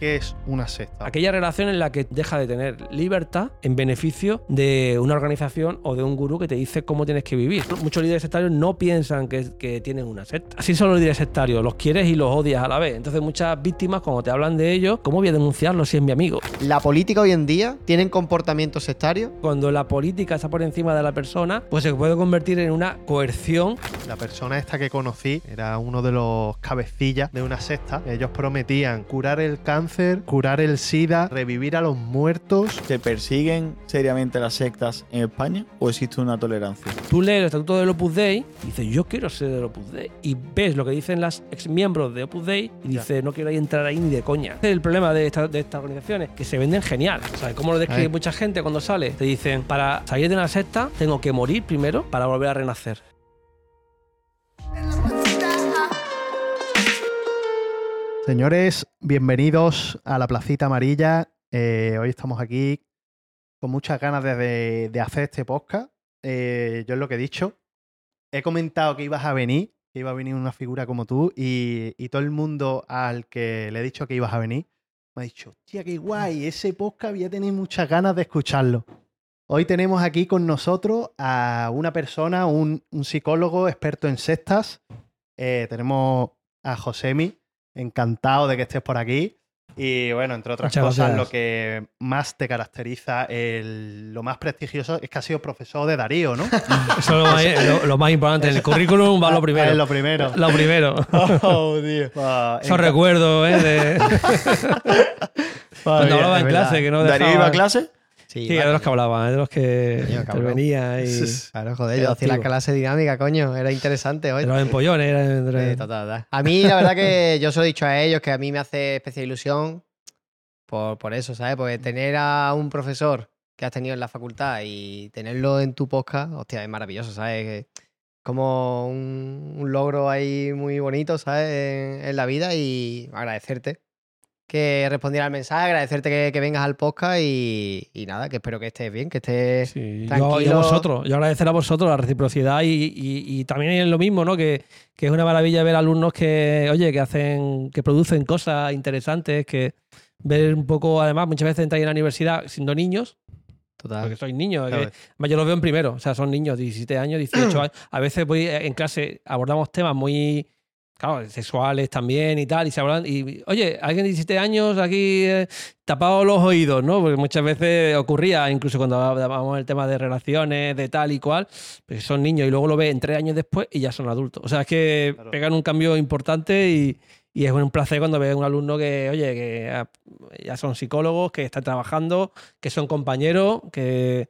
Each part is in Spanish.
¿qué es una secta? Aquella relación en la que deja de tener libertad en beneficio de una organización o de un gurú que te dice cómo tienes que vivir. Muchos líderes sectarios no piensan que, que tienen una secta. Así son los líderes sectarios, los quieres y los odias a la vez. Entonces muchas víctimas, cuando te hablan de ellos, ¿cómo voy a denunciarlo si es mi amigo? La política hoy en día tienen comportamientos sectarios. Cuando la política está por encima de la persona, pues se puede convertir en una coerción. La persona esta que conocí era uno de los cabecillas de una secta. Ellos prometían curar el cáncer, curar el SIDA, revivir a los muertos. ¿Se persiguen seriamente las sectas en España o existe una tolerancia? Tú lees el estatuto del Opus Dei y dices, yo quiero ser del Opus Dei. Y ves lo que dicen las ex miembros de Opus Dei y dices, no quiero ahí entrar ahí ni de coña. El problema de, esta- de estas organizaciones que se venden genial. O sea, ¿cómo lo describe mucha gente cuando sale? Te dicen, para salir de una secta tengo que morir primero para volver a renacer. Señores, bienvenidos a la Placita Amarilla. Eh, hoy estamos aquí con muchas ganas de, hacer este podcast. Eh, yo es lo que he dicho. He comentado que ibas a venir, que iba a venir una figura como tú, y, todo el mundo al que le he dicho que ibas a venir me ha dicho, hostia, qué guay, ese podcast voy a muchas ganas de escucharlo. Hoy tenemos aquí con nosotros a una persona, un, psicólogo experto en sectas. Eh, tenemos a Josemi, encantado de que estés por aquí. Y bueno, entre otras Muchas cosas, gracias. lo que más te caracteriza, el- lo más prestigioso, es que has sido profesor de Darío, ¿no? Eso es lo más, lo- lo más importante. En el currículum va lo Es primero. lo primero. Lo primero. Oh, tío. Ah, Esos enca- recuerdos, ¿eh? De... Cuando hablaba en es clase, que no ¿Darío iba a clase? Sí, Sí, era de los que hablaban, ¿eh? de los que Coño, intervenía y... Claro, joder, yo hacía la clase dinámica, coño. Era interesante hoy. De los empollones. Era entre- Sí, total, total. A mí, la verdad que yo se lo he dicho a ellos, que a mí me hace especial ilusión por, por eso, ¿sabes? Porque tener a un profesor que has tenido en la facultad y tenerlo en tu podcast, hostia, es maravilloso, ¿sabes? Como un, un logro ahí muy bonito, ¿sabes? En, en la vida y agradecerte que respondiera al mensaje, agradecerte que, que vengas al podcast y, y nada, que espero que estés bien, que estés... Sí, Tranquilo. yo a vosotros, yo agradecer a vosotros la reciprocidad y, y- y también es lo mismo, ¿no? Que, que es una maravilla ver alumnos que, oye, que hacen, que producen cosas interesantes, que ver un poco, además, muchas veces entráis en la universidad siendo niños, Total. porque sois niños, Claro. que- además, yo los veo en primero, o sea, son niños, 17 años, 18 años. A veces voy eh, en clase, abordamos temas muy, claro, sexuales también y tal, y se hablan, y oye, alguien de 17 años aquí eh, tapado los oídos, ¿no? Porque muchas veces ocurría, incluso cuando hablábamos el tema de relaciones, de tal y cual, pues son niños y luego lo ves en tres años después y ya son adultos. O sea, es que Claro. pegan un cambio importante y, y es un placer cuando ves a un alumno que, oye, que ya son psicólogos, que están trabajando, que son compañeros, que...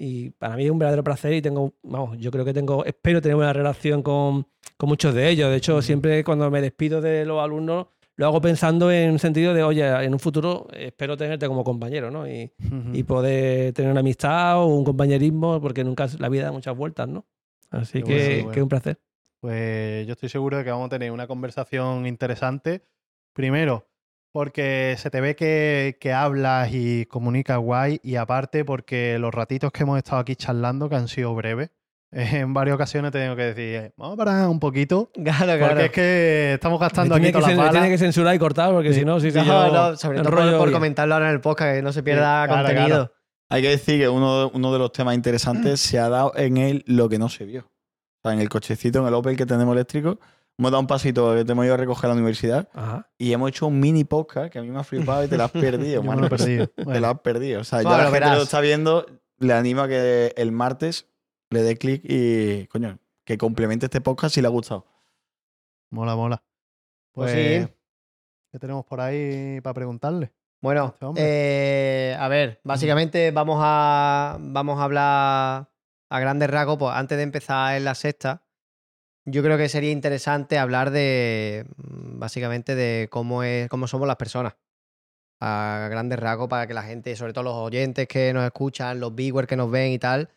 Y para mí es un verdadero placer y tengo, vamos, yo creo que tengo, espero tener una relación con, con muchos de ellos. De hecho, siempre cuando me despido de los alumnos, lo hago pensando en un sentido de, oye, en un futuro espero tenerte como compañero, ¿no? Y, y poder tener una amistad o un compañerismo, porque nunca la vida da muchas vueltas, ¿no? Así que, bueno, que un placer. Pues yo estoy seguro de que vamos a tener una conversación interesante. Primero, porque se te ve que, que hablas y comunicas guay. Y aparte, porque los ratitos que hemos estado aquí charlando, que han sido breves, en varias ocasiones te tengo que decir, eh, vamos a parar un poquito. Claro, Porque claro. es que estamos gastando aquí tiene, que todas las cen- me tiene que censurar y cortar, porque Sí. si no, sí, sí, No, yo no, sobre todo por, comentarlo ahora en el podcast, que no se pierda claro, contenido. claro. Hay que decir que uno, uno de los temas interesantes se ha dado en él lo que no se vio. O sea, en el cochecito, en el Opel que tenemos eléctrico, hemos dado un pasito que te hemos ido a recoger a la universidad Ajá. y hemos hecho un mini podcast que a mí me ha flipado y te lo has perdido, mano. lo he perdido. Te Bueno, lo has perdido. O sea, Bueno, ya la lo gente verás. lo está viendo, le animo a que el martes le dé clic y, coño, que complemente este podcast si le ha gustado. mola, mola. Pues Pues, sí. ¿qué tenemos por ahí para preguntarle? Bueno, Este eh, a ver, básicamente vamos a, vamos a hablar a grandes rasgos. Pues antes de empezar en la sexta, yo creo que sería interesante hablar de, mm, básicamente, de cómo, es, cómo somos las personas. A grandes rasgos para que la gente, sobre todo los oyentes que nos escuchan, los viewers que nos ven y tal,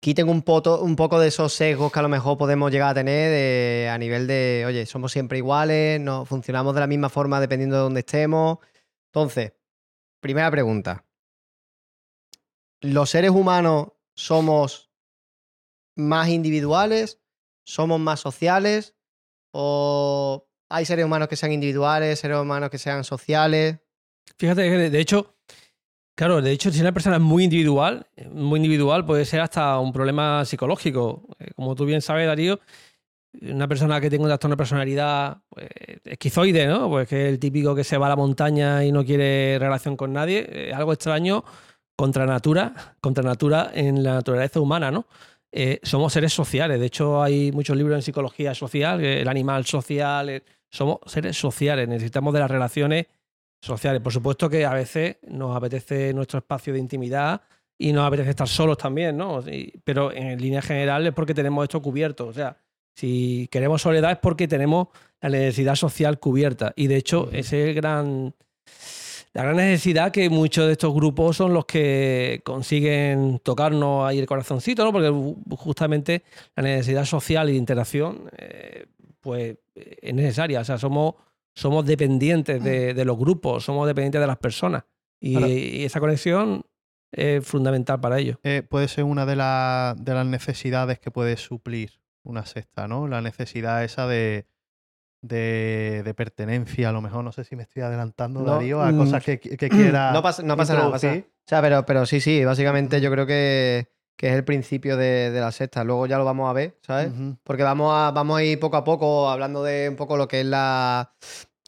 quiten un, poto- un poco de esos sesgos que a lo mejor podemos llegar a tener de- a nivel de, oye, somos siempre iguales, no funcionamos de la misma forma dependiendo de dónde estemos. Entonces, primera pregunta. ¿Los seres humanos somos más individuales? ¿Somos más sociales? ¿O hay seres humanos que sean individuales, seres humanos que sean sociales. Fíjate que de- hecho, claro, de hecho, si una persona es muy individual, eh, muy individual, puede ser hasta un problema psicológico. Eh, Como tú bien sabes, Darío, una persona que tenga un trastorno de personalidad pues, esquizoide, ¿no? Pues que es el típico que se va a la montaña y no quiere relación con nadie, es algo extraño contra natura, contra natura en la naturaleza humana, ¿no? Eh, somos seres sociales. De hecho, hay muchos libros en psicología social, el animal social. eh, somos seres sociales. Necesitamos de las relaciones sociales. Por supuesto que a veces nos apetece nuestro espacio de intimidad y nos apetece estar solos también, ¿no? Pero en línea general es porque tenemos esto cubierto. O sea, si queremos soledad es porque tenemos la necesidad social cubierta. Y de hecho, ese es el gran. La gran necesidad que muchos de estos grupos son los que consiguen tocarnos ahí el corazoncito, ¿no? Porque ju- justamente la necesidad social y de interacción, eh, pues es necesaria. O sea, somos, somos dependientes de, de los grupos, somos dependientes de las personas. Y, esa conexión es fundamental para ello. Eh, puede ser una de, la- de las necesidades que puede suplir una secta, ¿no? La necesidad esa de, de, de pertenencia, a lo mejor. No sé si me estoy adelantando, No, Darío, a mm, cosas que, que quiera. No pasa, no pasa nada. pasa. O sea, pero, pero sí, sí, básicamente yo creo que, que es el principio de, de la secta. Luego ya lo vamos a ver, ¿sabes? Porque vamos a, vamos a ir poco a poco hablando de un poco lo que es la,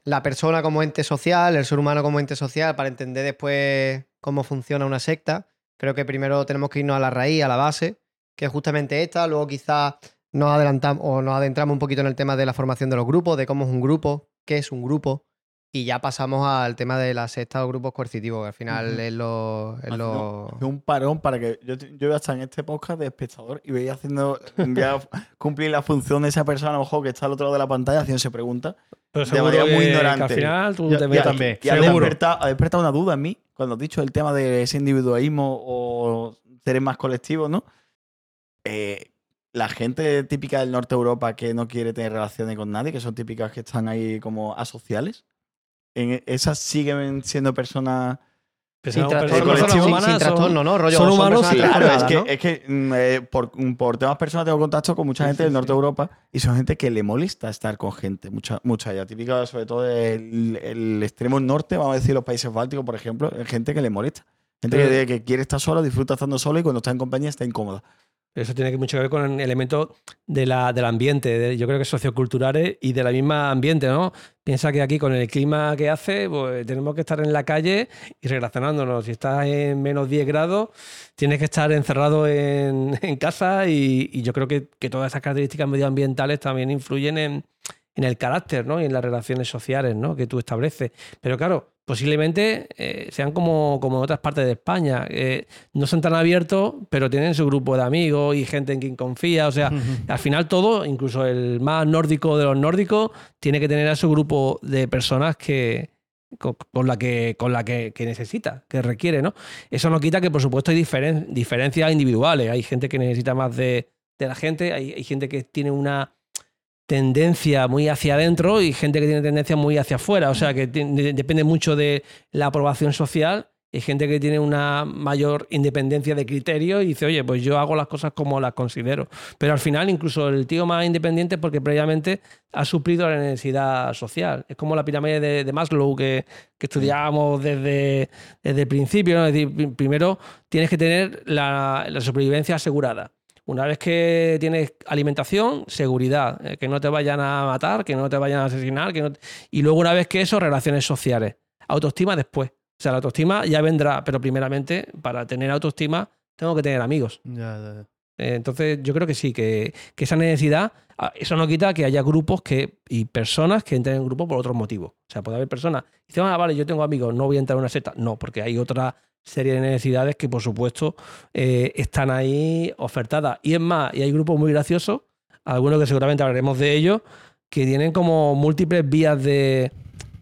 la persona como ente social, el ser humano como ente social, para entender después cómo funciona una secta. Creo que primero tenemos que irnos a la raíz, a la base, que es justamente esta. Luego quizás nos adelantamos o nos adentramos un poquito en el tema de la formación de los grupos, de cómo es un grupo, qué es un grupo. Y ya pasamos al tema de la secta o grupos coercitivos, que al final es lo... es lo- un parón para que yo, yo voy a estar en este podcast de espectador y voy haciendo voy a cumplir la función de esa persona a lo mejor que está al otro lado de la pantalla haciéndose preguntas Pero De manera muy que- que ignorante. al final tú Ya- te ya también. y ha Seguro. despertado, ha despertado una duda en mí cuando has dicho el tema de ese individualismo o seres más colectivos, ¿no? Eh, la gente típica del norte de Europa que no quiere tener relaciones con nadie, que son típicas que están ahí como asociales, en e- esas siguen siendo personas Sin trastorno, sin- sin son- trastorno, ¿no? Rollo, son humanos, sí, Claro, es que, ¿no? es que mm, eh, por, por temas personales tengo contacto con mucha gente sí, del norte sí. de Europa y son gente que le molesta estar con gente, mucha, mucha ya típica, sobre todo del el extremo norte, vamos a decir los países bálticos, por ejemplo, es gente que le molesta. Gente que, que quiere estar sola, disfruta estando sola y cuando está en compañía está incómoda. Eso tiene mucho que ver con elementos de la, del ambiente, yo creo que socioculturales y de la misma ambiente, ¿no? Piensa que aquí con el clima que hace, pues tenemos que estar en la calle y relacionándonos. Si estás en menos 10 grados, tienes que estar encerrado en, casa y, yo creo que, que todas esas características medioambientales también influyen en, en el carácter, ¿no? Y en las relaciones sociales, ¿no? Que tú estableces. Pero claro, posiblemente eh, sean como, como en otras partes de España. eh, no son tan abiertos, pero tienen su grupo de amigos y gente en quien confía. O sea, al final todo, incluso el más nórdico de los nórdicos, tiene que tener a su grupo de personas que con, con la que con la que, que necesita, que requiere, ¿no? Eso no quita que, por supuesto, hay diferen- diferencias individuales. Hay gente que necesita más de, de la gente, hay, hay gente que tiene una tendencia muy hacia adentro y gente que tiene tendencia muy hacia afuera. O sea, que depende mucho de la aprobación social. Hay gente que tiene una mayor independencia de criterio y dice, oye, pues yo hago las cosas como las considero. Pero al final, incluso el tío más independiente, porque previamente ha suplido la necesidad social. Es como la pirámide de, de Maslow que, que estudiábamos desde, desde el principio. ¿no? Es decir, pri- primero tienes que tener la, la supervivencia asegurada. Una vez que tienes alimentación, seguridad, eh, que no te vayan a matar, que no te vayan a asesinar, que no te- y luego una vez que eso, relaciones sociales. Autoestima después. O sea, la autoestima ya vendrá, pero primeramente, para tener autoestima, tengo que tener amigos. Ya, ya, ya. Eh, Entonces, yo creo que sí, que, que esa necesidad, ah, eso no quita que haya grupos que, y personas que entren en grupo por otros motivos. O sea, puede haber personas que dicen, ah, vale, yo tengo amigos, no voy a entrar en una secta. No, porque hay otra serie de necesidades que, por supuesto, eh, están ahí ofertadas. Y es más, y hay grupos muy graciosos, algunos que seguramente hablaremos de ellos, que tienen como múltiples vías de,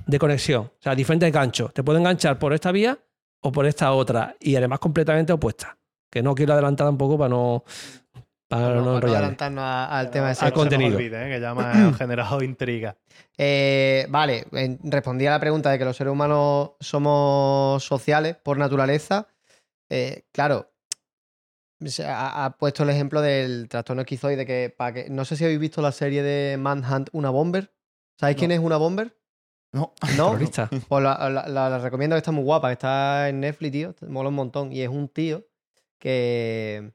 de conexión. O sea, diferentes ganchos. Te pueden enganchar por esta vía o por esta otra. Y además completamente opuestas. Que no quiero adelantar tampoco para no, para no, no, para no enrollarme. adelantarnos a- al tema de Al contenido. olvide, ¿eh? que ya me ha generado intriga. Eh, vale, en- respondí a la pregunta de que los seres humanos somos sociales por naturaleza. Eh, claro, se ha, ha puesto el ejemplo del trastorno esquizoide que, para que no sé si habéis visto la serie de Manhunt, una bomber. ¿Sabéis No. quién es una bomber? No. ¿No? Terrorista. Pues la, la- la- la recomiendo que está muy guapa, que está en Netflix, tío. Mola un montón. Y es un tío que,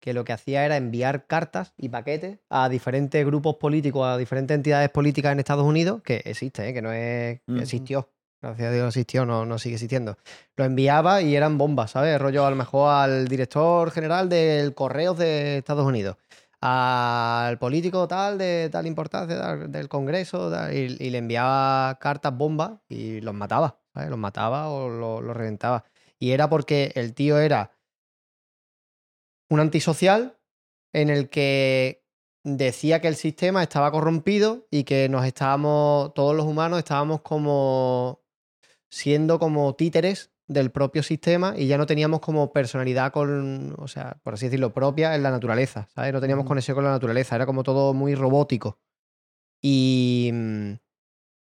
que lo que hacía era enviar cartas y paquetes a diferentes grupos políticos, a diferentes entidades políticas en Estados Unidos, que existe, ¿eh? que no es. que existió. Gracias a Dios existió, no, no sigue existiendo. Lo enviaba y eran bombas, ¿sabes? Rollo a lo mejor al director general del correo de Estados Unidos, al político tal de tal importancia, tal, del Congreso, tal, y, y le enviaba cartas bombas y los mataba, ¿sabes? Los mataba o lo- los reventaba. Y era porque el tío era un antisocial en el que decía que el sistema estaba corrompido y que nos estábamos, todos los humanos estábamos como siendo como títeres del propio sistema y ya no teníamos como personalidad con, o sea, por así decirlo, propia en la naturaleza, ¿sabes? No teníamos conexión con la naturaleza, era como todo muy robótico. Y, mm,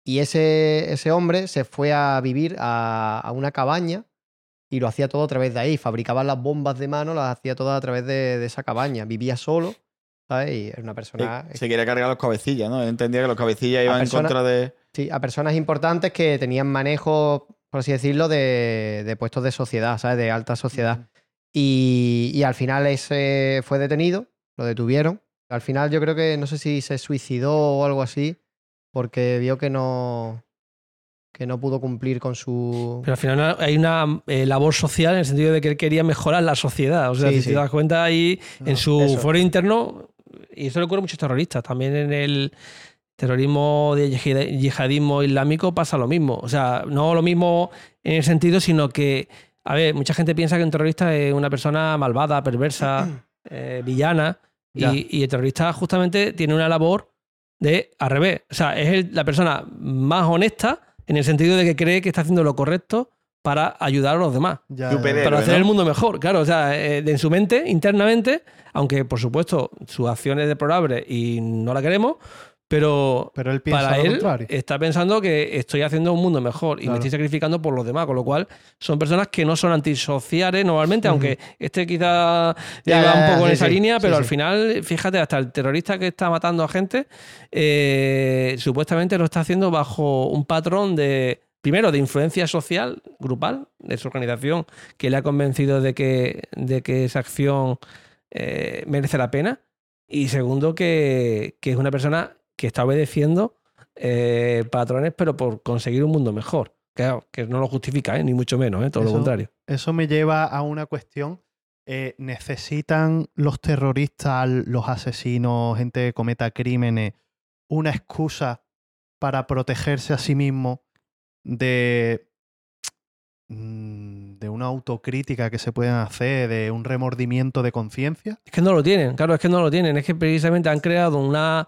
y ese, ese hombre se fue a vivir a, a una cabaña y lo hacía todo a través de ahí. Fabricaba las bombas de mano, las hacía todas a través de, de esa cabaña. Vivía solo, ¿sabes? Y era una persona... Se quería cargar los cabecillas, ¿no? Él entendía que los cabecillas iban persona- en contra de. Sí, a personas importantes que tenían manejo, por así decirlo, de, de puestos de sociedad, ¿sabes? De alta sociedad. Y, y al final ese fue detenido, lo detuvieron. Al final yo creo que no sé si se suicidó o algo así, porque vio que no, que no pudo cumplir con su... Pero al final hay una eh, labor social en el sentido de que él quería mejorar la sociedad. O sea, Sí, si sí. te das cuenta ahí en su eso. foro interno, y eso le ocurre a muchos terroristas, también en el terrorismo de yihad- yihadismo islámico pasa lo mismo. O sea, no lo mismo en el sentido, sino que, a ver, mucha gente piensa que un terrorista es una persona malvada, perversa, eh, villana, y, y el terrorista justamente tiene una labor de al revés. O sea, es el- la persona más honesta en el sentido de que cree que está haciendo lo correcto para ayudar a los demás. Ya, Para hacer ¿no? el mundo mejor, claro. O sea, eh, en su mente, internamente, aunque por supuesto su acción es deplorable y no la queremos, pero Pero él piensa para él contrario. está pensando que estoy haciendo un mundo mejor y Claro. me estoy sacrificando por los demás, con lo cual son personas que no son antisociales normalmente, aunque este quizá Ya, lleva ya, un ya, poco en esa sí, línea, sí, pero al final, fíjate, hasta el terrorista que está matando a gente, eh, supuestamente lo está haciendo bajo un patrón de, primero, de influencia social, grupal, de su organización, que le ha convencido de que, de que esa acción eh, merece la pena. Y segundo, que, que es una persona que está obedeciendo eh, patrones, pero por conseguir un mundo mejor. Claro, que no lo justifica, ¿eh? ni mucho menos, ¿eh? todo lo contrario. Eso me lleva a una cuestión. ¿Necesitan los terroristas, los asesinos, gente que cometa crímenes, una excusa para protegerse a sí mismo de, mm, de una autocrítica que se pueden hacer, de un remordimiento de conciencia? Es que no lo tienen, claro, es que no lo tienen. Es que precisamente han creado una,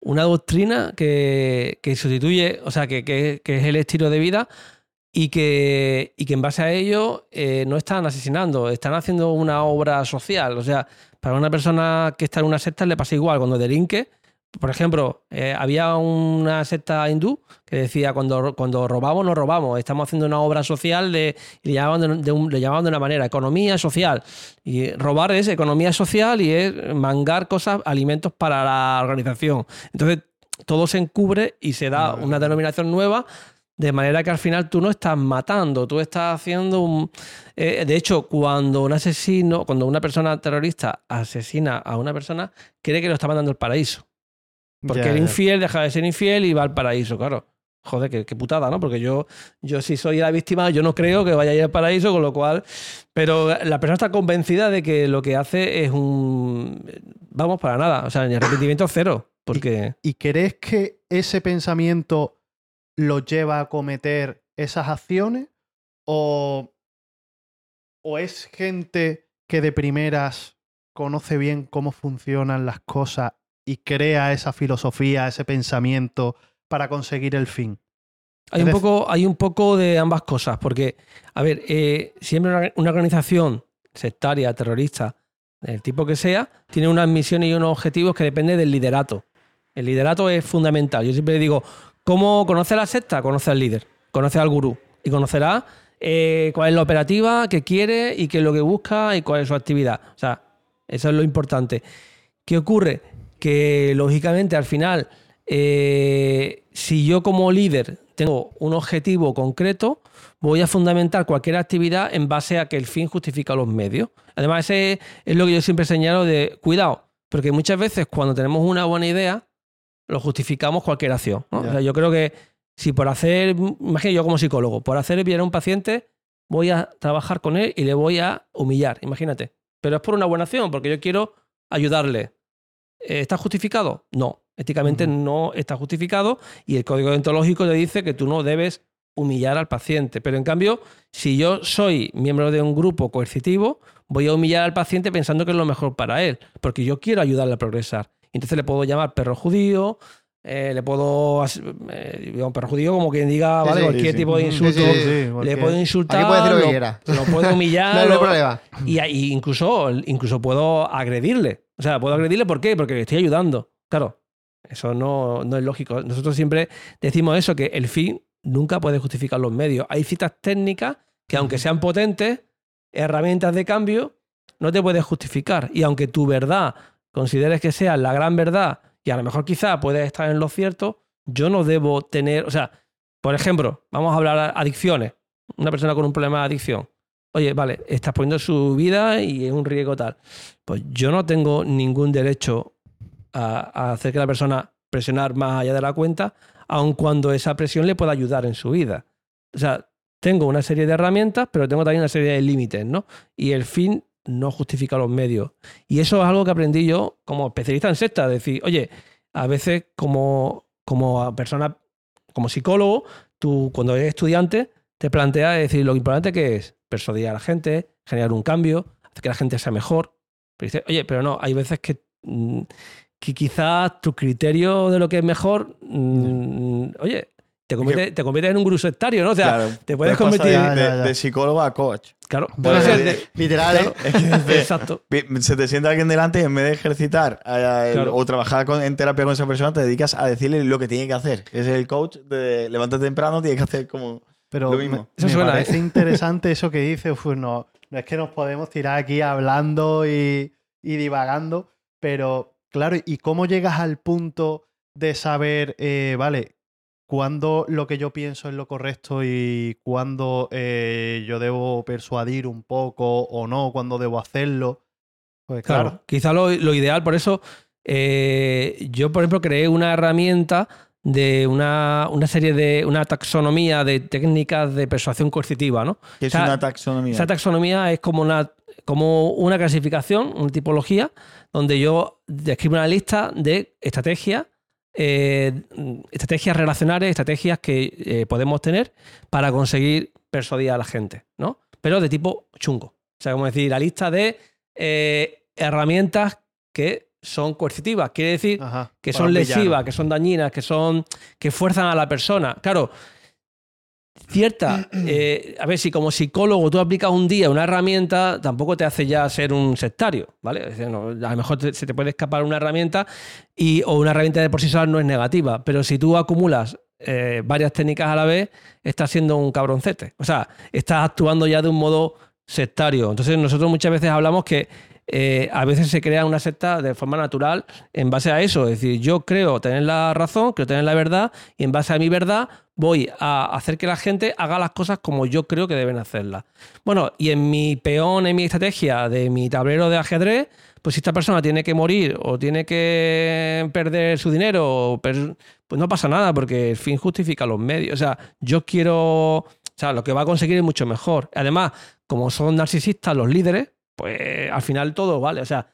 una doctrina que, que sustituye, o sea, que, que- es el estilo de vida y que, y que en base a ello eh, no están asesinando, están haciendo una obra social. O sea, para una persona que está en una secta le pasa igual cuando delinque. Por ejemplo, eh, había una secta hindú que decía cuando, cuando robamos, no robamos, estamos haciendo una obra social de, y le llamaban de, de un- le llamaban de una manera, economía social. Y robar es economía social y es mangar cosas, alimentos para la organización. Entonces, todo se encubre y se da una denominación nueva, de manera que al final tú no estás matando, tú estás haciendo un... eh, de hecho, cuando un asesino, cuando una persona terrorista asesina a una persona, cree que lo está mandando al paraíso. Porque Ya, el ya. infiel deja de ser infiel y va al paraíso, claro. Joder, qué, qué putada, ¿no? Porque yo, yo si soy la víctima, yo no creo que vaya a ir al paraíso, con lo cual. Pero la persona está convencida de que lo que hace es un. Vamos, para nada. O sea, ni arrepentimiento cero. Porque. ¿Y crees que ese pensamiento lo lleva a cometer esas acciones? ¿O, o es gente que de primeras conoce bien cómo funcionan las cosas y crea esa filosofía, ese pensamiento para conseguir el fin? Hay un, poco, hay un poco de ambas cosas, porque, a ver, eh, siempre una, una organización sectaria, terrorista, del tipo que sea, tiene unas misiones y unos objetivos que dependen del liderato. El liderato es fundamental. Yo siempre digo, ¿cómo conoce la secta? Conoce al líder, conoce al gurú y conocerá eh, cuál es la operativa, qué quiere y qué es lo que busca y cuál es su actividad. O sea, eso es lo importante. ¿Qué ocurre? Que lógicamente al final eh, si yo como líder tengo un objetivo concreto, voy a fundamentar cualquier actividad en base a que el fin justifica los medios. Además, ese es lo que yo siempre señalo de cuidado, porque muchas veces cuando tenemos una buena idea, lo justificamos cualquier acción. O sea, yo creo que si por hacer, imagínate yo como psicólogo, por hacer bien a un paciente, voy a trabajar con él y le voy a humillar, imagínate. Pero es por una buena acción, porque yo quiero ayudarle. ¿Está justificado? No, éticamente no está justificado y el código deontológico te dice que tú no debes humillar al paciente. Pero en cambio, si yo soy miembro de un grupo coercitivo, voy a humillar al paciente pensando que es lo mejor para él, porque yo quiero ayudarle a progresar. Entonces le puedo llamar perro judío, eh, le puedo, eh, perro judío como quien diga, Sí, ¿vale? sí, cualquier sí. tipo de insulto. sí, sí. Le puedo insultar, decir lo lo- puedo humillar, No, no hay problema. y, y incluso, incluso puedo agredirle. O sea, puedo agredirle ¿por qué? Porque le estoy ayudando. Claro, eso no, no es lógico. Nosotros siempre decimos eso, que el fin nunca puede justificar los medios. Hay citas técnicas que aunque sean potentes, herramientas de cambio, no te puedes justificar. Y aunque tu verdad consideres que sea la gran verdad y a lo mejor quizá puedes estar en lo cierto, yo no debo tener, o sea, por ejemplo, vamos a hablar de adicciones. Una persona con un problema de adicción. Oye, vale, estás poniendo su vida y es un riesgo tal. Pues yo no tengo ningún derecho a, hacer que la persona presionar más allá de la cuenta, aun cuando esa presión le pueda ayudar en su vida. O sea, tengo una serie de herramientas, pero tengo también una serie de límites, ¿no? Y el fin no justifica los medios. Y eso es algo que aprendí yo como especialista en secta, decir, oye, a veces como, como persona, como psicólogo, tú cuando eres estudiante te planteas decir lo importante que es persuadir a la gente, generar un cambio, hacer que la gente sea mejor. Pero dices, oye, pero no, hay veces que, mm, que quizás tu criterio de lo que es mejor, mm, oye, te convierte, te conviertes en un guru sectario, ¿no? O sea, Claro, te puedes convertir- de, de- de psicólogo a coach. claro, puede ser de- Literal, ¿eh? Que dices, exacto. se te sienta alguien delante y en vez de ejercitar eh, el- Claro. o trabajar con- en terapia con esa persona, te dedicas a decirle lo que tiene que hacer. Es el coach de levántate temprano, tiene que hacer como. Pero Lo me, me suena, parece ¿eh? interesante eso que dices. Uf, no, no es que nos podemos tirar aquí hablando y, y divagando, pero claro, ¿y cómo llegas al punto de saber, eh, vale, cuándo lo que yo pienso es lo correcto y cuándo eh, yo debo persuadir un poco o no, cuándo debo hacerlo? Pues Claro, claro. quizá lo, lo ideal, por eso eh, yo, por ejemplo, creé una herramienta de una, una serie de, una taxonomía de técnicas de persuasión coercitiva, ¿no? Que es O sea, una taxonomía. Esa taxonomía es como una, como una clasificación, una tipología, donde yo describo una lista de estrategias, eh, estrategias relacionales, estrategias que eh, podemos tener para conseguir persuadir a la gente, ¿no? Pero de tipo chungo. O sea, como decir, la lista de eh, herramientas que son coercitivas. Quiere decir Ajá, que son lesivas, que son dañinas, que son que fuerzan a la persona. Claro, cierta, eh, a ver si como psicólogo tú aplicas un día una herramienta, tampoco te hace ya ser un sectario, ¿vale? Es decir, no, a lo mejor te- se te puede escapar una herramienta y o una herramienta de por sí sola no es negativa, pero si tú acumulas eh, varias técnicas a la vez, estás siendo un cabroncete. O sea, estás actuando ya de un modo sectario. Entonces nosotros muchas veces hablamos que eh, a veces se crea una secta de forma natural en base a eso. Es decir, yo creo tener la razón, creo tener la verdad, y en base a mi verdad voy a hacer que la gente haga las cosas como yo creo que deben hacerlas. Bueno, y en mi peón, en mi estrategia de mi tablero de ajedrez, pues si esta persona tiene que morir o tiene que perder su dinero, pues no pasa nada porque el fin justifica los medios. O sea, yo quiero, o sea, lo que va a conseguir es mucho mejor. Además, como son narcisistas los líderes, pues al final todo vale. O sea,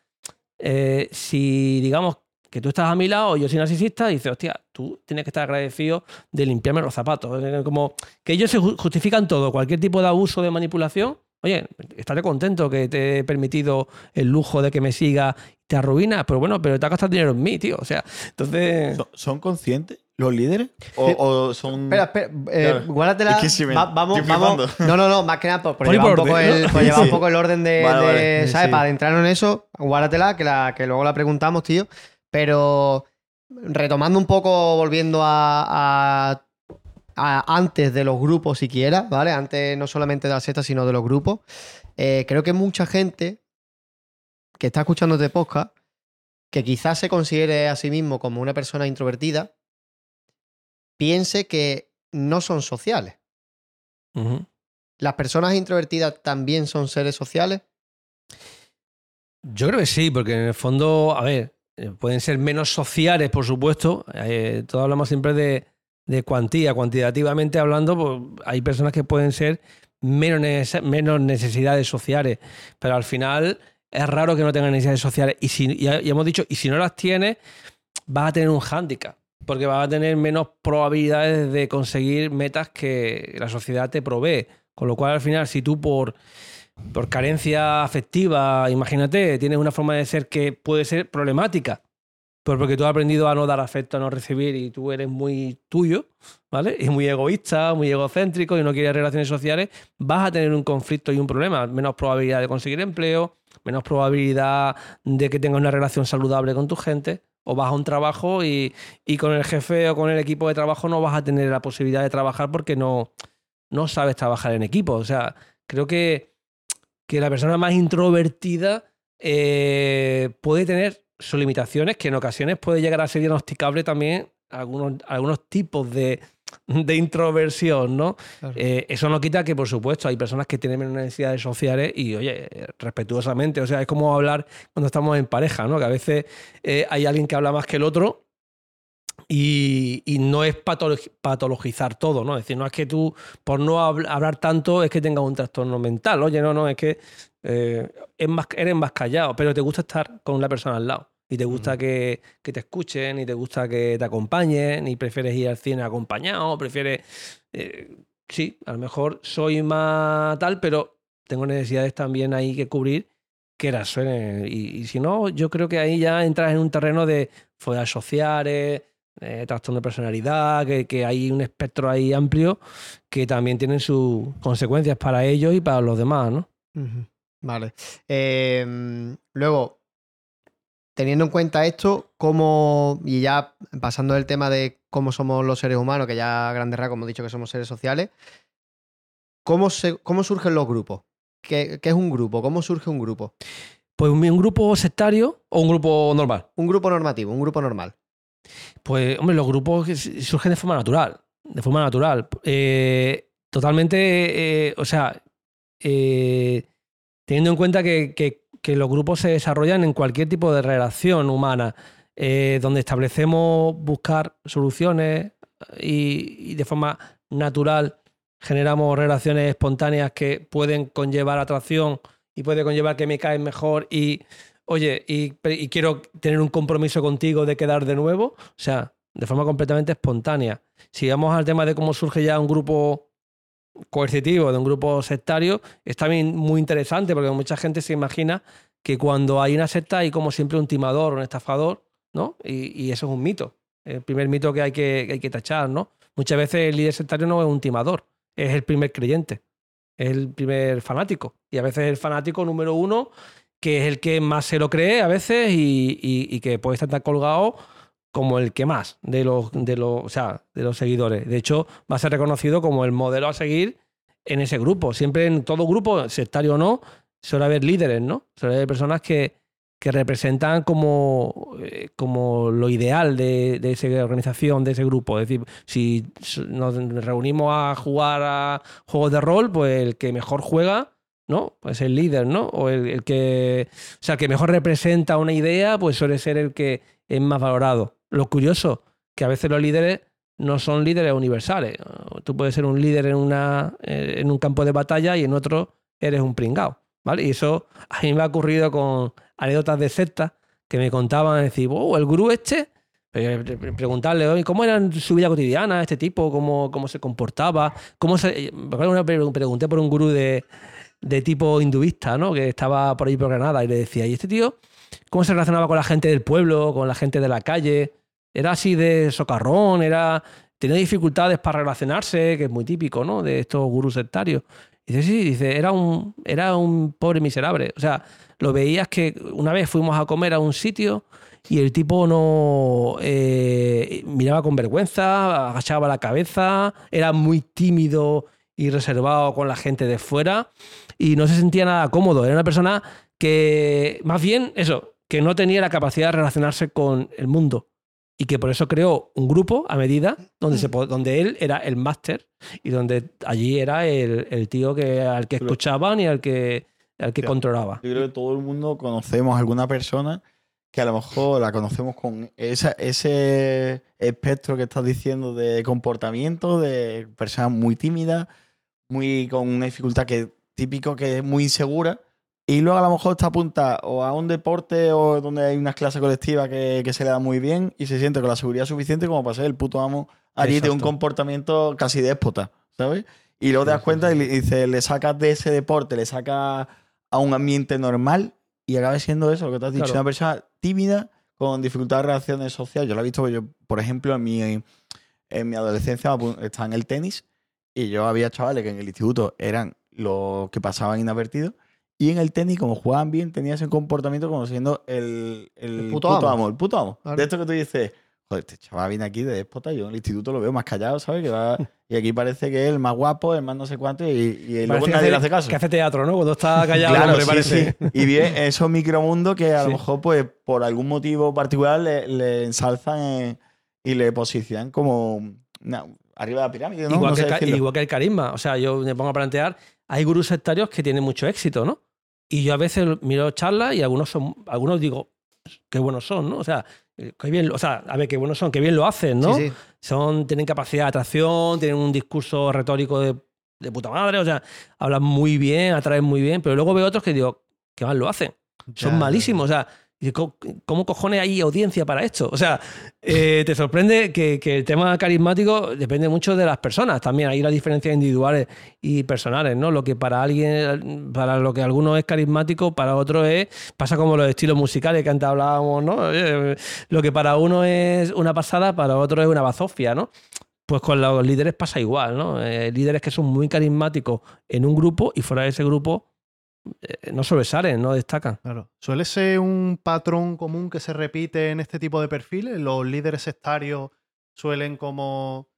eh, si digamos que tú estás a mi lado yo soy narcisista, dices, hostia, tú tienes que estar agradecido de limpiarme los zapatos. Eh, Como que ellos se ju- justifican todo, cualquier tipo de abuso, de manipulación. Oye, estaré contento que te he permitido el lujo de que me siga, te arruinas, pero bueno, pero te has gastado dinero en mí, tío. O sea, entonces. ¿Son, son conscientes los líderes? ¿O, son.? Espera, espera, eh, Claro. guárdatela. Es que sí me- Va- vamos, estoy vamos. flipando. No, no, no, más que nada por, por Por llevar, un orden, poco, el, por llevar un Sí. poco el orden de, Vale, de- vale. ¿sabes? Sí. Para adentrarnos en eso, guárdatela, que, la, que luego la preguntamos, tío. Pero retomando un poco, volviendo a, a- a antes de los grupos siquiera, ¿vale? Antes no solamente de la secta, sino de los grupos. eh, creo que mucha gente que está escuchando este podcast, que quizás se considere a sí mismo como una persona introvertida, piense que no son sociales. ¿Las personas introvertidas también son seres sociales? Yo creo que sí, porque en el fondo, a ver, eh, pueden ser menos sociales, por supuesto. Eh, todos hablamos siempre de, de cuantía. Cuantitativamente hablando, pues, hay personas que pueden ser menos, neces- menos necesidades sociales, pero al final es raro que no tengan necesidades sociales. Y, si, ya, ya hemos dicho, y si no las tienes, vas a tener un hándicap, porque vas a tener menos probabilidades de conseguir metas que la sociedad te provee. Con lo cual, al final, si tú por por carencia afectiva, imagínate, tienes una forma de ser que puede ser problemática, pero porque tú has aprendido a no dar afecto, a no recibir y tú eres muy tuyo, ¿vale? Y muy egoísta, muy egocéntrico y no quieres relaciones sociales, vas a tener un conflicto y un problema, menos probabilidad de conseguir empleo, menos probabilidad de que tengas una relación saludable con tu gente. O vas a un trabajo y, y con el jefe o con el equipo de trabajo no vas a tener la posibilidad de trabajar porque no, no sabes trabajar en equipo. O sea, creo que que la persona más introvertida eh, puede tener sus limitaciones, que en ocasiones puede llegar a ser diagnosticable también algunos, algunos tipos de, de introversión, ¿no? Claro. Eh, eso no quita que, por supuesto, hay personas que tienen menos necesidades sociales y, oye, respetuosamente, o sea, es como hablar cuando estamos en pareja, ¿no? Que a veces eh, hay alguien que habla más que el otro y, y no es patolo- patologizar todo, ¿no? Es decir, no es que tú, por no habl- hablar tanto, es que tengas un trastorno mental. Oye, no, no, es que eh, es más, eres más callado, pero te gusta estar con una persona al lado. Y te gusta que, que te escuchen, y te gusta que te acompañen, y prefieres ir al cine acompañado, prefieres... eh, sí, a lo mejor soy más tal, pero tengo necesidades también ahí que cubrir que las suenen. Y, y si no, yo creo que ahí ya entras en un terreno de fobias sociales, eh, trastorno de personalidad, que, que hay un espectro ahí amplio que también tienen sus consecuencias para ellos y para los demás, ¿no? Vale. Em, luego, teniendo en cuenta esto, cómo, y ya pasando del tema de cómo somos los seres humanos, que ya a grandes rasgos hemos dicho que somos seres sociales, ¿cómo, se, cómo surgen los grupos? ¿Qué, qué es un grupo? ¿Cómo surge un grupo? Pues un, un grupo sectario o un grupo normal. Un grupo normativo, un grupo normal. Pues, hombre, los grupos surgen de forma natural. De forma natural. Eh, totalmente, eh, o sea, eh, teniendo en cuenta que, que- que los grupos se desarrollan en cualquier tipo de relación humana, eh, donde establecemos buscar soluciones y, y de forma natural generamos relaciones espontáneas que pueden conllevar atracción y puede conllevar que me caes mejor y, oye, y, y quiero tener un compromiso contigo de quedar de nuevo. O sea, de forma completamente espontánea. Si vamos al tema de cómo surge ya un grupo coercitivo, de un grupo sectario, es también muy interesante porque mucha gente se imagina que cuando hay una secta hay como siempre un timador, un estafador, ¿no? Y, eso es un mito. El primer mito que hay que, que hay que tachar, ¿no? Muchas veces el líder sectario no es un timador, es el primer creyente, es el primer fanático. Y a veces el fanático número uno, que es el que más se lo cree a veces y, y- y que puede estar tan colgado como el que más de los, de, los, o sea, de los seguidores. De hecho, va a ser reconocido como el modelo a seguir en ese grupo. Siempre en todo grupo, sectario o no, suele haber líderes, ¿no? Suele haber personas que, que representan como, eh, como lo ideal de, esa organización, de ese grupo. Es decir, si nos reunimos a jugar a juegos de rol, pues el que mejor juega, ¿no? Pues el líder, ¿no? O el, el que, o sea, el que mejor representa una idea, pues suele ser el que es más valorado. Lo curioso, que a veces los líderes no son líderes universales. Tú puedes ser un líder en, una, eh, en un campo de batalla y en otro eres un pringao. ¿vale? Y eso a mí me ha ocurrido con anécdotas de sectas que me contaban, decir, oh, el gurú este, pre- pre- preguntarle, "Oye, ¿cómo era su vida cotidiana este tipo? ¿Cómo, cómo se comportaba? ¿Cómo se... pregunté por un gurú de, de tipo hinduista, ¿no? Que estaba por ahí por Granada y le decía, ¿y este tío cómo se relacionaba con la gente del pueblo, con la gente de la calle? ¿Era así de socarrón? ¿Era... ¿Tenía dificultades para relacionarse? Que es muy típico, ¿no? De estos gurús sectarios. Dice, sí, dice, era un, era un pobre miserable. O sea, lo veías que una vez fuimos a comer a un sitio y el tipo no eh, miraba con vergüenza, agachaba la cabeza, era muy tímido y reservado con la gente de fuera y no se sentía nada cómodo. Era una persona que, más bien, eso, que no tenía la capacidad de relacionarse con el mundo. Y que por eso creó un grupo a medida donde, se, po- donde él era el máster y donde allí era el, el tío que, al que escuchaban y al que, al que controlaba. Yo creo que todo el mundo conocemos a alguna persona que a lo mejor la conocemos con esa- ese espectro que estás diciendo de comportamiento, de personas muy tímidas, muy con una dificultad que típico que es muy insegura. Y luego a lo mejor está apuntada o a un deporte o donde hay unas clases colectivas que, que se le da muy bien y se siente con la seguridad suficiente como para ser el puto amo allí de un Exacto. comportamiento casi déspota, ¿sabes? Y luego te das cuenta y le, dice, le sacas de ese deporte, le sacas a un ambiente normal y acaba siendo eso, lo que te has dicho, Claro. una persona tímida con dificultad de reacciones sociales. Yo lo he visto, yo, por ejemplo, en mi, en mi adolescencia estaba en el tenis y yo había chavales que en el instituto eran los que pasaban inadvertidos y en el tenis, como jugaban bien, tenía ese comportamiento como siendo el, el El puto amo. el puto amo. Claro. De esto que tú dices, joder, este chaval viene aquí de déspota, yo en el instituto lo veo más callado, ¿sabes? Que va, y aquí parece que es el más guapo, el más no sé cuánto, y, y luego nadie le hace- caso. Que hace teatro, ¿no? Cuando está callado, Claro, hombre, sí, parece. sí. Y bien, esos micromundos que a lo mejor, pues, por algún motivo particular le, le ensalzan y le posicionan como una- arriba de la pirámide, ¿no? Igual, No que sé el, ca- decirlo. igual que el carisma. O sea, yo me pongo a plantear, hay gurús sectarios que tienen mucho éxito, ¿no? Y yo a veces miro charlas y algunos son, algunos digo, qué buenos son, ¿no? O sea, eh, qué bien, o sea, a ver, qué buenos son, qué bien lo hacen, ¿no? Sí, sí. Son, tienen capacidad de atracción, tienen un discurso retórico de, de puta madre, o sea, hablan muy bien, atraen muy bien, pero luego veo otros que digo, qué mal lo hacen. Son Ya, malísimos. O sea, ¿cómo, cojones hay audiencia para esto? O sea, eh, te sorprende que, el tema carismático depende mucho de las personas. También hay las diferencias individuales y personales, ¿no? Lo que para alguien, para lo que alguno es carismático, para otro es, pasa como los estilos musicales que antes hablábamos, ¿no? Lo que para uno es una pasada, para otro es una bazofia, ¿no? Pues con los líderes pasa igual, ¿no? Eh, líderes que son muy carismáticos en un grupo y fuera de ese grupo no sobresalen, no destacan. Claro. ¿Suele ser un patrón común que se repite en este tipo de perfiles? ¿Los líderes sectarios suelen como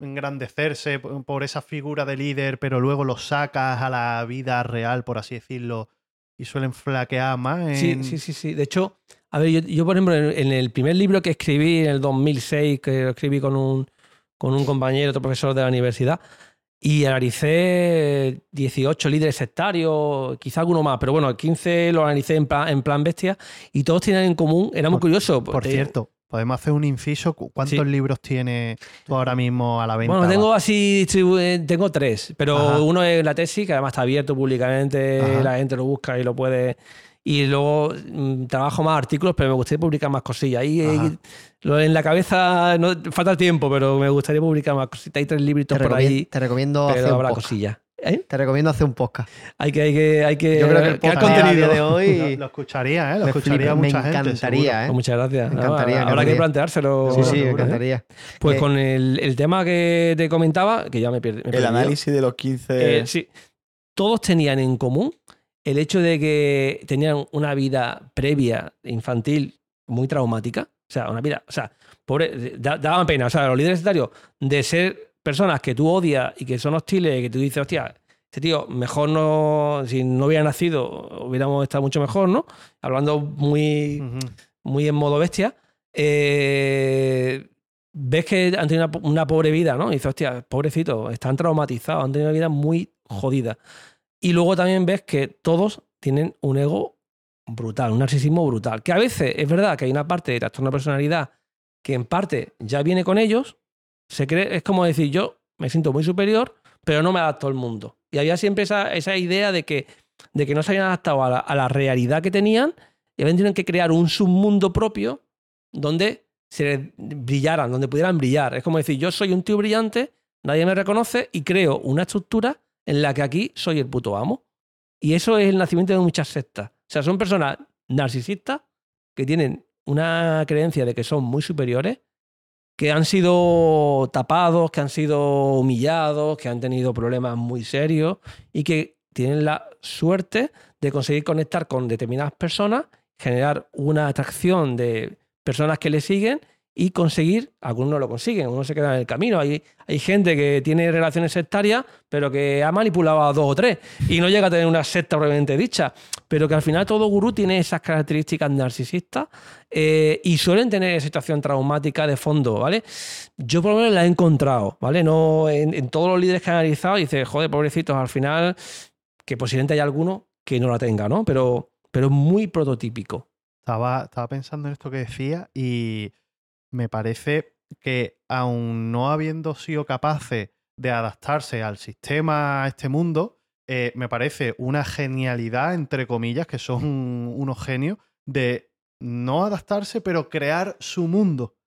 engrandecerse por esa figura de líder, pero luego los sacas a la vida real, por así decirlo, y suelen flaquear más? Sí, en- sí, sí, sí. De hecho, a ver, yo, yo, por ejemplo, en, en el primer libro que escribí en el 2006, que escribí con un, con un compañero, otro profesor de la universidad, y analicé 18 líderes sectarios, quizá alguno más, pero bueno, 15 lo analicé en plan, en plan bestia, y todos tienen en común, era muy Por- curioso. Por te- cierto, podemos hacer un inciso. ¿Cu- ¿Cuántos Sí. libros tienes tú ahora mismo a la venta? Bueno, tengo así, eh, tengo tres, pero Ajá. uno es la tesis, que además está abierto públicamente, Ajá. la gente lo busca y lo puede. Y luego mm, trabajo más artículos, pero me gustaría publicar más cosillas. Ahí eh, Ajá. lo- en la cabeza no, falta tiempo, pero me gustaría publicar más cositas. Hay tres Te, libritos por recomien- ahí, te recomiendo hacer pero habrá cosillas. ¿Eh? Te recomiendo hacer un podcast. Hay que, hay que, hay que Yo creo que el podcast contenido. de hoy Lo, lo escucharía, ¿eh? Lo me, escucharía flipa, me mucha gente. seguro. encantaría, ¿eh? Pues muchas gracias. Me No, encantaría, me habrá que planteárselo. Sí, sí, me ¿eh? encantaría. Pues Eh, con el, el tema que te comentaba, que ya me pierde. me El perdido. análisis de los 15... Eh, sí. Todos tenían en común el hecho de que tenían una vida previa infantil muy traumática. O sea, una vida, o sea, pobre, da- daban pena. O sea, los líderes sectarios de ser personas que tú odias y que son hostiles y que tú dices, hostia, este tío, mejor no, si no hubiera nacido, hubiéramos estado mucho mejor, ¿no? Hablando muy, Ujú. muy en modo bestia, eh, ves que han tenido una, una pobre vida, ¿no? Y dices, hostia, pobrecito, están traumatizados, han tenido una vida muy jodida. Y luego también ves que todos tienen un ego brutal, un narcisismo brutal. Que a veces es verdad que hay una parte de trastorno de personalidad que en parte ya viene con ellos, se cree, es como decir, yo me siento muy superior, pero no me adapto al mundo. Y había siempre esa, esa idea de que, de que no se habían adaptado a la, realidad que tenían y habían tenido que crear un submundo propio donde se brillaran, donde pudieran brillar. Es como decir, yo soy un tío brillante, nadie me reconoce y creo una estructura en la que aquí soy el puto amo. Y eso es el nacimiento de muchas sectas. O sea, son personas narcisistas que tienen una creencia de que son muy superiores, que han sido tapados, que han sido humillados, que han tenido problemas muy serios y que tienen la suerte de conseguir conectar con determinadas personas, generar una atracción de personas que le siguen y conseguir, algunos no lo consiguen, algunos se quedan en el camino. Hay, hay gente que tiene relaciones sectarias, pero que ha manipulado a dos o tres y no llega a tener una secta propiamente dicha. Pero que al final todo gurú tiene esas características narcisistas eh, y suelen tener situación traumática de fondo, ¿vale? Yo por lo menos la he encontrado, ¿vale? No, en, todos los líderes que he analizado, dice, joder, pobrecitos, al final, que posiblemente hay alguno que no la tenga, ¿no? Pero, pero es muy prototípico. Estaba, estaba pensando en esto que decía y me parece que aun no habiendo sido capaces de adaptarse al sistema, a este mundo, eh, me parece una genialidad, entre comillas, que son unos genios, de no adaptarse, pero crear su mundo.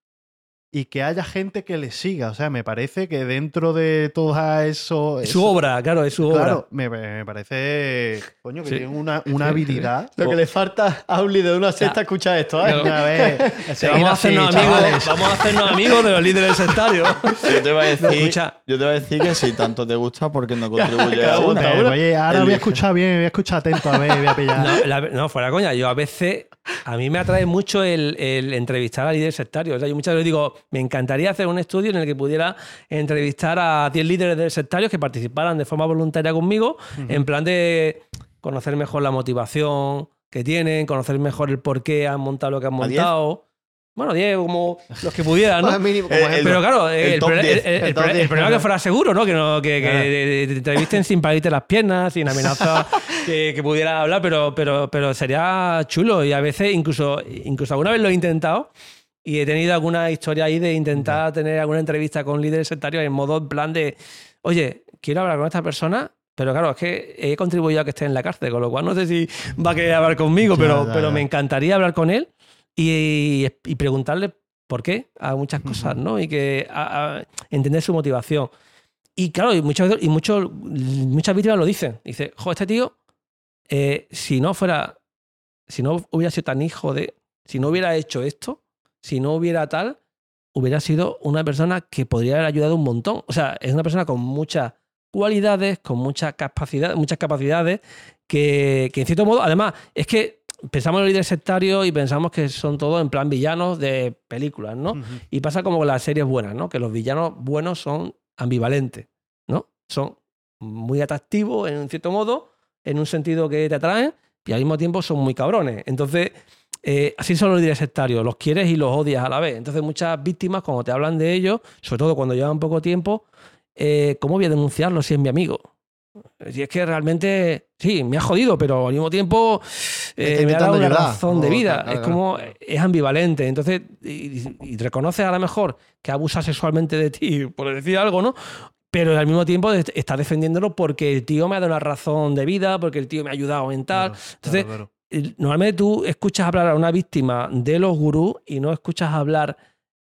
Y que haya gente que le siga. O sea, me parece que dentro de todo eso. Es su obra, claro, es su obra. Claro, me, me parece. Coño, que Sí. tienen una, una habilidad. Lo que le falta a un líder de una secta escuchar esto, ¿eh? A ver, Sí, seguid vamos, a hacernos amigos, vamos a hacernos amigos de los líderes sectarios. Yo te voy a decir, yo te voy a decir que si tanto te gusta, porque no contribuye a una. Eh. Oye, ahora voy a escuchar bien, voy a escuchar atento a ver, voy a pillar. No, la- no, fuera coña. Yo a veces, a mí me atrae mucho el, el entrevistar a líderes sectarios. O sea, yo muchas veces digo, me encantaría hacer un estudio en el que pudiera entrevistar a 10 líderes de sectarios que participaran de forma voluntaria conmigo, en plan de conocer mejor la motivación que tienen, conocer mejor el por qué han montado lo que han ¿A 10? montado. Bueno, 10 como los que pudieran, ¿no? mínimo, como Eh, ejemplo. Pero claro, el, top pro- 10, el- el- el el top pro- el 10, problema es que fuera seguro, ¿no? Que, no, que, que te- te entrevisten sin pararte las piernas, sin amenazas, que, que pudiera hablar, pero, pero, pero sería chulo. Y a veces, incluso, incluso alguna vez lo he intentado y he tenido alguna historia ahí de intentar tener alguna entrevista con líderes sectarios en modo en plan de, oye, quiero hablar con esta persona. Pero claro, es que he contribuido a que esté en la cárcel, con lo cual no sé si va a querer hablar conmigo, Ya, pero, ya, pero ya. me encantaría hablar con él y, y preguntarle por qué a muchas cosas, ¿no? Y que a- a entender su motivación. Y claro, y, muchas, veces- y muchos, muchas víctimas lo dicen. Dice, jo, este tío, eh, si no fuera, si no hubiera sido tan hijo de, si no hubiera hecho esto, si no hubiera tal, hubiera sido una persona que podría haber ayudado un montón. O sea, es una persona con muchas cualidades, con mucha capacidad, muchas capacidades, que, que en cierto modo, además, es que pensamos en los líderes sectarios y pensamos que son todos en plan villanos de películas, ¿no? Y pasa como con las series buenas, ¿no? Que los villanos buenos son ambivalentes, ¿no? Son muy atractivos en cierto modo, en un sentido que te atraen, y al mismo tiempo son muy cabrones. Entonces, eh, así son los líderes sectarios, los quieres y los odias a la vez. Entonces, muchas víctimas, cuando te hablan de ellos, sobre todo cuando llevan poco tiempo, eh, ¿cómo voy a denunciarlo si es mi amigo? Si es que realmente, sí, me ha jodido, pero al mismo tiempo eh, me ha dado una ayudar. razón de Oh, vida. claro, es claro. como, es ambivalente. Entonces, y, y reconoces a lo mejor que abusa sexualmente de ti, por decir algo, ¿no? Pero al mismo tiempo está defendiéndolo porque el tío me ha dado una razón de vida, porque el tío me ha ayudado en tal. Claro, Entonces, normalmente tú escuchas hablar a una víctima de los gurús y no escuchas hablar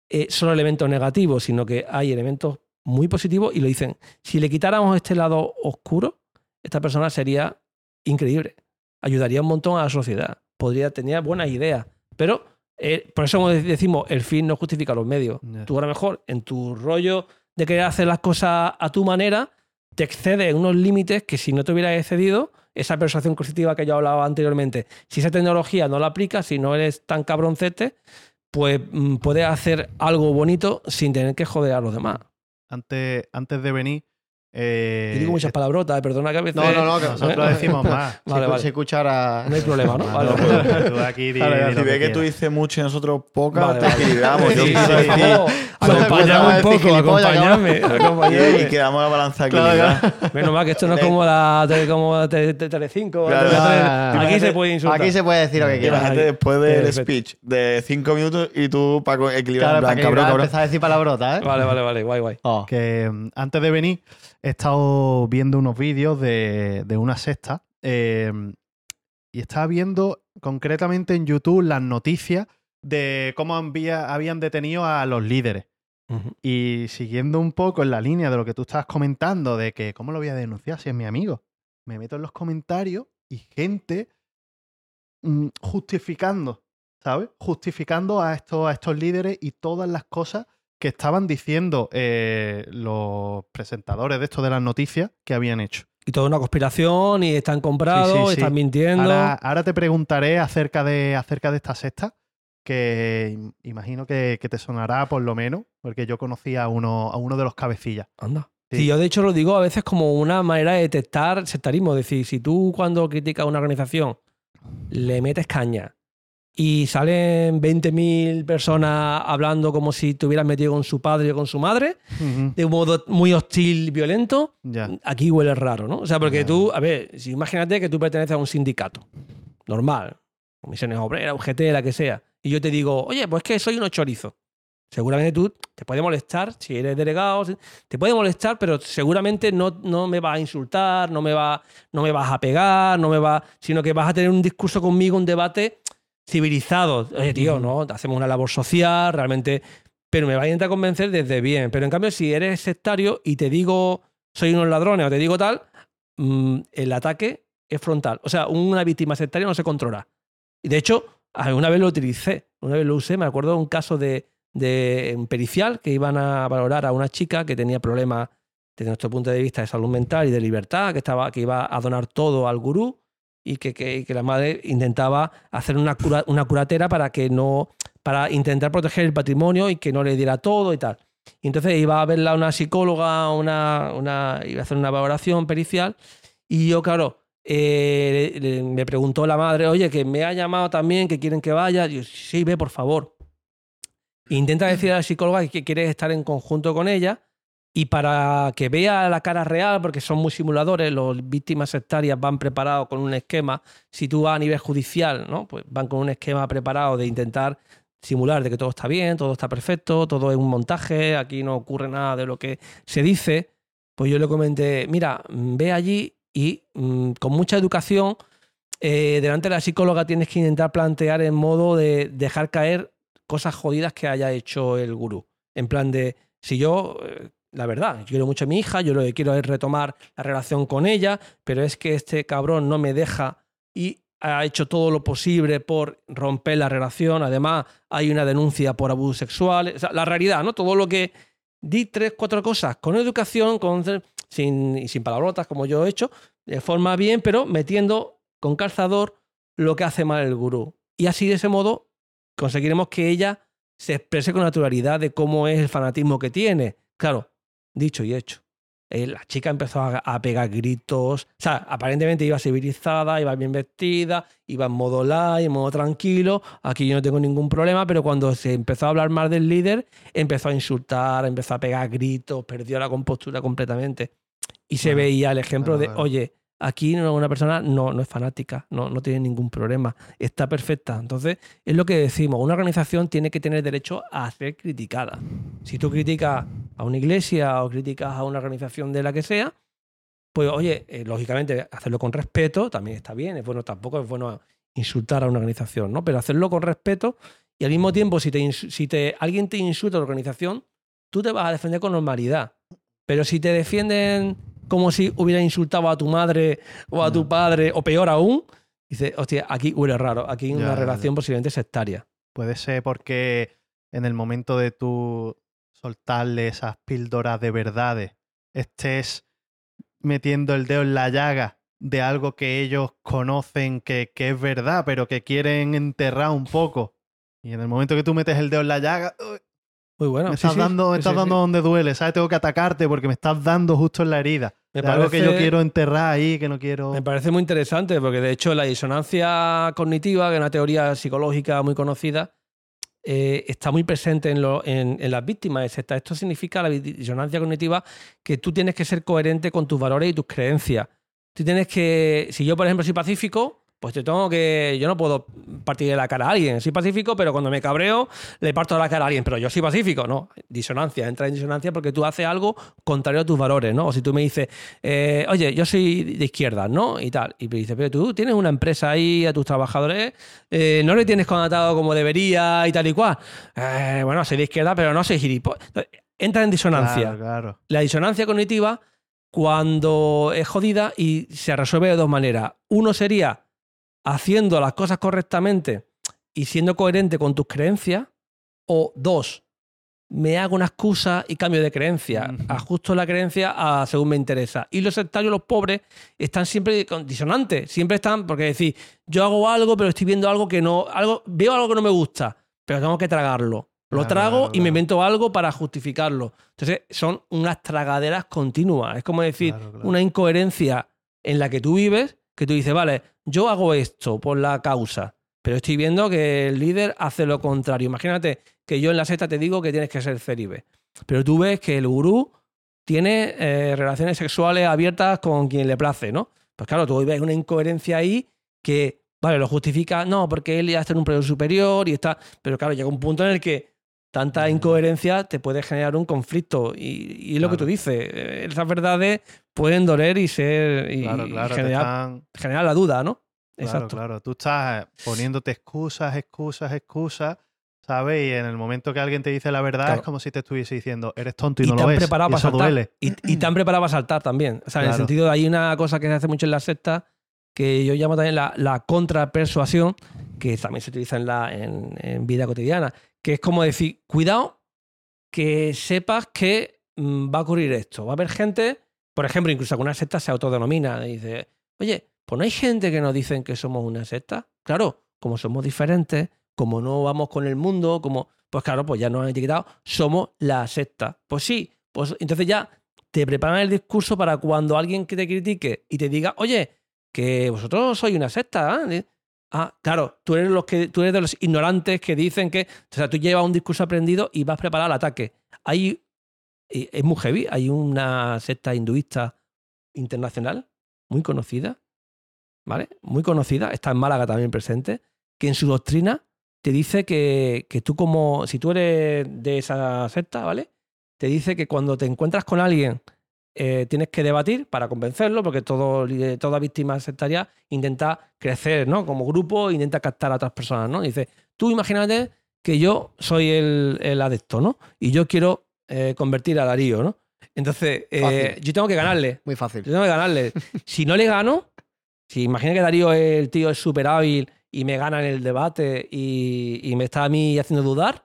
eh, solo elementos negativos, sino que hay elementos muy positivos y lo dicen, si le quitáramos este lado oscuro, esta persona sería increíble, ayudaría un montón a la sociedad, podría tener buenas ideas, pero eh, por eso decimos, el fin no justifica los medios. Tú a lo mejor en tu rollo de querer hacer las cosas a tu manera, te excedes en unos límites que si no te hubieras excedido, esa persuasión coercitiva que yo hablaba anteriormente, si esa tecnología no la aplicas, si no eres tan cabroncete, pues mm, puedes hacer algo bonito sin tener que joder a los demás. Antes, antes de venir. Eh, Yo digo muchas palabrotas, eh, perdona que a veces... No, no, no, que nosotros decimos más. Vale, escu- vale. se escucha ahora. No hay problema, ¿no? Vale, Claro, vale. pues, tú aquí di- Vale, di vale. lo Si ve que quieras. tú dices mucho y nosotros poca, Vale, te vale. equilibramos. Sí, Yo sí, sí, decir- sí. Acompañame un poco, acompañame. y, acompañame. y quedamos la balanza Claro, equilibrada. Menos mal que esto no es como la como te- te- Telecinco. Claro. Tele- Tele- Ah, Aquí se puede insultar. Aquí se puede decir lo que Y la quiera. Ay, gente después del speech de cinco minutos y tú para equilibrar, Claro, para cabrón, a decir palabrotas, ¿eh? Vale, vale, vale, guay, guay. Que antes de venir he estado viendo unos vídeos de, de una secta eh, y estaba viendo concretamente en YouTube las noticias de cómo había- habían detenido a los líderes. Y siguiendo un poco en la línea de lo que tú estabas comentando, de que cómo lo voy a denunciar si es mi amigo, me meto en los comentarios y gente mm, justificando, ¿sabes? Justificando a estos, a estos líderes y todas las cosas que estaban diciendo eh, los presentadores de esto de las noticias que habían hecho. Y toda una conspiración y están comprados, Sí, sí, sí. están mintiendo. Ahora, ahora te preguntaré acerca de, acerca de esta secta, que im- imagino que, que te sonará por lo menos, porque yo conocí a uno, a uno de los cabecillas. Anda. Sí. Yo de hecho lo digo a veces como una manera de detectar sectarismo. Es decir, si tú cuando criticas una organización le metes caña y salen 20.000 personas hablando como si te hubieras metido con su padre o con su madre, Ujú, de un modo muy hostil, violento, aquí huele raro, ¿no? O sea, porque Ya. tú, a ver, si imagínate que tú perteneces a un sindicato normal, comisiones obreras, UGT, la que sea, y yo te digo, oye, pues que soy unos chorizos. Seguramente tú te puede molestar, si eres delegado, te puede molestar, pero seguramente no, no me vas a insultar, no me, va, no me vas a pegar, no me va, sino que vas a tener un discurso conmigo, un debate civilizado. Oye, tío, no, hacemos una labor social, realmente, pero me va a intentar convencer desde bien. Pero en cambio, si eres sectario y te digo soy unos ladrones o te digo tal, mm, el ataque es frontal. O sea, una víctima sectaria no se controla. Y de hecho, una vez lo utilicé, una vez lo usé, me acuerdo de un caso de, de un pericial que iban a valorar a una chica que tenía problemas desde nuestro punto de vista de salud mental y de libertad, que, estaba, que iba a donar todo al gurú y que, que- la madre intentaba hacer una, cura- una curatera para que no para intentar proteger el patrimonio y que no le diera todo y tal. Entonces iba a verla una psicóloga, una, una, iba a hacer una valoración pericial y yo, claro, eh, me preguntó la madre, oye, que me ha llamado también, que quieren que vaya. Y yo, sí, ve, por favor. Intenta decir a la psicóloga que quiere estar en conjunto con ella y para que vea la cara real, porque son muy simuladores, los víctimas sectarias van preparados con un esquema. Si tú vas a nivel judicial, ¿no? Pues van con un esquema preparado de intentar simular de que todo está bien, todo está perfecto, todo es un montaje, aquí no ocurre nada de lo que se dice. Pues yo le comenté, mira, ve allí y mm, con mucha educación, eh, delante de la psicóloga tienes que intentar plantear en modo de dejar caer cosas jodidas que haya hecho el gurú. En plan de, si yo, eh, la verdad, yo quiero mucho a mi hija, yo lo que quiero es retomar la relación con ella, pero es que este cabrón no me deja y ha hecho todo lo posible por romper la relación. Además, hay una denuncia por abusos sexuales. O sea, la realidad, ¿no? Todo lo que di tres, cuatro cosas con educación, con, sin, y sin palabrotas, como yo he hecho, de forma bien, pero metiendo con calzador lo que hace mal el gurú. Y así, de ese modo, conseguiremos que ella se exprese con naturalidad de cómo es el fanatismo que tiene. Claro, dicho y hecho. Eh, la chica empezó a, a pegar gritos. O sea, aparentemente iba civilizada, iba bien vestida, iba en modo light, en modo tranquilo. Aquí yo no tengo ningún problema, pero cuando se empezó a hablar más del líder, empezó a insultar, empezó a pegar gritos, perdió la compostura completamente. Y se veía el ejemplo de, oye, aquí una persona no, no es fanática, no, no tiene ningún problema, está perfecta. Entonces, es lo que decimos, una organización tiene que tener derecho a ser criticada. Si tú criticas a una iglesia o criticas a una organización de la que sea, pues oye, eh, lógicamente hacerlo con respeto también está bien, es bueno, tampoco es bueno insultar a una organización, ¿no? Pero hacerlo con respeto y al mismo tiempo, si, te, si te, alguien te insulta a la organización, tú te vas a defender con normalidad. Pero si te defienden como si hubiera insultado a tu madre o a tu padre, o peor aún, dices, hostia, aquí huele raro, aquí hay una ya, relación posiblemente sectaria. Puede ser porque en el momento de tú soltarle esas píldoras de verdades, estés metiendo el dedo en la llaga de algo que ellos conocen que, que es verdad, pero que quieren enterrar un poco. Y en el momento que tú metes el dedo en la llaga, uy, Muy bueno. me estás sí, dando, me estás sí, dando donde duele, ¿sabes? Tengo que atacarte porque me estás dando justo en la herida. Me de algo que yo parece- quiero enterrar ahí, que no quiero. Me parece muy interesante porque de hecho la disonancia cognitiva, que es una teoría psicológica muy conocida, eh, está muy presente en, lo- en- las víctimas. etcétera. Esto significa la disonancia cognitiva que tú tienes que ser coherente con tus valores y tus creencias. Tú tienes que, si yo por ejemplo soy pacífico, pues te tengo que, yo no puedo partir de la cara a alguien. Soy pacífico, pero cuando me cabreo le parto la cara a alguien. Pero yo soy pacífico, no. Disonancia, entra en disonancia porque tú haces algo contrario a tus valores, ¿no? O si tú me dices, eh, oye, yo soy de izquierda, ¿no? Y tal. Y me dices, pero tú tienes una empresa ahí a tus trabajadores, eh, no le tienes contratado como debería y tal y cual. Eh, bueno, soy de izquierda, pero no soy gilipollas. Entra en disonancia. Claro, claro. La disonancia cognitiva, cuando es jodida y se resuelve de dos maneras. Uno sería haciendo las cosas correctamente y siendo coherente con tus creencias. O dos, me hago una excusa y cambio de creencia. Ajusto la creencia a según me interesa. Y los sectarios, los pobres, están siempre disonantes. Siempre están, porque decir, yo hago algo, pero estoy viendo algo que no. Algo, veo algo que no me gusta. pero tengo que tragarlo. Lo Claro, trago claro, y me invento algo para justificarlo. Entonces, son unas tragaderas continuas. Es como decir, claro. una incoherencia en la que tú vives, que tú dices, vale, yo hago esto por la causa, pero estoy viendo que el líder hace lo contrario. Imagínate que yo en la secta te digo que tienes que ser célibe, pero tú ves que el gurú tiene eh, relaciones sexuales abiertas con quien le place, ¿no? Pues claro, tú ves una incoherencia ahí que, vale, lo justifica, no, porque él ya está en un periodo superior y está, pero claro, llega un punto en el que tanta incoherencia te puede generar un conflicto y, es lo que tú dices, eh, esas verdades pueden doler y ser y, Claro, claro, generar, están- generar la duda, ¿no? Exacto. claro. Tú estás eh, poniéndote excusas, excusas, excusas, ¿sabes? Y en el momento que alguien te dice la verdad es como si te estuviese diciendo, eres tonto y, Y no lo ves. preparado y para eso saltar. duele. Y, y te han preparado para saltar también. O sea, en el sentido de hay una cosa que se hace mucho en la secta que yo llamo también la, la contrapersuasión, que también se utiliza en, la, en, en vida cotidiana, que es como decir, cuidado que sepas que mm, va a ocurrir esto. Va a haber gente, por ejemplo, incluso alguna secta se autodenomina y dice, oye, pues no hay gente que nos dicen que somos una secta. Claro, como somos diferentes, como no vamos con el mundo, como, pues claro, pues ya nos han etiquetado, somos la secta. Pues sí, pues entonces ya te preparan el discurso para cuando alguien que te critique y te diga, oye, que vosotros sois una secta, ¿eh? Ah, claro, tú eres, los que, tú eres de los ignorantes que dicen que. O sea, tú llevas un discurso aprendido y vas preparado al ataque. Hay. y Es muy heavy. Hay una secta hinduista internacional muy conocida, ¿vale? Muy conocida, está en Málaga también presente, que en su doctrina te dice que, que tú, como. Si tú eres de esa secta, ¿vale? Te dice que cuando te encuentras con alguien eh, tienes que debatir para convencerlo, porque todo, li- toda víctima sectaria intenta crecer, ¿no? Como grupo, intenta captar a otras personas, ¿no? Dice, tú imagínate que yo soy el, el adepto, ¿no? Y yo quiero eh, convertir a Darío, ¿no? Entonces, eh, yo tengo que ganarle. Muy Yo fácil. tengo que ganarle. Si no le gano, si imagina que Darío es el tío es súper hábil y me gana en el debate y, y me está a mí haciendo dudar,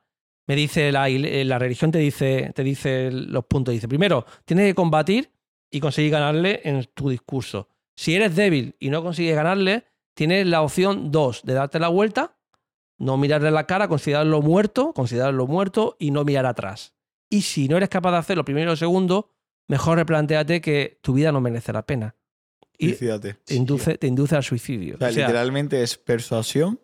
me dice la, ile- la religión te dice, te dice los puntos. Dice, primero, tienes que combatir y conseguir ganarle en tu discurso. Si eres débil y no consigues ganarle, tienes la opción dos, de darte la vuelta, no mirarle la cara, considerarlo muerto, considerarlo muerto y no mirar atrás. Y si no eres capaz de hacerlo primero o segundo, mejor replantéate que tu vida no merece la pena. Y Suicídate. te induce, te induce al suicidio. O sea, O sea, literalmente es persuasión.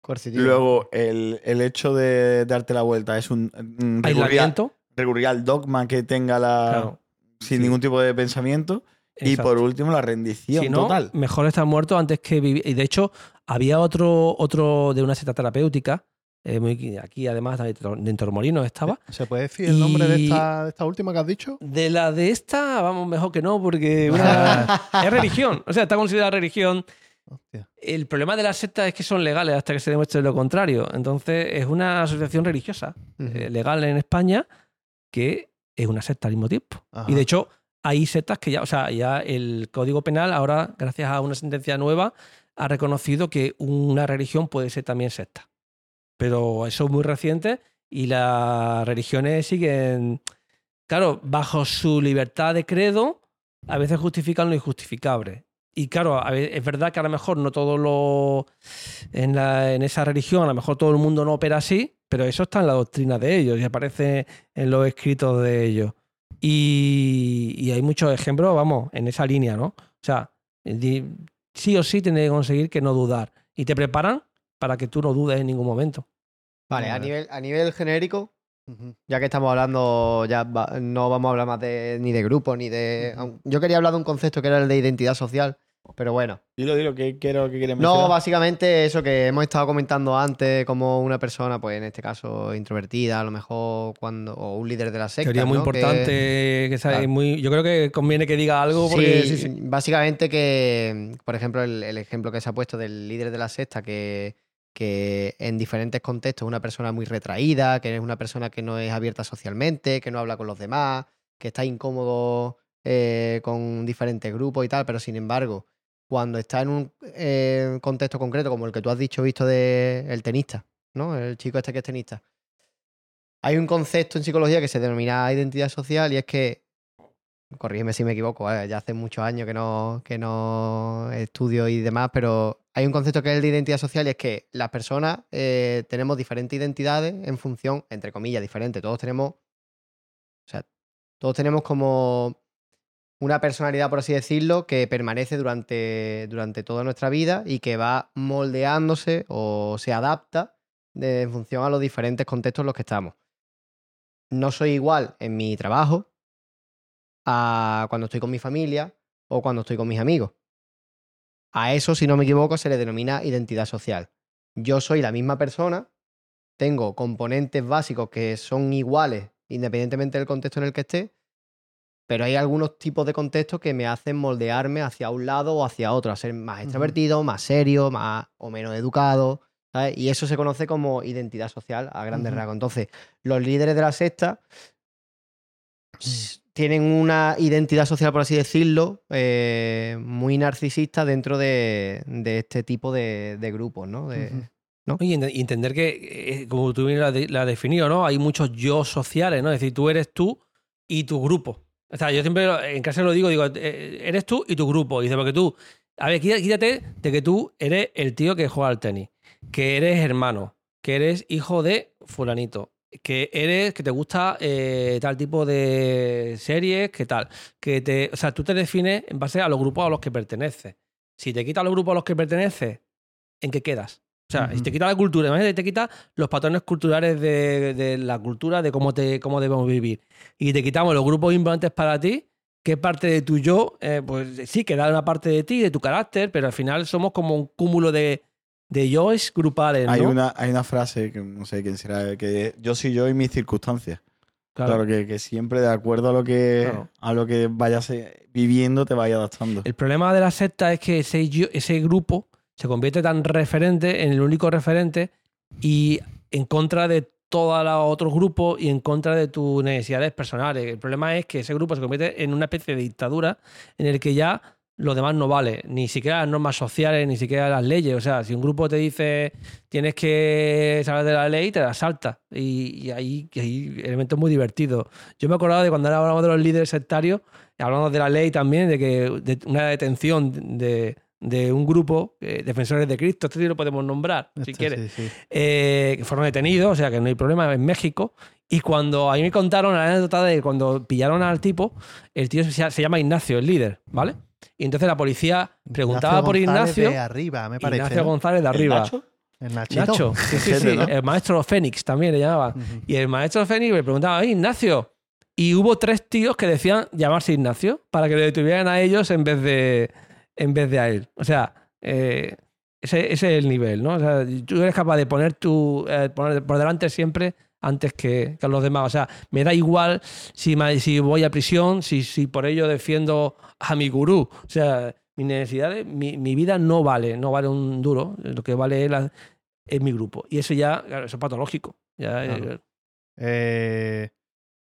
Coercitivo. Luego, el, el hecho de darte la vuelta es un, un recurrir, a- aislamiento. recurrir al dogma que tenga la. Claro, sin sí. ningún tipo de pensamiento. Y por último, la rendición Si no, total. mejor estar muerto antes que vivir. Y de hecho, había otro, otro de una secta terapéutica, eh, muy- aquí además de Tor- de Tormolinos estaba. ¿Se puede decir el nombre de esta, de esta última que has dicho? De la de esta, vamos, mejor que no, porque una- es religión. O sea, está considerada religión. Hostia. El problema de las sectas es que son legales hasta que se demuestre lo contrario. Entonces, es una asociación religiosa eh, legal en España que es una secta al mismo tiempo. Ajá. Y de hecho, hay sectas que ya, o sea, ya el Código Penal ahora, gracias a una sentencia nueva, ha reconocido que una religión puede ser también secta. Pero eso es muy reciente y las religiones siguen, claro, bajo su libertad de credo, a veces justifican lo injustificable. Y claro, es verdad que a lo mejor no todo lo. En, la- en esa religión, a lo mejor todo el mundo no opera así, pero eso está en la doctrina de ellos y aparece en los escritos de ellos. Y, y hay muchos ejemplos, vamos, en esa línea, ¿no? O sea, sí o sí tienes que conseguir que no dudar. Y te preparan para que tú no dudes en ningún momento. Vale, a nivel, a nivel genérico. Ya que estamos hablando, ya va- no vamos a hablar más de, ni de grupo, ni de... Yo quería hablar de un concepto que era el de identidad social, pero bueno. Dilo, dilo, ¿qué quiero que quieres No, básicamente eso que hemos estado comentando antes, como una persona, pues en este caso introvertida, a lo mejor cuando, o un líder de la secta. Teoría muy ¿no? Que- importante, que, sea Claro. muy, yo creo que conviene que diga algo porque Sí, sí, sí. básicamente que, por ejemplo, el, el ejemplo que se ha puesto del líder de la secta, que, que en diferentes contextos es una persona muy retraída, que es una persona que no es abierta socialmente, que no habla con los demás, que está incómodo eh, con diferentes grupos y tal, pero sin embargo, cuando está en un eh, contexto concreto, como el que tú has dicho, visto de el tenista, ¿no? El chico este que es tenista. Hay un concepto en psicología que se denomina identidad social y es que corrígeme si me equivoco, ¿vale? ya hace muchos años que no, que no estudio y demás, pero hay un concepto que es el de identidad social y es que las personas eh, tenemos diferentes identidades en función, entre comillas, diferentes. Todos tenemos, o sea, todos tenemos como una personalidad, por así decirlo, que permanece durante, durante toda nuestra vida y que va moldeándose o se adapta de- en función a los diferentes contextos en los que estamos. No soy igual en mi trabajo a cuando estoy con mi familia o cuando estoy con mis amigos. A eso, si no me equivoco, se le denomina identidad social. Yo soy la misma persona, tengo componentes básicos que son iguales independientemente del contexto en el que esté, pero hay algunos tipos de contextos que me hacen moldearme hacia un lado o hacia otro, a ser más extrovertido, más serio, más o menos educado. ¿sabes? Y eso se conoce como identidad social a grandes rasgos. Entonces, los líderes de la secta s- tienen una identidad social, por así decirlo, eh, muy narcisista dentro de, de este tipo de, de grupos, ¿no? De-. Y ent- y entender que, eh, como tú bien lo has definido, ¿no? Hay muchos yo sociales, ¿no? Es decir, tú eres tú y tu grupo. O sea, yo siempre en casa lo digo, digo, eh, eres tú y tu grupo. Y dice, porque tú, a ver, quítate de que tú eres el tío que juega al tenis, que eres hermano, que eres hijo de fulanito, que eres, que te gusta eh, tal tipo de series, que tal. Que te, o sea, tú te defines en base a los grupos a los que perteneces. Si te quitas los grupos a los que perteneces, ¿en qué quedas? O sea, si te quita la cultura, imagínate, te quita los patrones culturales de, de la cultura, de cómo, te, cómo debemos vivir, y te quitamos los grupos importantes para ti, ¿qué parte de tu yo? Eh, pues sí, queda una parte de ti, de tu carácter, pero al final somos como un cúmulo de, de yoes grupales, ¿no? Hay, una, hay una frase que no sé quién será, que yo soy yo y mis circunstancias. Claro. Claro, que, que siempre de acuerdo a lo que, Claro. a lo que vayas eh, viviendo te vaya adaptando. El problema de la secta es que ese, ese grupo se convierte tan referente en el único referente y en contra de todos los otros grupos y en contra de tus necesidades personales. El problema es que ese grupo se convierte en una especie de dictadura en el que ya lo demás no vale, ni siquiera las normas sociales, ni siquiera las leyes. O sea, si un grupo te dice tienes que saber de la ley, te la salta. Y, y ahí hay elementos muy divertidos. Yo me acordaba de cuando hablábamos de los líderes sectarios, hablamos de la ley también, de que de una detención de, de un grupo, eh, defensores de Cristo, este sí lo podemos nombrar, si quieres, sí, sí. eh, que fueron detenidos, o sea que no hay problema, en México. Y cuando a mí me contaron la anécdota de cuando pillaron al tipo, el tío se, se llama Ignacio, el líder, ¿vale? Y entonces la policía preguntaba por González Ignacio, de arriba, me parece. Ignacio ¿no? González de ¿El arriba. Nacho? El. Nacho, sí, sí, Ese, sí, ¿no? el maestro Fénix también le llamaban. Ujú. Y el maestro Fénix le preguntaba, "Oye, Ignacio. Y hubo tres tíos que decían llamarse Ignacio para que le detuvieran a ellos en vez de, en vez de a él. O sea, eh, ese, ese es el nivel, ¿no? O sea, tú eres capaz de poner, tu, eh, poner por delante siempre antes que, que a los demás. O sea, me da igual si, si voy a prisión, si, si por ello defiendo a mi gurú. O sea, mis necesidades, mi, mi vida no vale, no vale un duro. Lo que vale es, la- es mi grupo. Y eso ya, claro, eso es patológico. Ya, Claro. eh, Eh,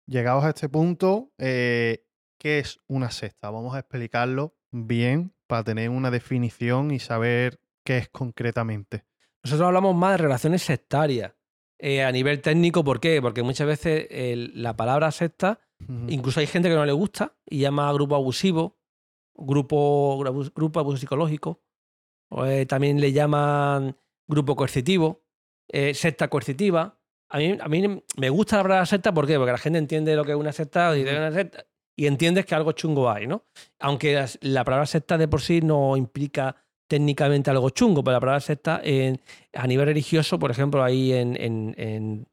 llegados a este punto, eh, ¿qué es una secta? Vamos a explicarlo bien para tener una definición y saber qué es concretamente. Nosotros hablamos más de relaciones sectarias. Eh, a nivel técnico, ¿por qué? Porque muchas veces la palabra secta, incluso hay gente que no le gusta y llama grupo abusivo, grupo, grupo, abuso psicológico. o, eh, también le llaman grupo coercitivo, eh, secta coercitiva. A mí, a mí me gusta la palabra secta, ¿por qué? Porque la gente entiende lo que es una secta, dice, una secta y entiendes que algo chungo hay, ¿no? Aunque la palabra secta de por sí no implica técnicamente algo chungo, pero la palabra secta en- a nivel religioso, por ejemplo, ahí en, en- en-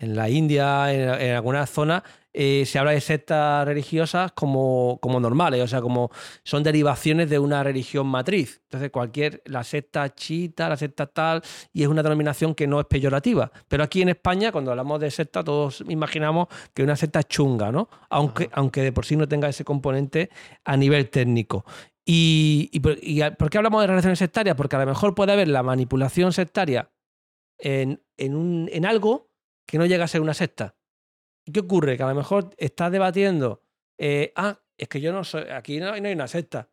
la India, en, algunas zonas, eh, se habla de sectas religiosas como, como normales, o sea, como son derivaciones de una religión matriz. Entonces, cualquier, la secta chita, la secta tal, y es una denominación que no es peyorativa. Pero aquí en España, cuando hablamos de secta, todos imaginamos que una secta es chunga, ¿no? Aunque, Ajá. aunque de por sí no tenga ese componente a nivel técnico. Y, y por, y a- ¿por qué hablamos de relaciones sectarias? Porque a lo mejor puede haber la manipulación sectaria en, en, un, en algo que no llega a ser una secta. ¿Y qué ocurre? Que a lo mejor estás debatiendo, eh, ah, es que yo no soy, aquí no, no hay una secta.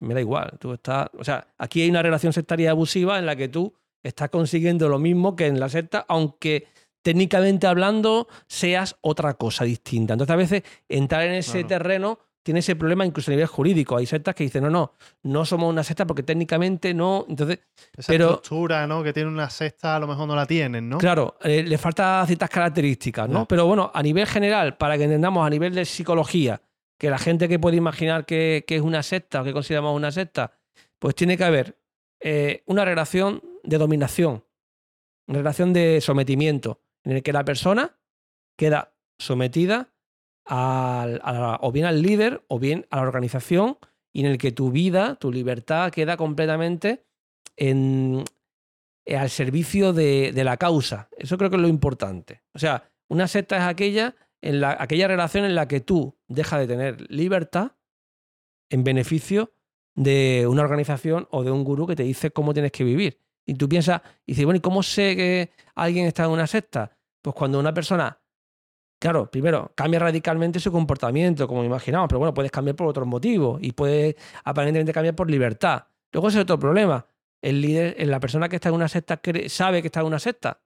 Me da igual, tú estás, o sea, aquí hay una relación sectaria abusiva en la que tú estás consiguiendo lo mismo que en la secta, aunque técnicamente hablando seas otra cosa distinta. Entonces a veces entrar en ese Claro. terreno tiene ese problema incluso a nivel jurídico. Hay sectas que dicen, no, no, no somos una secta porque técnicamente no. Entonces, Esa Pero- estructura, ¿no? Que tiene una sexta, a lo mejor no la tienen, ¿no? claro, eh, le falta ciertas características, ¿no? Pero bueno, a nivel general, para que entendamos a nivel de psicología, que la gente que puede imaginar que, que es una secta o que consideramos una secta, pues tiene que haber eh, una relación de dominación, una relación de sometimiento, en el que la persona queda sometida al- o bien al líder o bien a la organización y en el que tu vida, tu libertad queda completamente en, eh, al servicio de, de la causa. Eso creo que es lo importante. O sea, una secta es aquella, en la, aquella relación en la que tú dejas de tener libertad en beneficio de una organización o de un gurú que te dice cómo tienes que vivir. Y tú piensas, y dices, bueno, ¿y cómo sé que alguien está en una secta? Pues cuando una persona, claro, primero, cambia radicalmente su comportamiento, como imaginamos, pero bueno, puedes cambiar por otros motivos y puedes aparentemente cambiar por libertad. Luego ese es otro problema. El líder, la persona que está en una secta, ¿sabe que está en una secta?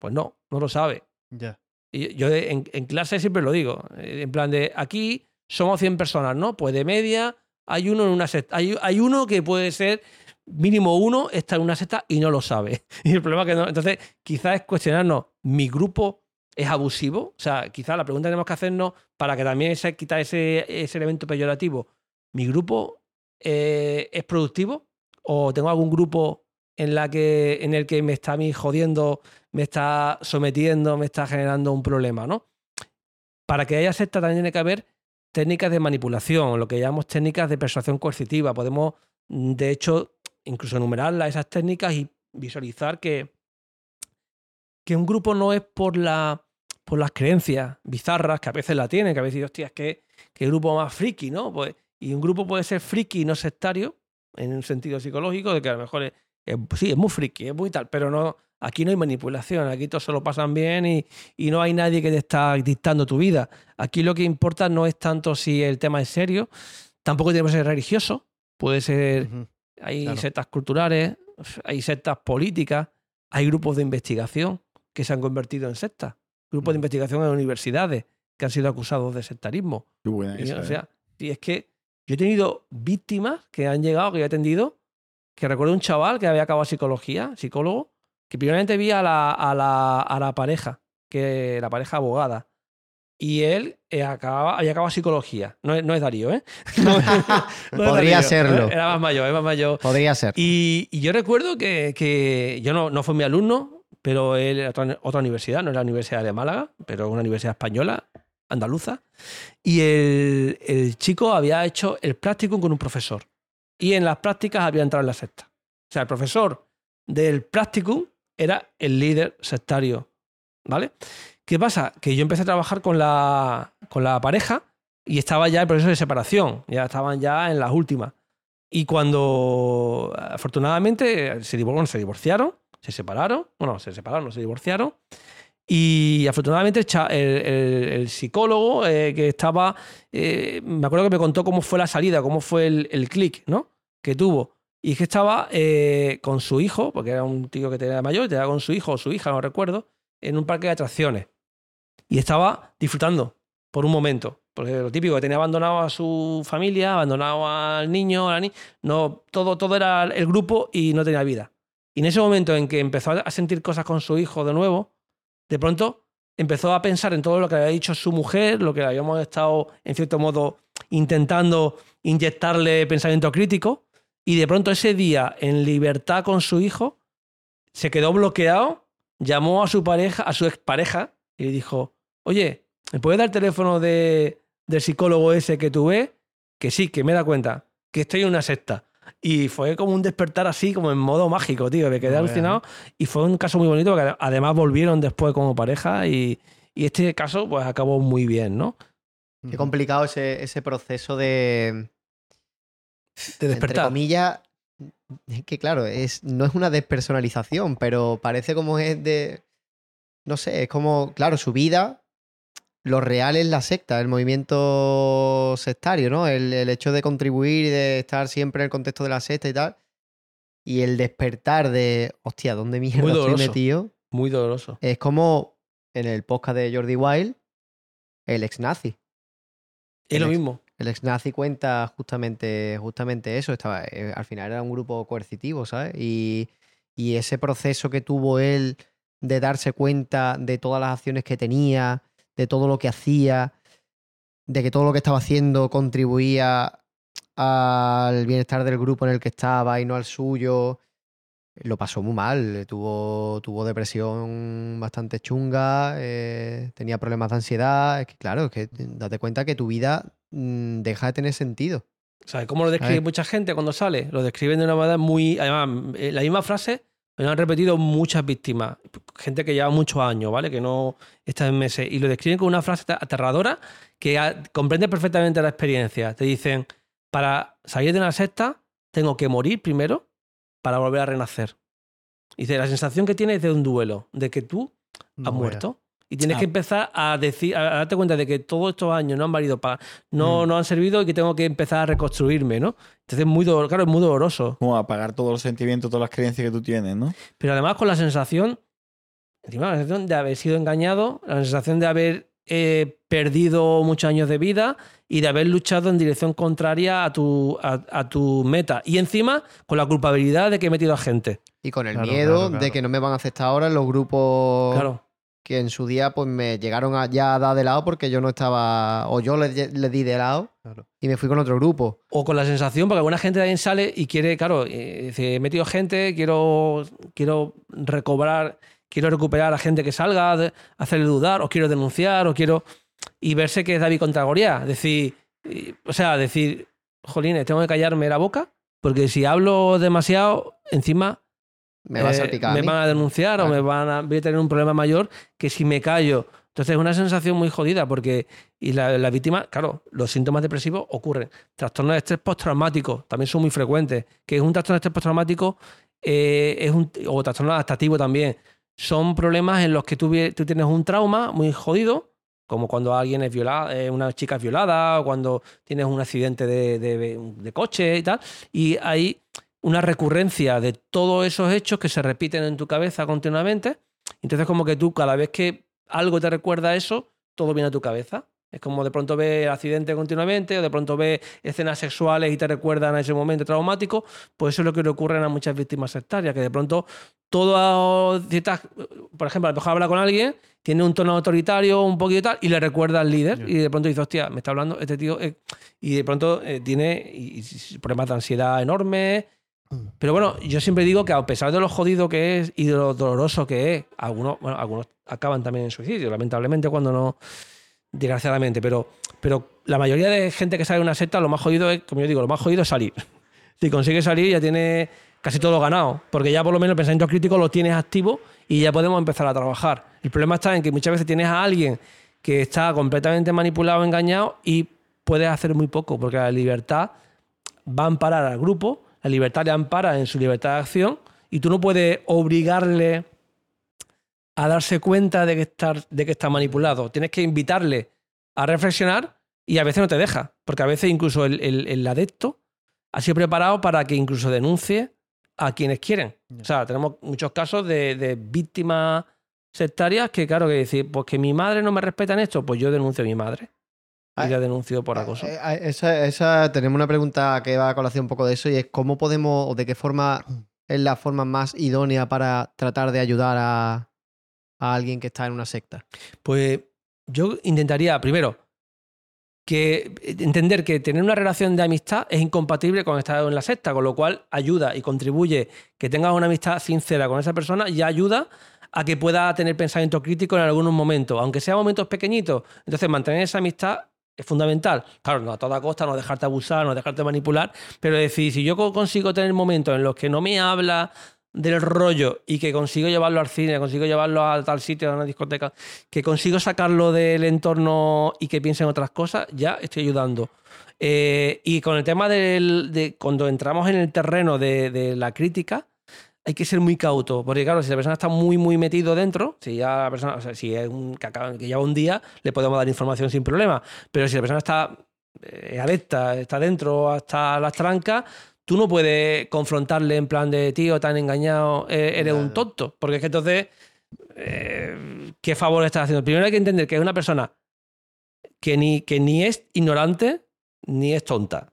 Pues no, no lo sabe. Ya. Y yo en, en clase siempre lo digo, eh, en plan de aquí somos 100 personas, ¿no? Pues de media hay uno en una secta, hay, hay uno que puede ser mínimo uno está en una secta y no lo sabe. Y el problema es que no, entonces quizás es cuestionarnos, ¿mi grupo es abusivo? O sea, quizás la pregunta que tenemos que hacernos para que también se quita ese, ese elemento peyorativo, ¿mi grupo eh, es productivo? ¿O tengo algún grupo en, la que, en el que me está a mí jodiendo me está sometiendo, me está generando un problema, ¿no? Para que haya secta también tiene que haber técnicas de manipulación, lo que llamamos técnicas de persuasión coercitiva. Podemos, mm, de hecho, incluso enumerarlas, esas técnicas y visualizar que, que un grupo no es por, la, por las creencias bizarras, que a veces la tienen, que a veces, hostia, es que, que grupo más friki, ¿no? Pues, y un grupo puede ser friki y no sectario, en un sentido psicológico, de que a lo mejor es, es- sí, es muy friki, es muy tal, pero no, aquí no hay manipulación, aquí todos se lo pasan bien y, y no hay nadie que te está dictando tu vida. Aquí lo que importa no es tanto si el tema es serio, tampoco tiene que ser religioso, puede ser, hay claro. sectas culturales, hay sectas políticas, hay grupos de investigación que se han convertido en sectas, grupos de Mm. investigación en universidades que han sido acusados de sectarismo. Qué buena Y, esa, o ¿eh? sea, y es que yo he tenido víctimas que han llegado, que yo he atendido, que recuerdo un chaval que había acabado psicología, psicólogo, que primeramente vi a la, a la, a la pareja, que la pareja abogada. Y él eh, acababa, había acabado psicología. No es, no es Darío, ¿eh? No no Podría Darío, serlo. ¿eh? Era más mayor, era más mayor. Podría ser. Y, y yo recuerdo que, que yo no, no fue mi alumno, pero él era otra, universidad, no era la Universidad de Málaga, pero una universidad española, andaluza. Y el, chico había hecho el practicum con un profesor. Y en las prácticas había entrado en la secta. O sea, el profesor del practicum era el líder sectario. ¿Vale? ¿Qué pasa? Que yo empecé a trabajar con la, pareja y estaba ya el proceso de separación. Ya estaban ya en las últimas. Y cuando afortunadamente se, se divorciaron, se separaron, bueno, se separaron, se divorciaron. Y afortunadamente el, psicólogo eh, que estaba, eh, me acuerdo que me contó cómo fue la salida, cómo fue el, el clic, ¿no? Que tuvo. Y es que estaba eh, con su hijo, porque era un tío que tenía mayor, estaba con su hijo o su hija, no recuerdo, en un parque de atracciones. Y estaba disfrutando por un momento. Porque lo típico, que tenía abandonado a su familia, abandonado al niño, a la no, todo, todo era el grupo y no tenía vida. Y en ese momento en que empezó a sentir cosas con su hijo de nuevo, de pronto empezó a pensar en todo lo que había dicho su mujer, lo que habíamos estado, en cierto modo, intentando inyectarle pensamiento crítico. Y de pronto ese día, en libertad con su hijo, se quedó bloqueado, llamó a su pareja, a su expareja, y le dijo, oye, ¿me puedes dar el teléfono de, del psicólogo ese que tú ves? Que sí, que me da cuenta, que estoy en una secta. Y fue como un despertar así, como en modo mágico, tío. Me quedé alucinado. Y fue un caso muy bonito, porque ade- además volvieron después como pareja y, y este caso pues acabó muy bien, ¿no? Qué complicado ese, ese proceso de. De Entre despertar. comillas. Es que claro, es, no es una despersonalización, pero parece como es de. No sé, es como, claro, su vida. Lo real es la secta, el movimiento sectario, ¿no? El, el hecho de contribuir y de estar siempre en el contexto de la secta y tal. Y el despertar de, hostia, ¿dónde mierda estoy metido? Muy doloroso. Es como en el podcast de Jordi Wild, el ex nazi. Es lo El ex- mismo. El ex nazi cuenta justamente, justamente eso. Estaba, eh, al final era un grupo coercitivo, ¿sabes? Y, y ese proceso que tuvo él de darse cuenta de todas las acciones que tenía, de todo lo que hacía, de que todo lo que estaba haciendo contribuía al bienestar del grupo en el que estaba y no al suyo. Lo pasó muy mal, tuvo, tuvo depresión bastante chunga, eh, tenía problemas de ansiedad. Es que, claro, es que date cuenta que tu vida mm, deja de tener sentido. ¿Sabes cómo lo describe mucha gente cuando sale? Lo describen de una manera muy. Además, eh, la misma frase me lo han repetido muchas víctimas. Gente que lleva muchos años, ¿vale? Que no está en meses. Y lo describen con una frase aterradora que comprende perfectamente la experiencia. Te dicen: para salir de una secta, tengo que morir primero para volver a renacer. Y dice: la sensación que tienes es de un duelo, de que tú has muerto. Y tienes Ah. que empezar a decir, a darte cuenta de que todos estos años no han valido para, no, Mm. no han servido y que tengo que empezar a reconstruirme, ¿no? Entonces es muy doloroso, claro, es muy doloroso. Como apagar todos los sentimientos, todas las creencias que tú tienes, ¿no? Pero además con la sensación, encima la sensación de haber sido engañado, la sensación de haber eh, perdido muchos años de vida y de haber luchado en dirección contraria a tu, a, a tu meta. Y encima con la culpabilidad de que he metido a gente. Y con el Claro, miedo claro, claro. de que no me van a aceptar ahora en los grupos Claro. Que en su día pues me llegaron a, ya a dar de lado porque yo no estaba, o yo le, le di de lado Claro. y me fui con otro grupo. O con la sensación, porque alguna gente también sale y quiere, claro, eh, dice, he metido gente, quiero, quiero recobrar, quiero recuperar a gente que salga, de- hacerle dudar, o quiero denunciar, o quiero. Y verse que es David contra Goliat. Decir, y- o sea, decir, jolines, tengo que callarme la boca, porque si hablo demasiado, encima Me a eh, a me van a denunciar o me van a, voy a tener un problema mayor que si me callo. Entonces es una sensación muy jodida porque y la, la víctima, claro, los síntomas depresivos ocurren. Trastornos de estrés postraumático también son muy frecuentes. Que es un trastorno de estrés postraumático eh, es un, o trastorno adaptativo también. Son problemas en los que tú, tú tienes un trauma muy jodido, como cuando alguien es violada, eh, una chica es violada, o cuando tienes un accidente de, de- de coche y tal. Y hay una recurrencia de todos esos hechos que se repiten en tu cabeza continuamente. Entonces, como que tú, cada vez que algo te recuerda a eso, todo viene a tu cabeza. Es como de pronto ves accidentes continuamente o de pronto ves escenas sexuales y te recuerdan a ese momento traumático. Pues eso es lo que le ocurre a muchas víctimas sectarias, que de pronto todo ciertas, por ejemplo, a lo mejor habla con alguien, tiene un tono autoritario, un poquito y tal, y le recuerda al líder, y de pronto dice, hostia, me está hablando este tío, eh", y de pronto eh, tiene y- y problemas de ansiedad enormes. Mm. Pero bueno, yo siempre digo que a pesar de lo jodido que es y de lo doloroso que es, algunos, bueno, algunos acaban también en suicidio, lamentablemente cuando no, desgraciadamente, pero, pero la mayoría de gente que sale de una secta, lo más jodido es, como yo digo, lo más jodido es salir. Si consigues salir ya tienes casi todo ganado, porque ya por lo menos el pensamiento crítico lo tienes activo y ya podemos empezar a trabajar. El problema está en que muchas veces tienes a alguien que está completamente manipulado, engañado y puedes hacer muy poco, porque la libertad va a amparar al grupo, la libertad le ampara en su libertad de acción y tú no puedes obligarle a darse cuenta de que, estar, de que está manipulado. Tienes que invitarle a reflexionar y a veces no te deja, porque a veces incluso el, el- el adepto ha sido preparado para que incluso denuncie a quienes quieren. O sea, tenemos muchos casos de, de víctimas sectarias que, claro, que decir, pues que mi madre no me respeta en esto, pues yo denuncio a mi madre. Ah, Y la denuncio por acoso. Eh, eh, esa, esa- tenemos una pregunta que va a colación un poco de eso y es cómo podemos o de qué forma es la forma más idónea para tratar de ayudar a, a alguien que está en una secta. Pues yo intentaría, primero, que entender que tener una relación de amistad es incompatible con estar en la secta, con lo cual ayuda y contribuye que tengas una amistad sincera con esa persona y ayuda a que pueda tener pensamiento crítico en algunos momentos, aunque sea momentos pequeñitos. Entonces, mantener esa amistad es fundamental. Claro, no a toda costa, no dejarte abusar, no dejarte manipular, pero decir, si yo co- consigo tener momentos en los que no me habla del rollo y que consigo llevarlo al cine, consigo llevarlo a tal sitio, a una discoteca, que consigo sacarlo del entorno y que piense en otras cosas, ya estoy ayudando. Eh, y con el tema del, de cuando entramos en el terreno de, de la crítica, hay que ser muy cauto, porque claro, si la persona está muy, muy metido dentro, si ya la persona, o sea, si es un que, acaba- que lleva un día, le podemos dar información sin problema. Pero si la persona está eh, adepta, está dentro hasta las trancas, tú no puedes confrontarle en plan de tío, tan engañado, eh, eres un tonto. Porque es que entonces, eh, ¿qué favor estás haciendo? Primero hay que entender que es una persona que ni, que ni es ignorante ni es tonta.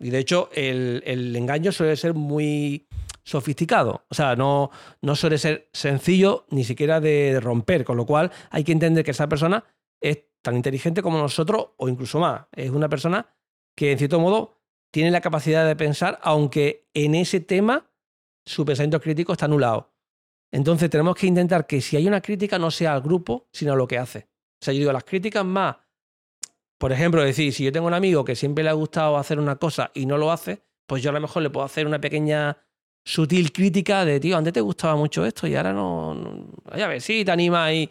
Y de hecho, el, el engaño suele ser muy sofisticado. O sea, no, no suele ser sencillo ni siquiera de romper. Con lo cual, hay que entender que esa persona es tan inteligente como nosotros o incluso más. Es una persona que, en cierto modo, tiene la capacidad de pensar, aunque en ese tema su pensamiento crítico está anulado. Entonces tenemos que intentar que si hay una crítica no sea al grupo, sino a lo que hace. O sea, yo digo, las críticas más, por ejemplo, decir, si yo tengo un amigo que siempre le ha gustado hacer una cosa y no lo hace, pues yo a lo mejor le puedo hacer una pequeña sutil crítica de, tío, antes te gustaba mucho esto y ahora no... no a ver, sí, te anima y...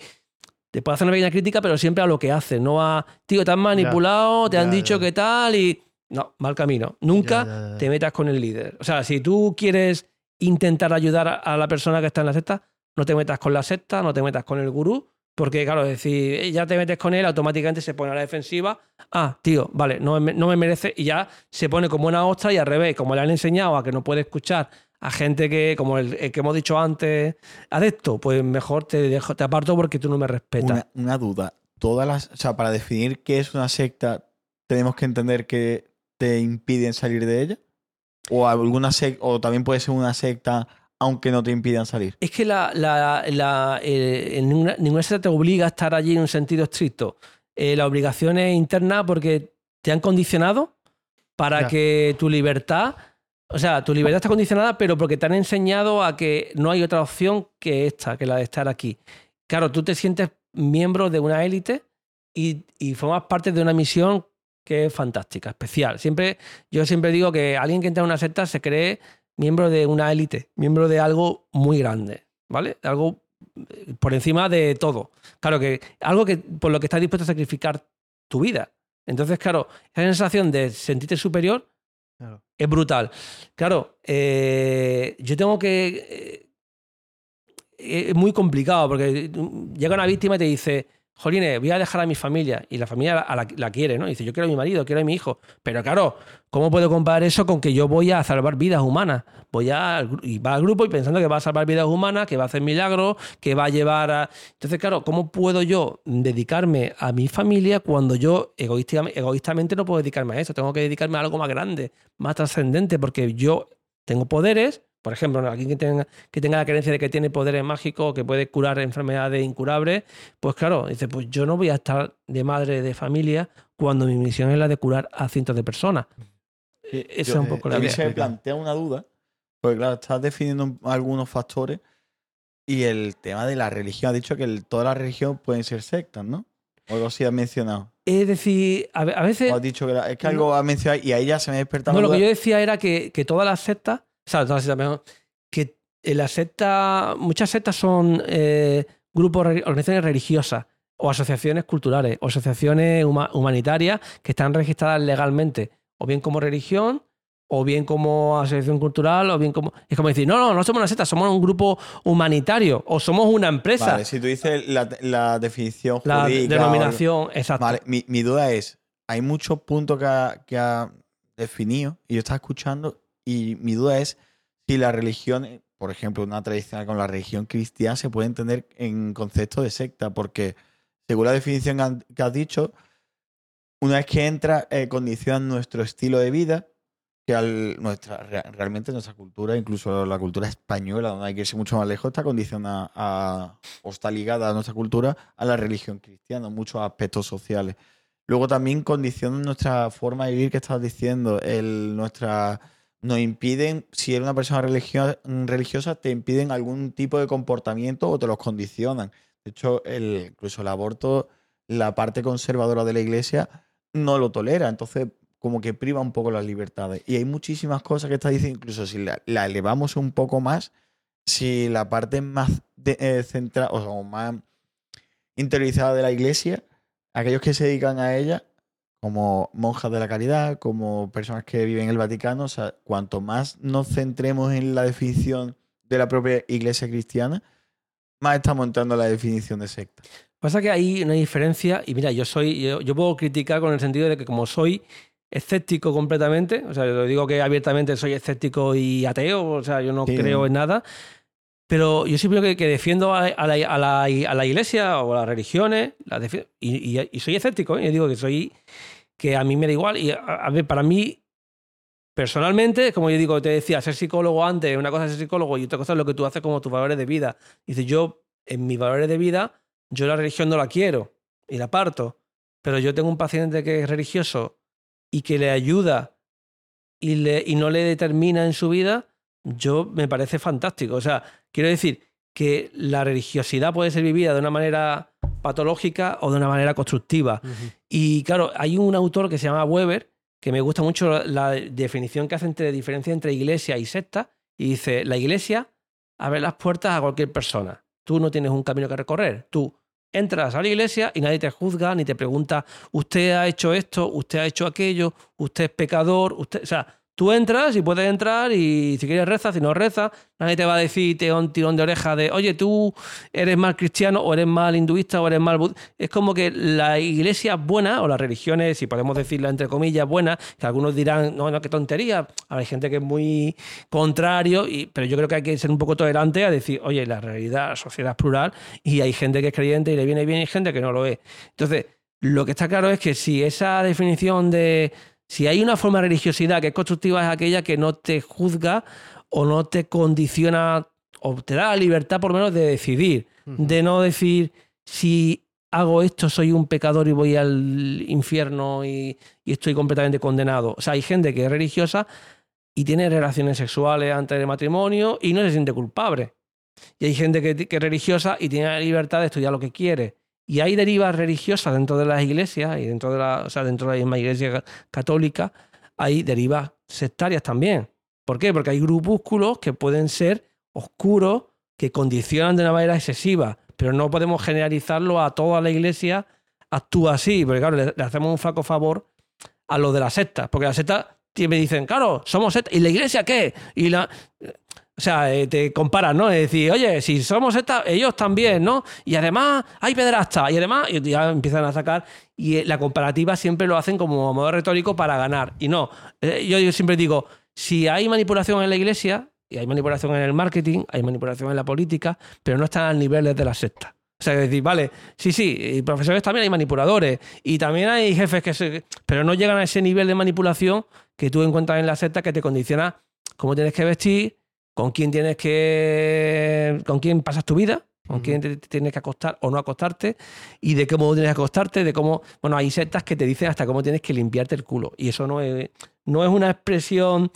Te puedo hacer una pequeña crítica, pero siempre a lo que hace, no a, tío, te han manipulado, te han ya, dicho ya. que tal y... No, mal camino. Nunca Ya, ya, ya. te metas con el líder. O sea, si tú quieres intentar ayudar a- a la persona que está en la secta, no te metas con la secta, no te metas con el gurú, porque claro, es decir, eh, ya te metes con él, automáticamente se pone a la defensiva. Ah, tío, vale, no me, no me merece, y ya se pone como una ostra y al revés, como le han enseñado a que no puede escuchar a gente que, como el, el que hemos dicho antes, adepto, pues mejor te, dejo, te aparto porque tú no me respetas. Una, una duda. Todas las, o sea, para definir qué es una secta, tenemos que entender que te impiden salir de ella. O alguna sec- o también puede ser una secta aunque no te impidan salir. Es que la, la- la- eh, ninguna, ninguna secta te obliga a estar allí en un sentido estricto. Eh, la obligación es interna porque te han condicionado para que tu libertad, o sea, tu libertad está condicionada, pero porque te han enseñado a que no hay otra opción que esta, que la de estar aquí. Claro, tú te sientes miembro de una élite y, y formas parte de una misión que es fantástica, especial. Siempre, yo siempre digo que alguien que entra en una secta se cree miembro de una élite, miembro de algo muy grande, ¿vale? Algo eh, por encima de todo. Claro que algo que por lo que estás dispuesto a sacrificar tu vida. Entonces, claro, esa sensación de sentirte superior Es brutal. Claro, eh, yo tengo que. eh, es muy complicado porque mm, llega una víctima y te dice. Jolines, voy a dejar a mi familia. Y la familia la, quiere, ¿no? Dice, yo quiero a mi marido, quiero a mi hijo. Pero claro, ¿cómo puedo comparar eso con que yo voy a salvar vidas humanas? Voy a, y va al grupo y pensando que va a salvar vidas humanas, que va a hacer milagros, que va a llevar a... Entonces, claro, ¿cómo puedo yo dedicarme a mi familia cuando yo egoísticamente, egoístamente no puedo dedicarme a eso? Tengo que dedicarme a algo más grande, más trascendente, porque yo tengo poderes, por ejemplo, alguien que tenga, que tenga la creencia de que tiene poderes mágicos, que puede curar enfermedades incurables, pues claro, dice, pues yo no voy a estar de madre de familia cuando mi misión es la de curar a cientos de personas. Esa es un poco la a mí idea. se me plantea una duda, porque claro, estás definiendo un- algunos factores y el tema de la religión. Ha dicho que el- todas las religiones pueden ser sectas, ¿no? O algo así has mencionado. Es decir, a, ve- a veces... O has dicho que la- es que no. algo has mencionado y ahí ya se me ha despertado No, la lo que yo decía era que, que todas las sectas, o sea, todas las sectas, mejor, que en las sectas, muchas sectas son eh, grupos, organizaciones religiosas o asociaciones culturales o asociaciones huma- humanitarias que están registradas legalmente, o bien como religión, o bien como asociación cultural, o bien como... Es como decir, no, no, no somos una secta, somos un grupo humanitario, o somos una empresa. Vale, si tú dices la, la definición la jurídica o- denominación, exacto. Vale, mi, mi duda es, hay muchos puntos que ha, que ha definido y yo estaba escuchando y mi duda es si la religión, por ejemplo, una tradicional con la religión cristiana se puede entender en concepto de secta, porque según la definición que has dicho, una vez que entra, eh, condicionan nuestro estilo de vida, que nuestra, re- realmente nuestra cultura, incluso la cultura española, donde hay que irse mucho más lejos, está condicionada o está ligada a nuestra cultura a la religión cristiana, muchos aspectos sociales. Luego también condicionan nuestra forma de vivir que estás diciendo, el, nuestra nos impiden, si eres una persona religio- religiosa, te impiden algún tipo de comportamiento o te los condicionan. De hecho, el, incluso el aborto, la parte conservadora de la iglesia no lo tolera. Entonces, como que priva un poco las libertades. Y hay muchísimas cosas que está diciendo, incluso si la, elevamos un poco más, si la parte más eh, central, o más interiorizada de la iglesia, aquellos que se dedican a ella, como monjas de la caridad, como personas que viven en el Vaticano, o sea, cuanto más nos centremos en la definición de la propia iglesia cristiana, más estamos entrando en la definición de secta. Pasa que hay una diferencia, y mira, yo soy, yo, yo puedo criticar con el sentido de que como soy escéptico completamente, o sea, yo digo que abiertamente soy escéptico y ateo, o sea, yo no Sí. creo en nada, Pero yo siempre que, que defiendo a, a la, a la- a la iglesia o a las religiones, y, y- y soy escéptico, ¿eh? yo digo que soy que a mí me da igual. Y a ver, para mí, personalmente, como yo digo, te decía, ser psicólogo antes, una cosa es ser psicólogo y otra cosa es lo que tú haces como tus valores de vida. Dice, yo, en mis valores de vida, yo la religión no la quiero y la parto. Pero yo tengo un paciente que es religioso y que le ayuda y, le, y no le determina en su vida, yo me parece fantástico. O sea, quiero decir que la religiosidad puede ser vivida de una manera patológica o de una manera constructiva. Y claro, hay un autor que se llama Weber que me gusta mucho la, la definición que hace entre diferencia entre iglesia y secta. Y dice, la iglesia abre las puertas a cualquier persona. Tú no tienes un camino que recorrer. Tú entras a la iglesia y nadie te juzga ni te pregunta, usted ha hecho esto, usted ha hecho aquello, usted es pecador, usted... O sea, tú entras y puedes entrar y si quieres rezas, si no rezas, nadie te va a decir, te un tirón de oreja de, oye, tú eres mal cristiano o eres mal hinduista o eres mal bud-". Es como que la iglesia buena, o las religiones, si podemos decirlo entre comillas, buenas, que algunos dirán, no, no, qué tontería. Hay gente que es muy contrario, y, pero yo creo que hay que ser un poco tolerante a decir, oye, la realidad, la sociedad es plural y hay gente que es creyente y le viene bien y hay gente que no lo es. Entonces, lo que está claro es que si esa definición de si hay una forma de religiosidad que es constructiva es aquella que no te juzga o no te condiciona o te da la libertad por lo menos de decidir, de no decir si hago esto soy un pecador y voy al infierno y, y estoy completamente condenado. O sea, hay gente que es religiosa y tiene relaciones sexuales antes del matrimonio y no se siente culpable. Y hay gente que, que es religiosa y tiene la libertad de estudiar lo que quiere. Y hay derivas religiosas dentro de las iglesias y dentro de la, o sea, dentro de la misma iglesia católica hay derivas sectarias también. ¿Por qué? Porque hay grupúsculos que pueden ser oscuros, que condicionan de una manera excesiva, pero no podemos generalizarlo a toda la iglesia actúa así, porque claro, le, hacemos un flaco favor a los de las sectas, porque las sectas me dicen, claro, somos sectas, ¿y la iglesia qué? Y la... O sea, eh, te comparan, ¿no? Es decir, oye, si somos sectas, ellos también, ¿no? Y además hay pederastas, y además y ya empiezan a sacar, y eh, la comparativa siempre lo hacen como modo retórico para ganar. Y no, eh, yo, siempre digo, si hay manipulación en la iglesia, y hay manipulación en el marketing, hay manipulación en la política, pero no están al nivel de las sectas. O sea, es decir, vale, sí, sí, y profesores también hay manipuladores y también hay jefes que se... Pero no llegan a ese nivel de manipulación que tú encuentras en la secta que te condiciona cómo tienes que vestir, con quién tienes que... con quién pasas tu vida, con quién te, tienes que acostar o no acostarte y de cómo tienes que acostarte, de cómo... Bueno, hay sectas que te dicen hasta cómo tienes que limpiarte el culo y eso no es, no es una expresión...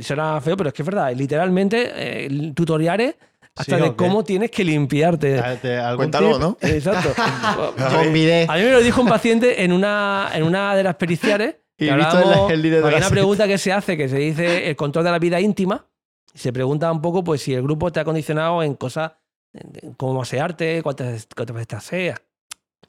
Será feo, pero es que es verdad. Literalmente, eh, tutoriales hasta Sí, de cómo tienes que limpiarte. ¿Te- te- algún Cuéntalo? ¿no? Exacto. Con bidet. A mí me lo dijo un paciente en una, en una de las periciales. Y que visto hablábamos- el- el líder de hay la una pregunta que se hace que se dice el control de la vida íntima. Se pregunta un poco pues si el grupo te ha condicionado en cosas en cómo asearte, cuántas, cuántas veces te aseas.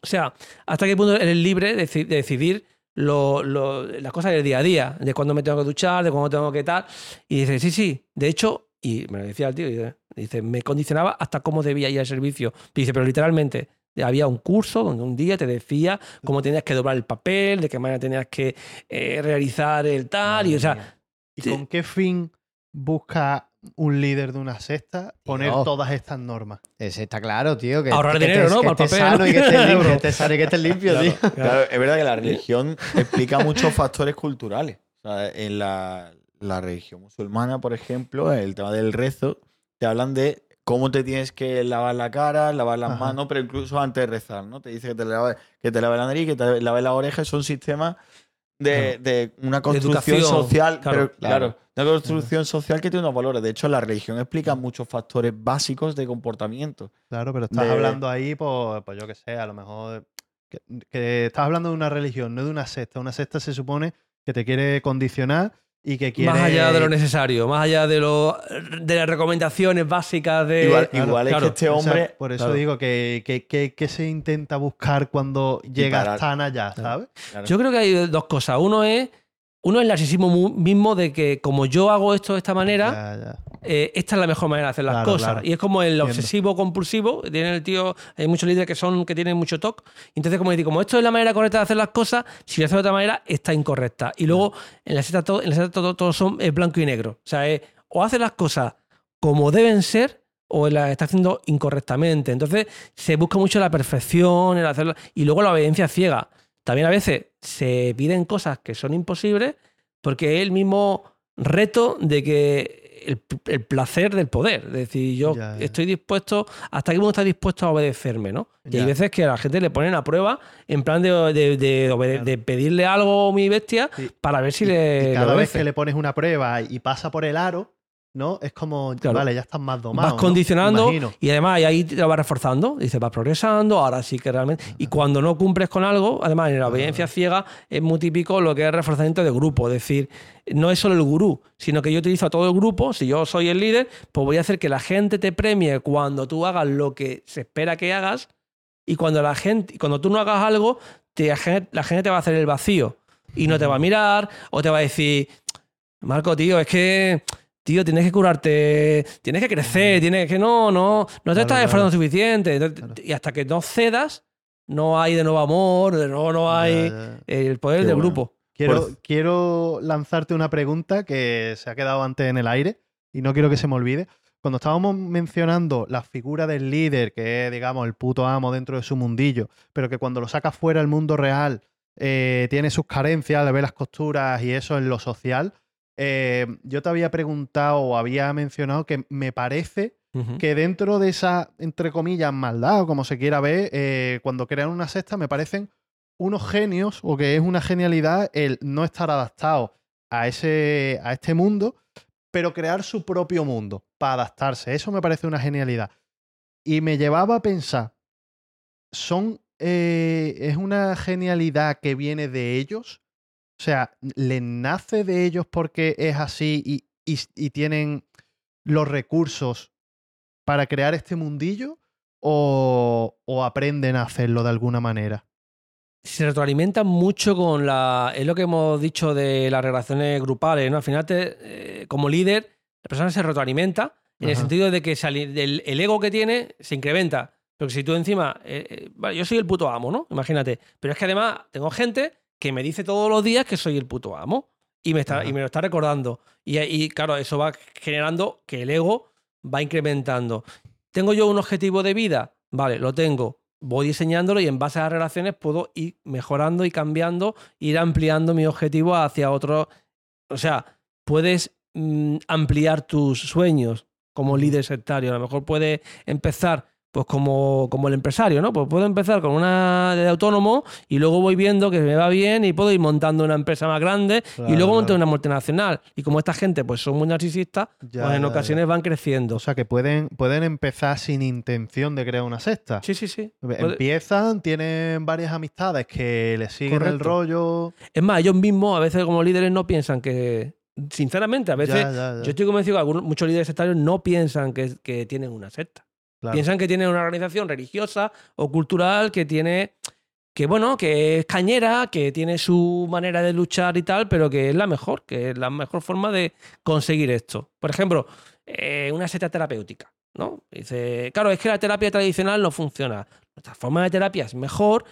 O sea, hasta qué punto eres libre de, deci- de decidir lo- lo- las cosas del día a día, de cuándo me tengo que duchar, de cuándo tengo que tal. Y dice, sí, sí, de hecho, y me lo decía el tío, y dice, me condicionaba hasta cómo debía ir al servicio. Y dice, pero literalmente, había un curso donde un día te decía cómo tenías que doblar el papel, de qué manera tenías que eh, realizar el tal, y o sea, mía. ¿Y sí. con qué fin busca un líder de una secta poner todas estas normas? Ese está claro, tío. Que, Ahorrar que dinero, estés- ¿no? Que Para el estés papel, sano ¿no? y que estés limpio, Claro. que estés sano y que estés limpio, tío. Claro, es verdad que la religión explica muchos factores culturales. O sea, en la, la religión musulmana, por ejemplo, el tema del rezo, te hablan de cómo te tienes que lavar la cara, lavar las Ajá. manos, pero incluso antes de rezar, ¿no? Te dice que te laves, que te laves la nariz, que te laves la oreja, son sistemas de, de una construcción social, claro, pero claro. Una construcción social que tiene unos valores. De hecho, la religión explica muchos factores básicos de comportamiento. Claro, pero estás De- hablando ahí, pues, pues yo que sé, a lo mejor. Que, que estás hablando de una religión, no de una secta. Una secta se supone que te quiere condicionar y que quiere. más allá de lo necesario, más allá de, lo, de las recomendaciones básicas de... igual claro, igual es claro. que este O sea, hombre. por eso claro. digo que, que, que- que se intenta buscar cuando llegas tan allá, ¿sabes? Claro. Yo creo que hay dos cosas. Uno es, uno es el narcisismo mismo de que como yo hago esto de esta manera, Ya, ya. eh, esta es la mejor manera de hacer las Claro, cosas. claro. Y es como el Entiendo. obsesivo compulsivo. Tiene el tío, hay muchos líderes que son que tienen mucho TOC. Entonces, como decir, como esto es la manera correcta de hacer las cosas, si lo haces de otra manera, está incorrecta. Y luego, en la secta todo, en la secta todo, todo son es blanco y negro. O sea, es, o haces las cosas como deben ser o la está haciendo incorrectamente. Entonces se busca mucho la perfección, el hacerlo, y luego la obediencia ciega. También a veces se piden cosas que son imposibles porque es el mismo reto de que el, el placer del poder. Es decir, yo Ya, ya. estoy dispuesto, hasta qué punto estás dispuesto a obedecerme, ¿no? Y hay veces que a la gente le ponen a prueba en plan de, de- de obede- Claro. de pedirle algo a mi bestia Sí. para ver si Y- le. y cada vez que le pones una prueba y pasa por el aro, ¿no? Es como, Claro. vale, ya estás más domado. vas ¿no? condicionando Imagino. y además y ahí te lo vas reforzando. Dices, vas progresando, ahora sí que realmente. Y cuando no cumples con algo, además en la obediencia ciega es muy típico lo que es reforzamiento de grupo. Es decir, no es solo el gurú, sino que yo utilizo a todo el grupo. Si yo soy el líder, pues voy a hacer que la gente te premie cuando tú hagas lo que se espera que hagas. Y cuando la gente, cuando tú no hagas algo, te- la gente te va a hacer el vacío. Y no te va a mirar, o te va a decir, Marco, tío, es que, tío, tienes que curarte, tienes que crecer, tienes que no, no, no te estás claro. esforzando suficiente. Claro. Y hasta que no cedas, no hay de nuevo amor, de nuevo no hay Ya, ya. el poder Qué del bueno. grupo. Quiero, Por- quiero lanzarte una pregunta que se ha quedado antes en el aire y no quiero que se me olvide. Cuando estábamos mencionando la figura del líder, que es, digamos, el puto amo dentro de su mundillo, pero que cuando lo sacas fuera al mundo real eh, tiene sus carencias, le ve las costuras y eso en lo social, eh, yo te había preguntado o había mencionado que me parece que dentro de esa, entre comillas, maldad o como se quiera ver, eh, cuando crean una secta me parecen unos genios o que es una genialidad el no estar adaptado a, ese, a este mundo, pero crear su propio mundo para adaptarse. Eso me parece una genialidad. Y me llevaba a pensar, son, eh, ¿es una genialidad que viene de ellos? O sea, ¿les nace de ellos porque es así y, y- y tienen los recursos para crear este mundillo? ¿O, o aprenden a hacerlo de alguna manera? se retroalimentan mucho con la. Es lo que hemos dicho de las relaciones grupales, ¿no? Al final, te- eh, como líder, la persona se retroalimenta en el sentido de que se el ego que tiene se incrementa. Porque si tú encima. eh, eh, vale, yo soy el puto amo, ¿no? Imagínate. Pero es que además tengo gente que me dice todos los días que soy el puto amo. Y me, está, Ajá. y me lo está recordando. Y, y claro, eso va generando que el ego va incrementando. ¿Tengo yo un objetivo de vida? Vale, lo tengo. Voy diseñándolo y en base a las relaciones puedo ir mejorando y cambiando, ir ampliando mi objetivo hacia otro. O sea, puedes mm, ampliar tus sueños como líder sectario. A lo mejor puedes empezar pues como, como el empresario, ¿no? Pues puedo empezar con una de autónomo y luego voy viendo que me va bien y puedo ir montando una empresa más grande y luego montar claro. una multinacional. Y como esta gente pues son muy narcisistas, Ya, pues en ya, ocasiones van creciendo. O sea, que pueden, pueden empezar sin intención de crear una secta. Sí, sí, sí. Empiezan, tienen varias amistades que les siguen el rollo. Es más, ellos mismos a veces como líderes no piensan que... Sinceramente, a veces yo estoy convencido que algunos, muchos líderes sectarios no piensan que, que tienen una secta. Piensan que tienen una organización religiosa o cultural que tiene, que bueno, que es cañera, que tiene su manera de luchar y tal, pero que es la mejor, que es la mejor forma de conseguir esto. Por ejemplo, eh, una secta terapéutica, ¿no? Dice, claro, es que la terapia tradicional no funciona. Nuestra forma de terapia es mejor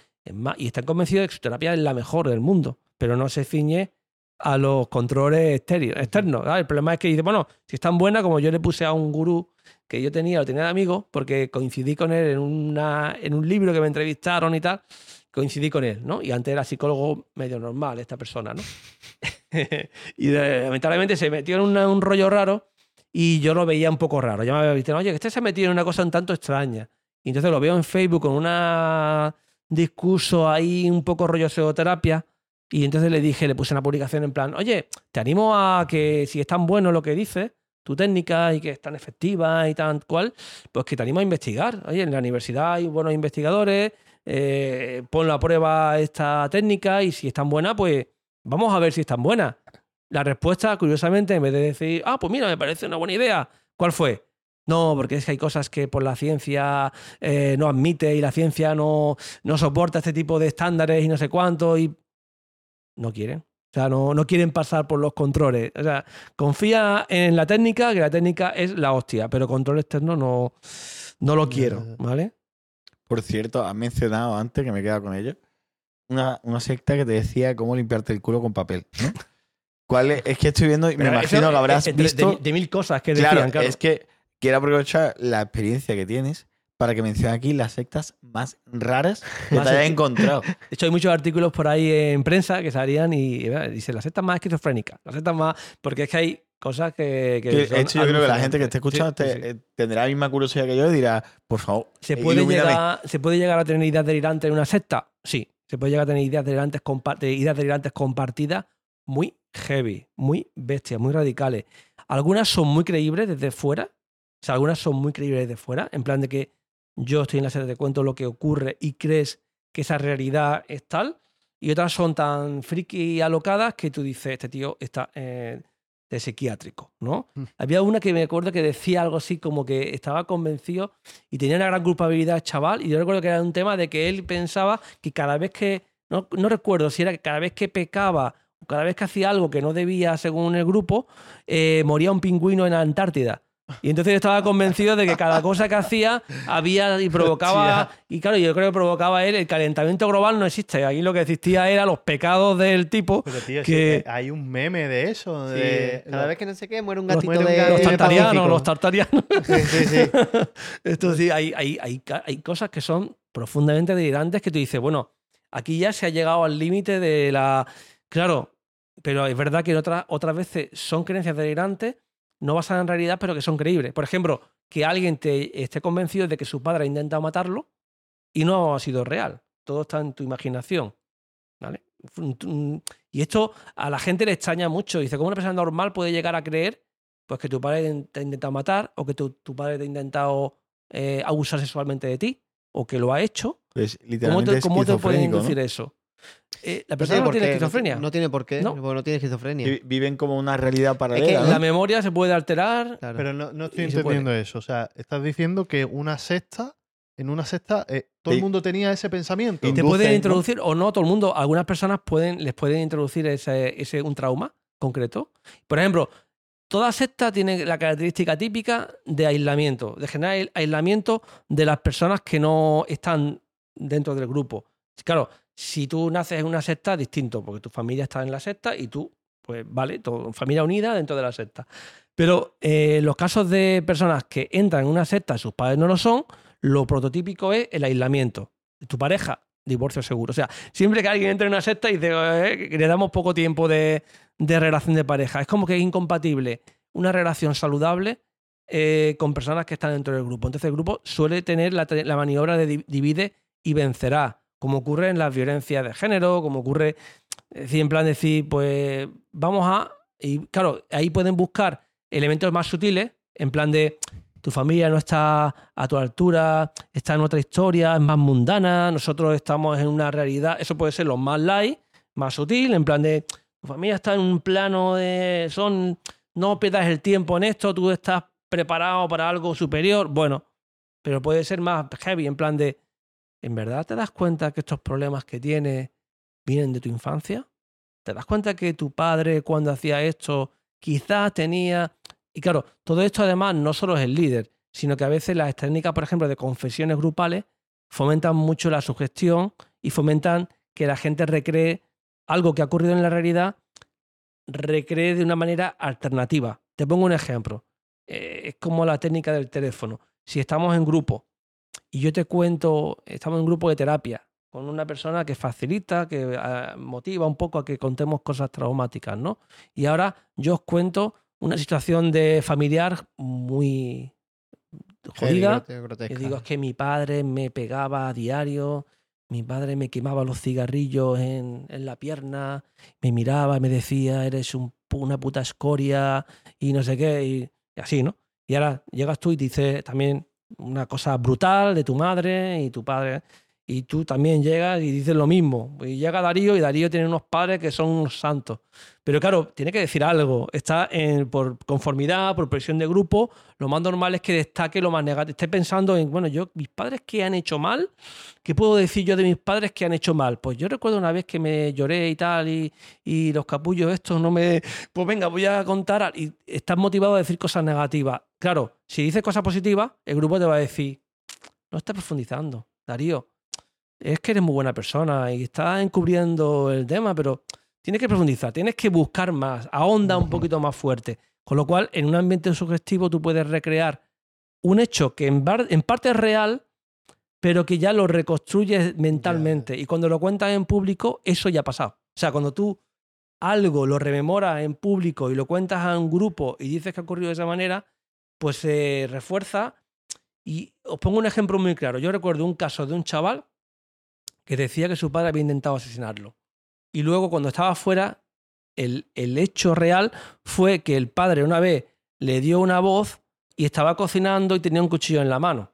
y están convencidos de que su terapia es la mejor del mundo, pero no se ciñe a los controles externos. El problema es que dice, bueno, si es tan buena como yo le puse a un gurú que yo tenía, lo tenía de amigo, porque coincidí con él en, una, en un libro que me entrevistaron y tal, coincidí con él, ¿no? Y antes era psicólogo medio normal esta persona, ¿no? y lamentablemente se metió en un rollo raro y yo lo veía un poco raro. Ya me había visto, oye, que este se ha metido en una cosa un tanto extraña. Y entonces lo veo en Facebook con un discurso ahí un poco rollo psicoterapia. Y entonces le dije, le puse una publicación en plan, oye, te animo a que si es tan bueno lo que dices, tu técnica y que es tan efectiva y tan cual, pues que te animo a investigar. Oye, en la universidad hay buenos investigadores, eh, pon a prueba esta técnica y si es tan buena, pues vamos a ver si es tan buena. La respuesta, curiosamente, en vez de decir, ah, pues mira, me parece una buena idea, ¿cuál fue? No, porque es que hay cosas que por la ciencia eh, no admite y la ciencia no, no soporta este tipo de estándares y no sé cuánto y no quieren. O sea, no, no quieren pasar por los controles. O sea, confía en la técnica, que la técnica es la hostia, pero control externo no, no lo quiero. ¿vale? Por cierto, has mencionado antes, que me he quedado con ello, una, una secta que te decía cómo limpiarte el culo con papel, ¿no? ¿Cuál es? Es que estoy viendo y me Pero imagino eso, que habrás de- de- visto... De, mil cosas que claro, decían, claro. es que quiero aprovechar la experiencia que tienes para que menciones aquí las sectas más raras que te hayas encontrado. De hecho, hay muchos artículos por ahí en prensa que salían y, y dice las sectas más esquizofrénicas, las sectas más. Porque es que hay cosas que. que de hecho, yo creo que la gente que esté escuchando Sí, sí, te- sí. eh, tendrá la misma curiosidad que yo y dirá, por favor, ¿Se eh, puede, ilumíname. llegar, ¿Se puede llegar a tener ideas delirantes en una secta? Sí. Se puede llegar a tener ideas delirantes, ideas delirantes compartidas muy heavy, muy bestias, muy radicales. Algunas son muy creíbles desde fuera. O sea, algunas son muy creíbles desde fuera. En plan de que yo estoy en la serie de cuento lo que ocurre y crees que esa realidad es tal. Y otras son tan friki y alocadas que tú dices, este tío está eh, de psiquiátrico, ¿no? Mm. Había una que me acuerdo que decía algo así como que estaba convencido y tenía una gran culpabilidad el chaval. Y yo recuerdo que era un tema de que él pensaba que cada vez que, no, no recuerdo si era que cada vez que pecaba o cada vez que hacía algo que no debía según el grupo, eh, moría un pingüino en la Antártida. Y entonces yo estaba convencido de que cada cosa que hacía había y provocaba. Y claro, yo creo que provocaba él. El calentamiento global no existe. Aquí lo que existía era los pecados del tipo. Pero tío, que- sí, hay un meme de eso. Sí, de- cada vez que no sé qué, muere un gatito muere un de. gato Los tartarianos, los tartarianos. Sí, sí, sí. Esto sí, hay, hay, hay, hay cosas que son profundamente delirantes que tú dices, bueno, aquí ya se ha llegado al límite de la. Claro, pero es verdad que otras, otras veces son creencias delirantes, no basadas en realidad, pero que son creíbles. Por ejemplo, que alguien te esté convencido de que su padre ha intentado matarlo y no ha sido real. Todo está en tu imaginación. ¿Vale? Y esto a la gente le extraña mucho. Dice, ¿cómo una persona normal puede llegar a creer pues que tu padre te ha intentado matar o que tu, tu padre te ha intentado eh, abusar sexualmente de ti o que lo ha hecho? Pues ¿Cómo literalmente te, cómo te pueden inducir eso? Eh, la No persona no, tiene esquizofrenia. No, tiene por qué, No. porque no tiene esquizofrenia. Vi- Viven como una realidad paralela. que ¿no? La memoria se puede alterar. Claro. Pero no, no estoy Y se puede. entendiendo eso. O sea, estás diciendo que una secta, en una secta, eh, todo el mundo tenía ese pensamiento. Y te Inducen, pueden ¿no? introducir, o no todo el mundo, algunas personas pueden, les pueden introducir ese, ese, un trauma concreto. Por ejemplo, toda secta tiene la característica típica de aislamiento, de generar el aislamiento de las personas que no están dentro del grupo. Claro, si tú naces en una secta, distinto, porque tu familia está en la secta y tú, pues vale, familia unida dentro de la secta. Pero eh, los casos de personas que entran en una secta y sus padres no lo son, lo prototípico es el aislamiento. Tu pareja, divorcio seguro. O sea, siempre que alguien entra en una secta y dice "Eh, le damos poco tiempo de, de relación de pareja, es como que es incompatible una relación saludable eh, con personas que están dentro del grupo. Entonces el grupo suele tener la, maniobra de di- divide y vencerá, como ocurre en las violencias de género, como ocurre, es decir, en plan decir, pues vamos a... Y claro, ahí pueden buscar elementos más sutiles, en plan de tu familia no está a tu altura, está en otra historia, es más mundana, nosotros estamos en una realidad, eso puede ser lo más light, más sutil, en plan de tu familia está en un plano de son no pierdas el tiempo en esto, tú estás preparado para algo superior, bueno, pero puede ser más heavy, en plan de ¿en verdad te das cuenta que estos problemas que tienes vienen de tu infancia? ¿Te das cuenta que tu padre cuando hacía esto quizás tenía y claro, todo esto además no solo es el líder, sino que a veces las técnicas, por ejemplo, de confesiones grupales fomentan mucho la sugestión y fomentan que la gente recree algo que ha ocurrido en la realidad, recree de una manera alternativa. Te pongo un ejemplo. Eh, es como la técnica del teléfono. Si estamos en grupo y yo te cuento, estamos en un grupo de terapia con una persona que facilita, que ah, motiva un poco a que contemos cosas traumáticas, ¿no? Y ahora yo os cuento una situación de familiar muy jodida. Y digo, es que mi padre me pegaba a diario, mi padre me quemaba los cigarrillos en, en la pierna, me miraba y me decía, eres un una puta escoria y no sé qué, y, y así, ¿no? Y ahora llegas tú y dices también una cosa brutal de tu madre y tu padre, y tú también llegas y dices lo mismo. Y llega Darío y Darío tiene unos padres que son unos santos. Pero claro, tiene que decir algo. Está por conformidad, por presión de grupo. Lo más normal es que destaque lo más negativo. Esté pensando en, bueno, yo, mis padres que han hecho mal, ¿qué puedo decir yo de mis padres que han hecho mal? Pues yo recuerdo una vez que me lloré y tal, y, y los capullos estos no me. Pues venga, voy a contar. Y estás motivado a decir cosas negativas. Claro, si dices cosas positivas, el grupo te va a decir, no estás profundizando, Darío. Es que eres muy buena persona y estás encubriendo el tema, pero tienes que profundizar, tienes que buscar más, ahonda un poquito más fuerte. Con lo cual, en un ambiente sugestivo tú puedes recrear un hecho que en, parte es real, pero que ya lo reconstruyes mentalmente. Y cuando lo cuentas en público, eso ya ha pasado. O sea, cuando tú algo lo rememoras en público y lo cuentas a un grupo y dices que ha ocurrido de esa manera, pues se refuerza. Y os pongo un ejemplo muy claro. Yo recuerdo un caso de un chaval que decía que su padre había intentado asesinarlo. Y luego, cuando estaba fuera, el, el hecho real fue que el padre una vez le dio una voz y estaba cocinando y tenía un cuchillo en la mano.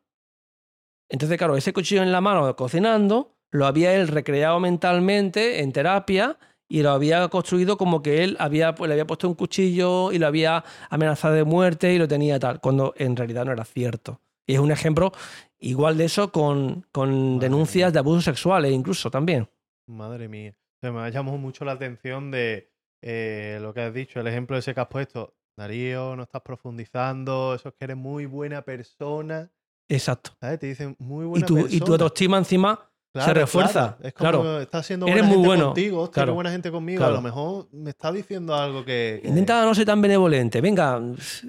Entonces, claro, ese cuchillo en la mano cocinando lo había él recreado mentalmente en terapia y lo había construido como que él había, pues, le había puesto un cuchillo y lo había amenazado de muerte y lo tenía tal, cuando en realidad no era cierto. Y es un ejemplo igual de eso con, con Madre denuncias mía. de abusos sexuales incluso también. Madre mía. O sea, me ha llamado mucho la atención de eh, lo que has dicho, el ejemplo ese que has puesto. Darío, no estás profundizando, eso es que eres muy buena persona. Exacto. ¿Sabes? Te dicen muy Y buena tu, persona. y tu autoestima encima se refuerza. Es como Claro. estás siendo Eres buena muy gente bueno, contigo, hostia, claro. buena gente conmigo. Claro. A lo mejor me está diciendo algo que. que- Intenta no ser tan benevolente. Venga,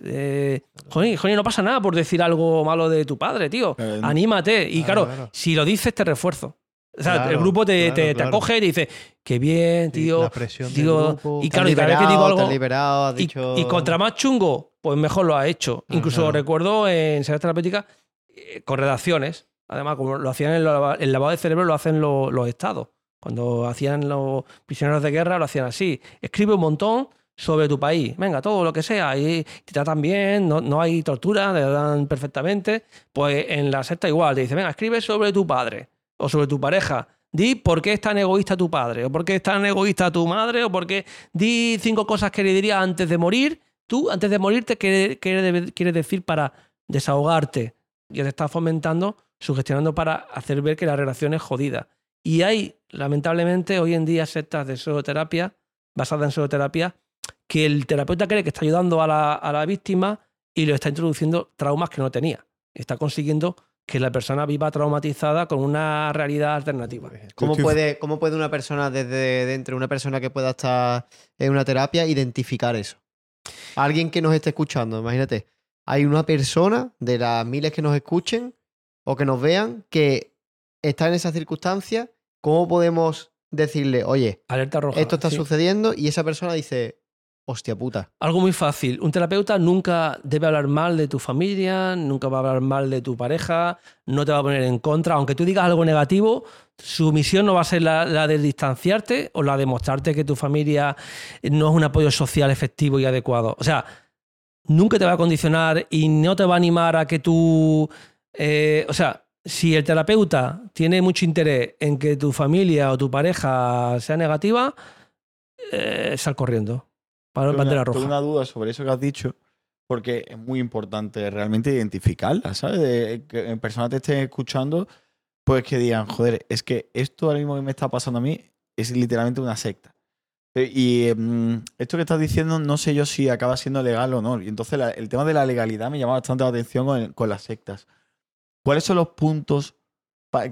eh, joder, no pasa nada por decir algo malo de tu padre, tío. Eh, Anímate. Y Claro, claro, claro. si lo dices, te refuerzo. O sea, el Claro, grupo te, claro, te- te claro. acoge y te dice, qué bien, tío. la presión del grupo. y claro, y cada vez que liberado, digo te algo. has liberado, has y, dicho... y contra más chungo, pues mejor lo ha hecho. Incluso claro. recuerdo en series terapéuticas eh, con redacciones. Además, como lo hacían en lo- el lavado de cerebro, lo hacen lo- los estados. Cuando hacían los prisioneros de guerra, lo hacían así. Escribe un montón sobre tu país. Venga, todo lo que sea. Y te tratan bien, no, no hay tortura, te tratan perfectamente. Pues en la secta igual. Te dice, venga, escribe sobre tu padre o sobre tu pareja. Di por qué es tan egoísta tu padre, o por qué es tan egoísta tu madre, o por qué di cinco cosas que le dirías antes de morir. Tú, antes de morirte, ¿qué quieres decir para desahogarte? Ya te estás fomentando, sugestionando para hacer ver que la relación es jodida. Y hay, lamentablemente, hoy en día sectas de psicoterapia, basadas en psicoterapia, que el terapeuta cree que está ayudando a la, a la víctima y le está introduciendo traumas que no tenía. Está consiguiendo que la persona viva traumatizada con una realidad alternativa. ¿Cómo puede, ¿Cómo puede una persona desde dentro, una persona que pueda estar en una terapia, identificar eso? Alguien que nos esté escuchando, imagínate, hay una persona de las miles que nos escuchen o que nos vean que está en esa circunstancia, ¿cómo podemos decirle, oye, Alerta roja. esto está sí. sucediendo? Y esa persona dice, hostia puta. Algo muy fácil. Un terapeuta nunca debe hablar mal de tu familia, nunca va a hablar mal de tu pareja, no te va a poner en contra. Aunque tú digas algo negativo, su misión no va a ser la, la de distanciarte o la de mostrarte que tu familia no es un apoyo social efectivo y adecuado. O sea, nunca te va a condicionar y no te va a animar a que tú... eh, o sea, si el terapeuta tiene mucho interés en que tu familia o tu pareja sea negativa, eh, sal corriendo. Para Tengo bandera una, tengo roja. una duda sobre eso que has dicho, porque es muy importante realmente identificarla, ¿sabes? De que en personas te estén escuchando, pues que digan, joder, es que esto ahora mismo que me está pasando a mí es literalmente una secta. Y mm, esto que estás diciendo, no sé yo si acaba siendo legal o no. Y entonces la- el tema de la legalidad me llama bastante la atención con, con las sectas. ¿Cuáles son los puntos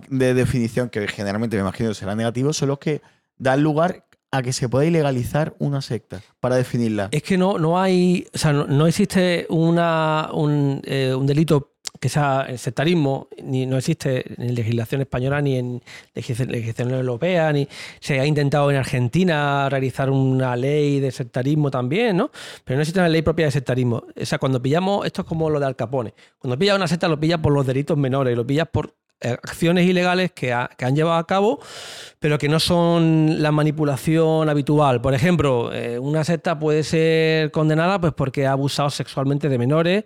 de definición que generalmente me imagino serán negativos? Son los que dan lugar a que se pueda ilegalizar una secta para definirla. Es que no, no hay, o sea, no, no existe una, un, eh, un delito que sea el sectarismo, ni no existe en legislación española ni en legislación europea, ni se ha intentado en Argentina realizar una ley de sectarismo también, ¿no? Pero no existe una ley propia de sectarismo. O sea, cuando pillamos, esto es como lo de Al Capone, cuando pillas una secta lo pillas por los delitos menores, lo pillas por eh, acciones ilegales que, que han llevado a cabo pero que no son la manipulación habitual. Por ejemplo, eh, una secta puede ser condenada pues, porque ha abusado sexualmente de menores,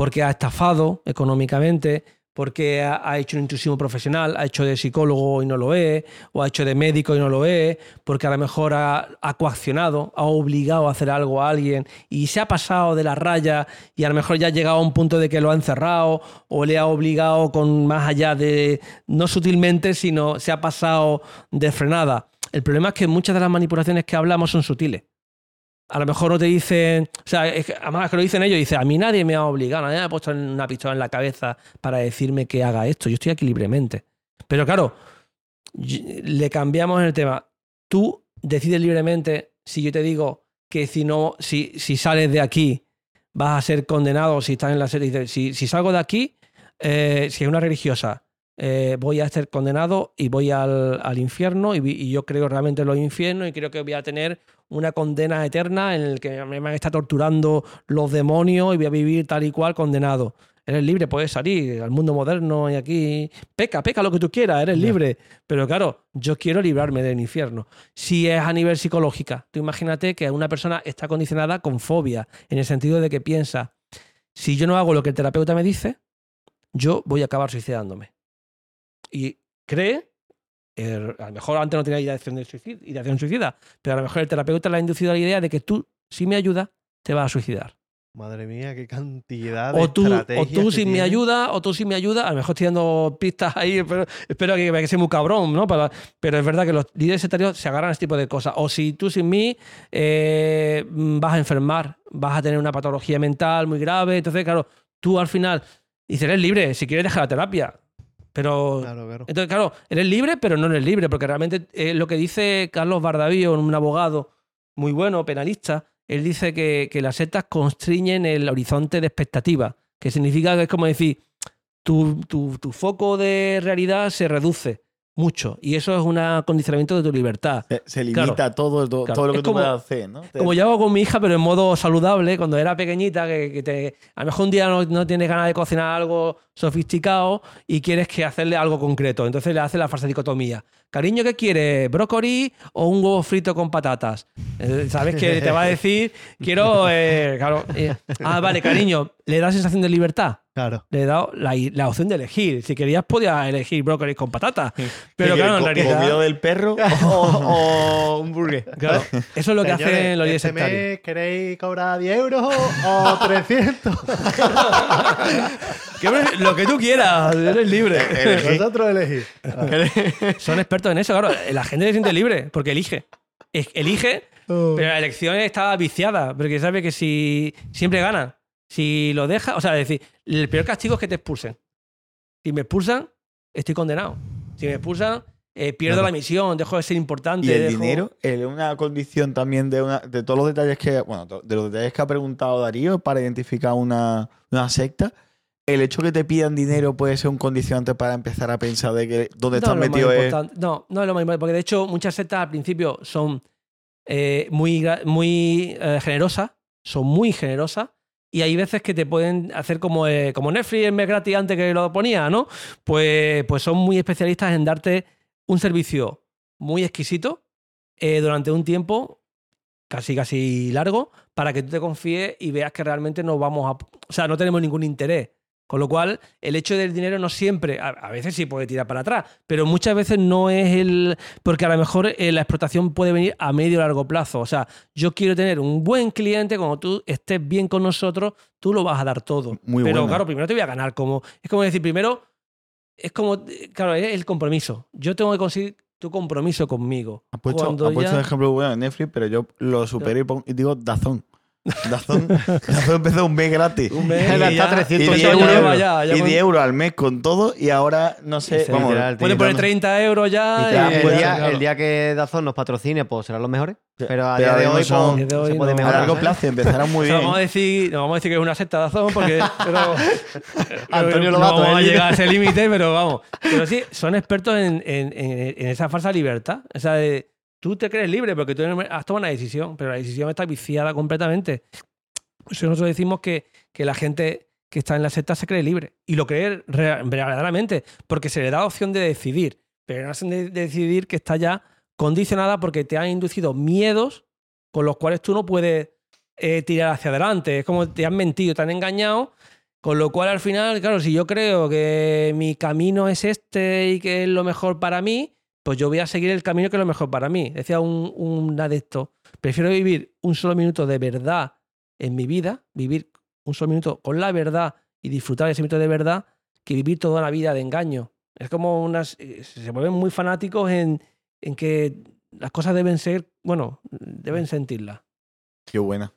porque ha estafado económicamente, porque ha, hecho un intrusivo profesional, ha hecho de psicólogo y no lo es, o ha hecho de médico y no lo es, porque a lo mejor ha, ha coaccionado, ha obligado a hacer algo a alguien y se ha pasado de la raya y a lo mejor ya ha llegado a un punto de que lo ha encerrado o le ha obligado con más allá de, no sutilmente, sino se ha pasado de frenada. El problema es que muchas de las manipulaciones que hablamos son sutiles. A lo mejor no te dicen, o sea, es que, además que lo dicen ellos, dice, a mí nadie me ha obligado, nadie me ha puesto una pistola en la cabeza para decirme que haga esto, yo estoy aquí libremente. Pero claro, le cambiamos el tema. Tú decides libremente si yo te digo que si no, si, sales de aquí vas a ser condenado si estás en la serie. Si, si salgo de aquí, eh, si es una religiosa, eh, voy a ser condenado y voy al, infierno y, y yo creo realmente en los infiernos y creo que voy a tener una condena eterna en el que me van a estar torturando los demonios y voy a vivir tal y cual condenado. Eres libre, puedes salir al mundo moderno y aquí. Peca, peca lo que tú quieras, eres libre. Pero claro, yo quiero librarme del infierno. Si es a nivel psicológica, tú imagínate que una persona está condicionada con fobia, en el sentido de que piensa, si yo no hago lo que el terapeuta me dice, yo voy a acabar suicidándome. Y cree, a lo mejor antes no tenía ideación, de suicida, ideación suicida, pero a lo mejor el terapeuta le ha inducido a la idea de que tú, si me ayudas, te vas a suicidar. Madre mía, qué cantidad de O tú, o estrategias tú que sin mi ayuda, o tú sin mi ayuda, a lo mejor estoy dando pistas ahí, espero, espero que, que sea muy cabrón, ¿no? Para- pero es verdad que los líderes sectarios se agarran a este tipo de cosas. O si tú sin mí eh, vas a enfermar, vas a tener una patología mental muy grave, entonces, claro, tú al final dices, eres libre, si quieres dejar la terapia. Pero Claro, claro. entonces, claro, eres libre, pero no eres libre, porque realmente eh, lo que dice Carlos Bardavío, un abogado muy bueno, penalista, él dice que, que las sectas constriñen el horizonte de expectativa, que significa que es como decir, tu, tu- tu foco de realidad se reduce mucho, y eso es un acondicionamiento de tu libertad. Se, se limita Claro. todo, todo, Claro. todo lo que Es tú como- puedas hacer, ¿no? Como yo hago con mi hija, pero en modo saludable, cuando era pequeñita, que, que te, a lo mejor un día no, no tienes ganas de cocinar algo sofisticado y quieres que hacerle algo concreto. Entonces le hace la falsa dicotomía. Cariño, ¿qué quieres? ¿Brócoli o un huevo frito con patatas? Eh, Sabes que te va a decir, quiero. eh, claro, eh, ah, vale, cariño, le da sensación de libertad. Claro. Le he dado la, la opción de elegir. Si querías, podías elegir brócoli con patatas. Pero claro, en realidad. comido del perro. o, o un burger. Claro, eso es lo que Señores, hacen los líderes este mes ¿Queréis cobrar 10 euros o 300? Que, hombre, Lo que tú quieras, eres libre. Vosotros elegís. Son expertos en eso, claro. La gente se siente libre porque elige. Elige, pero la elección está viciada, porque sabe que si siempre gana. Si lo deja, o sea, es decir, el peor castigo es que te expulsen. Si me expulsan, estoy condenado. Si me expulsan, eh, pierdo la misión, dejo de ser importante. Y el dejo- dinero es una condición también de, una, de todos los detalles que, bueno, de los detalles que ha preguntado Darío para identificar una, una secta. El hecho que te pidan dinero puede ser un condicionante para empezar a pensar de que dónde No estás metido es. No, no es lo más importante, porque de hecho muchas sectas al principio son eh, muy, muy eh, generosas, son muy generosas, y hay veces que te pueden hacer como, eh, como Netflix el mes gratis antes que lo ponía, ¿no? Pues, pues son muy especialistas en darte un servicio muy exquisito eh, durante un tiempo casi casi largo para que tú te confíes y veas que realmente no vamos a... O sea, no tenemos ningún interés. Con lo cual, el hecho del dinero no siempre, a, a veces sí puede tirar para atrás, pero muchas veces no es el... Porque a lo mejor eh, la explotación puede venir a medio o largo plazo. O sea, yo quiero tener un buen cliente, cuando tú estés bien con nosotros, tú lo vas a dar todo. Muy pero buena. claro, primero te voy a ganar. Como, es como decir, primero, es como, claro, es el compromiso. Yo tengo que conseguir tu compromiso conmigo. Ha puesto, ha puesto ya- un ejemplo bueno en Netflix, pero yo lo pongo- y digo Dazón. Dazón, Dazón empezó un mes gratis. Un mes y ya- 300 y y 10 ya euros, lleva ya, ya y con- 10 euros al mes con todo y ahora no sé. Sí, vamos, literal, Pueden poner 30 euros ya. Y ya, el, día, claro. el día que Dazón nos patrocine, pues serán los mejores. Pero a Pero día de hoy, mismo son- pues, de hoy se puede no. a mejorar. largo ¿eh? plazo empezarán muy O sea, bien. vamos a decir, no vamos a decir que es una secta de Azón porque pero, Antonio no Lobato, vamos a él. llegar a ese límite, pero vamos. Pero sí, son expertos en, en- en- en esa falsa libertad. O sea, de, tú te crees libre porque tú has tomado una decisión, pero la decisión está viciada completamente. Por eso nosotros decimos que, que la gente que está en la secta se cree libre y lo cree re- verdaderamente porque se le da opción de decidir, pero no hacen de decidir que está ya condicionada porque te han inducido miedos con los cuales tú no puedes eh, tirar hacia adelante. Es como te han mentido, te han engañado, con lo cual al final, claro, si yo creo que mi camino es este y que es lo mejor para mí, pues yo voy a seguir el camino que es lo mejor para mí. Decía un, un adepto, prefiero vivir un solo minuto de verdad en mi vida, vivir un solo minuto con la verdad y disfrutar de ese minuto de verdad, que vivir toda la vida de engaño. Es como unas... eh, Se vuelven muy fanáticos en, en que las cosas deben ser, bueno, deben sentirlas. Qué buena.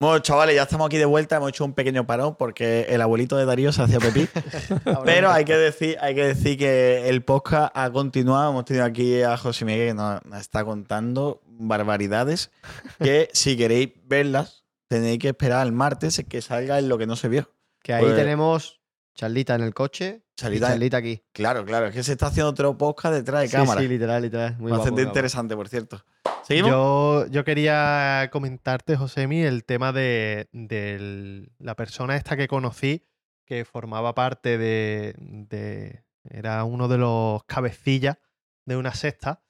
Bueno, chavales, ya estamos aquí de vuelta. Hemos hecho un pequeño parón porque el abuelito de Darío se hacía pepí. Pero hay que decir, hay que decir que el podcast ha continuado. Hemos tenido aquí a José Miguel que nos, está contando barbaridades. Que si queréis verlas, tenéis que esperar el martes que salga en lo que no se vio. Que ahí Pues- tenemos Charlita en el coche Charlita- y Charlita aquí. Claro, claro, es que se está haciendo otro podcast detrás de Sí, cámara. sí, literal, literal. Muy Bastante guapo, muy guapo. interesante, por cierto. ¿Seguimos? Yo, yo quería comentarte, Josemi, el tema de, de la persona esta que conocí, que formaba parte de, de- Era uno de los cabecillas de una secta.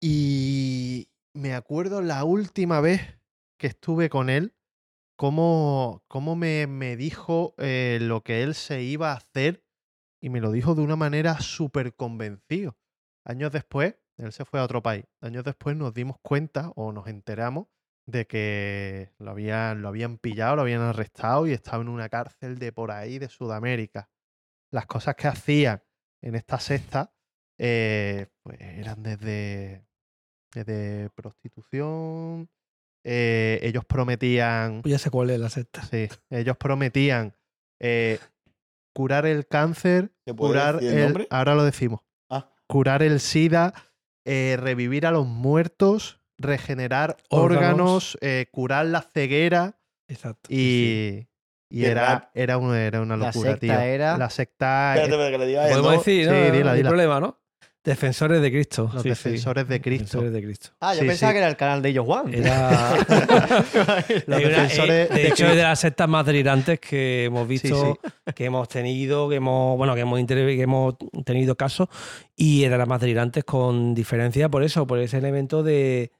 Y me acuerdo la última vez que estuve con él, cómo, cómo me, me dijo eh, lo que él se iba a hacer y me lo dijo de una manera súper convencido. Años después, él se fue a otro país. Años después nos dimos cuenta o nos enteramos de que lo habían, lo habían pillado, lo habían arrestado y estaba en una cárcel de por ahí, de Sudamérica. Las cosas que hacían en esta secta eh, pues eran desde, desde prostitución. Eh, ellos prometían Pues ya sé cuál es la secta. Sí, ellos prometían eh, curar el cáncer, ¿Se puede curar decir el el, nombre? ahora lo decimos, Ah. curar el SIDA, eh, revivir a los muertos, regenerar Órganos. órganos, eh, curar la ceguera Exacto. y, y Qué era, era, un- era una La locura, secta tío. era- La secta, Espérate, espérate, que le diga Podemos decir, ¿no? Sí, dila, No hay dila. problema, ¿no? Defensores de Cristo. Los sí, sí. defensores de Cristo. Defensores de Cristo. Ah, yo Sí, pensaba sí. que era el canal de ellos Juan. Era. los Era- defensores eh, de de hecho, es de las sectas más delirantes que hemos Sí, visto, que hemos tenido, que hemos, bueno, que hemos, que hemos tenido casos, y de las más delirantes con diferencia por eso, por ese elemento de,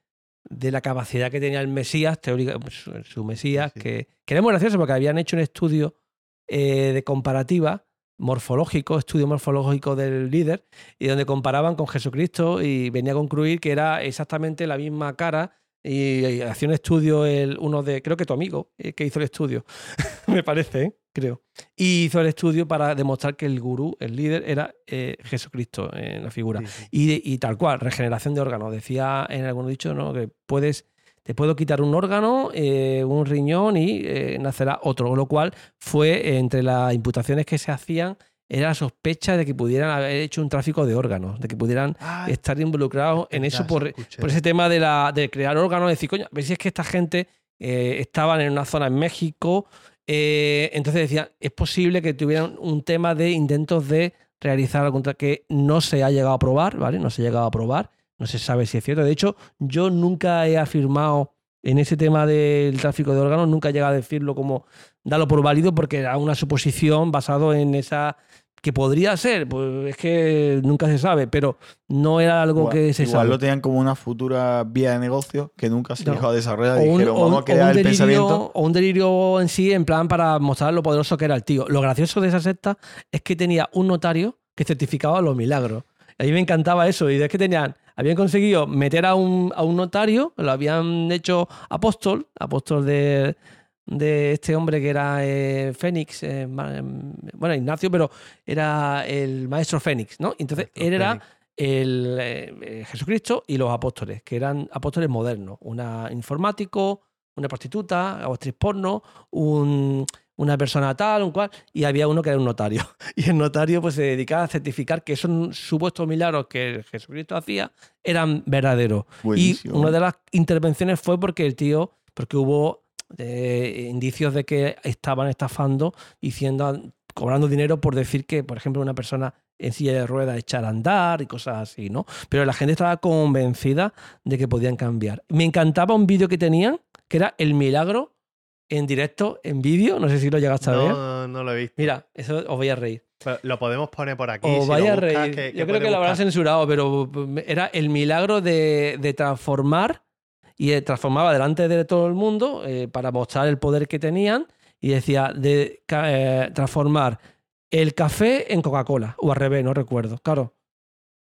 de la capacidad que tenía el Mesías, teórica, su, su Mesías, Sí. que, que era muy gracioso porque habían hecho un estudio eh, de comparativa morfológico, estudio morfológico del líder, y donde comparaban con Jesucristo y venía a concluir que era exactamente la misma cara y, y hacía un estudio el, uno de, creo que tu amigo, eh, que hizo el estudio, me parece, ¿eh? creo. Y hizo el estudio para demostrar que el gurú, el líder, era eh, Jesucristo en la figura. Sí, sí. Y, y tal cual, regeneración de órganos. Decía en algún dicho ¿no? que puedes, te puedo quitar un órgano, eh, un riñón y eh, nacerá otro. Con lo cual fue eh, entre las imputaciones que se hacían era la sospecha de que pudieran haber hecho un tráfico de órganos, de que pudieran Ah, estar involucrados en eso por, ese tema de, la, de crear órganos, decir, coño, a ver si es que esta gente eh, estaban en una zona en México, entonces decían, es posible que tuvieran un tema de intentos de realizar algún tra- que no se ha llegado a probar, ¿vale? No se ha llegado a probar, no se sabe si es cierto. De hecho, yo nunca he afirmado en ese tema del tráfico de órganos, nunca he llegado a decirlo como darlo por válido porque era una suposición basado en esa que podría ser, pues es que nunca se sabe, pero no era algo Igual, que se igual sabe. lo tenían como una futura vía de negocio que nunca se No. llegó a desarrollar. o un, Dijeron, o vamos un- a crear el delirio, pensamiento. o un delirio en sí, en plan para mostrar lo poderoso que era el tío. Lo gracioso de esa secta es que tenía un notario que certificaba los milagros. A mí me encantaba eso. Y es que tenían, habían conseguido meter a un, a un notario, lo habían hecho apóstol, apóstol de, de este hombre que era eh, Fénix, eh, em, bueno, Ignacio, pero era el maestro Fénix, ¿no? Entonces Maestro él era Fénix. el eh, Jesucristo y los apóstoles, que eran apóstoles modernos, una informático, una prostituta, actriz porno, un- una persona tal, un cual, y había uno que era un notario. Y el notario pues se dedicaba a certificar que esos supuestos milagros que Jesucristo hacía eran verdaderos. Buenísimo. Y una de las intervenciones fue porque el tío, porque hubo eh, indicios de que estaban estafando, diciendo, cobrando dinero por decir que, por ejemplo, una persona en silla de ruedas echar a andar y cosas así, ¿no? Pero la gente estaba convencida de que podían cambiar. Me encantaba un vídeo que tenían, que era el milagro en directo, en vídeo, no sé si lo llegaste a ver. No, no lo he visto. Mira, eso os vais a reír. Pero lo podemos poner por aquí. Os si vais a buscas, reír. ¿qué- qué Yo creo que lo habrán censurado, pero era el milagro de, de transformar y eh, transformaba delante de todo el mundo eh, para mostrar el poder que tenían y decía de eh, transformar el café en Coca-Cola o al revés, no recuerdo. Claro.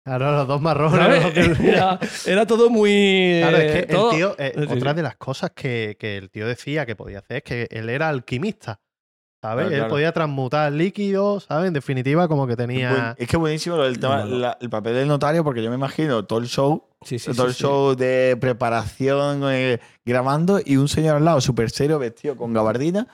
Claro, los dos marrones. Era, era todo muy. Claro, es eh, que todo- el tío, eh, Sí, sí. otra de las cosas que, que el tío decía que podía hacer es que él era alquimista, ¿sabes? Claro, Él claro. podía transmutar líquidos, ¿sabes? En definitiva, como que tenía... Es que buenísimo lo del tema- No, no. la- el papel del notario, porque yo me imagino todo el show, Sí, sí, todo sí, el sí. show de preparación, eh, grabando, y un señor al lado súper serio, vestido con gabardina,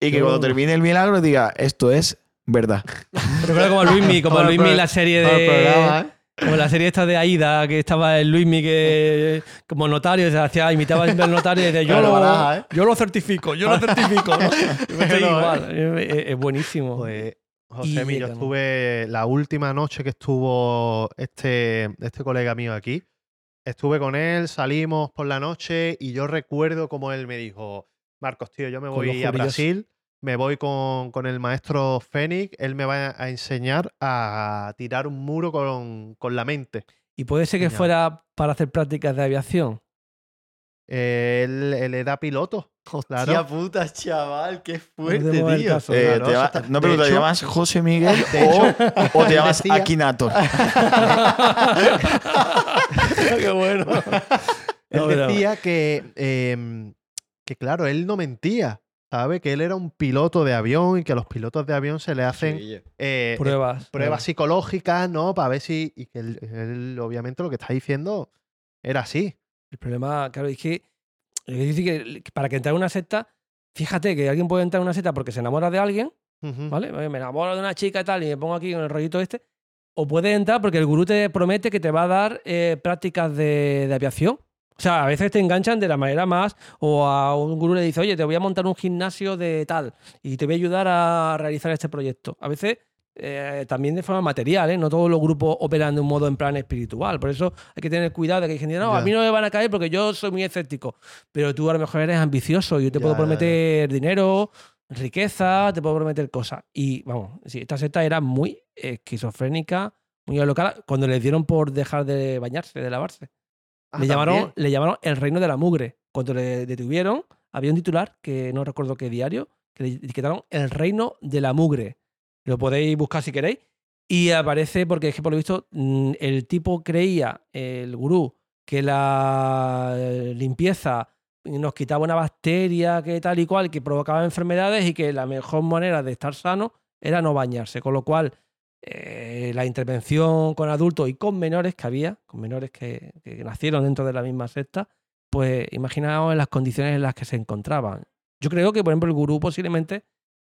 y que cuando termine el milagro diga, esto es verdad. Recuerda como a Luismi, como a el Luismi la serie el de. ¿Eh? Como la serie esta de Aida, que estaba el Luismi que como notario, se hacía, imitaba siempre al notario y decía, yo, Claro, lo, baraja, ¿eh? yo lo certifico, yo lo certifico. igual, es, buenísimo. Pues, Y José, yo llegan. estuve la última noche que estuvo este, este colega mío aquí. Estuve con él, salimos por la noche y yo recuerdo como él me dijo, Marcos, tío, yo me voy a. Brasil, me voy con, con el maestro Fénix, él me va a enseñar a tirar un muro con, con la mente. y puede ser que fuera para hacer prácticas de aviación. Eh, él, él era piloto. Hostia Claro. puta, chaval, qué fuerte, tío. caso. Eh, claro, está- no, pero te llamas José Miguel o, o te llamas decía- Akinator. Qué bueno. Él No, pero- decía que, em, que, claro, él no mentía, ¿sabe? Que él era un piloto de avión y que a los pilotos de avión se le hacen eh, eh, Pruebas. pruebas psicológicas, ¿no? Para ver si. Y que él, él, obviamente, lo que está diciendo era así. El problema, claro, es que, es decir, que, para que entrar en una secta, fíjate que alguien puede entrar en una secta porque se enamora de alguien. ¿vale? Me enamoro de una chica y tal, y me pongo aquí con el rollito este. O puedes entrar porque el gurú te promete que te va a dar eh, prácticas de, de aviación. O sea, a veces te enganchan de la manera más, o a un gurú le dice, oye, te voy a montar un gimnasio de tal, y te voy a ayudar a realizar este proyecto. A veces eh, también de forma material, ¿eh? No todos los grupos operan de un modo en plan espiritual. Por eso hay que tener cuidado de que hay gente, no, a mí no me van a caer porque yo soy muy escéptico. Pero tú a lo mejor eres ambicioso yo te puedo prometer dinero, riqueza, te puedo prometer cosas. Y vamos, sí, esta secta era muy esquizofrénica, muy alocada, cuando les dieron por dejar de bañarse, de lavarse. Ah, le, llamaron, también. le llamaron el reino de la mugre. Cuando le detuvieron, había un titular, que no recuerdo qué diario, que le etiquetaron el reino de la mugre. Lo podéis buscar si queréis. Y aparece porque es que por lo visto mm, el tipo creía, el gurú, que la limpieza nos quitaba una bacteria que tal y cual, que provocaba enfermedades y que la mejor manera de estar sano era no bañarse. Con lo cual, eh, la intervención con adultos y con menores que había, con menores que, nacieron dentro de la misma secta, pues imaginaos en las condiciones en las que se encontraban. Yo creo que, por ejemplo, el gurú posiblemente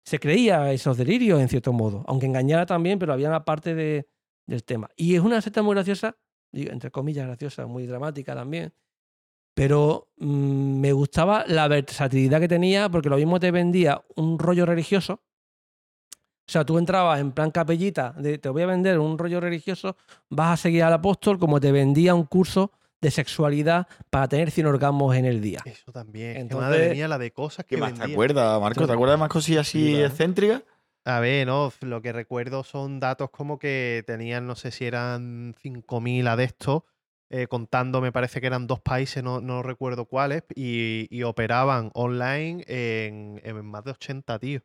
se creía esos delirios en cierto modo, aunque engañara también, pero había una parte de- del tema. Y es una secta muy graciosa, entre comillas graciosa, muy dramática también, pero mm, me gustaba la versatilidad que tenía porque lo mismo te vendía un rollo religioso. O sea, tú entrabas en plan capellita, de te voy a vender un rollo religioso, vas a seguir al apóstol como te vendía un curso de sexualidad para tener 100 orgasmos en el día. Eso también. Entonces- madre mía, la de cosas que ¿Qué más te acuerdas, Marco? ¿Te acuerdas de más cosillas así excéntricas? A ver, no, lo que recuerdo son datos como que tenían, no sé si eran 5.000 adeptos, eh, contando, me parece que eran dos países, no, no recuerdo cuáles, y, y operaban online en, en más de 80 tíos.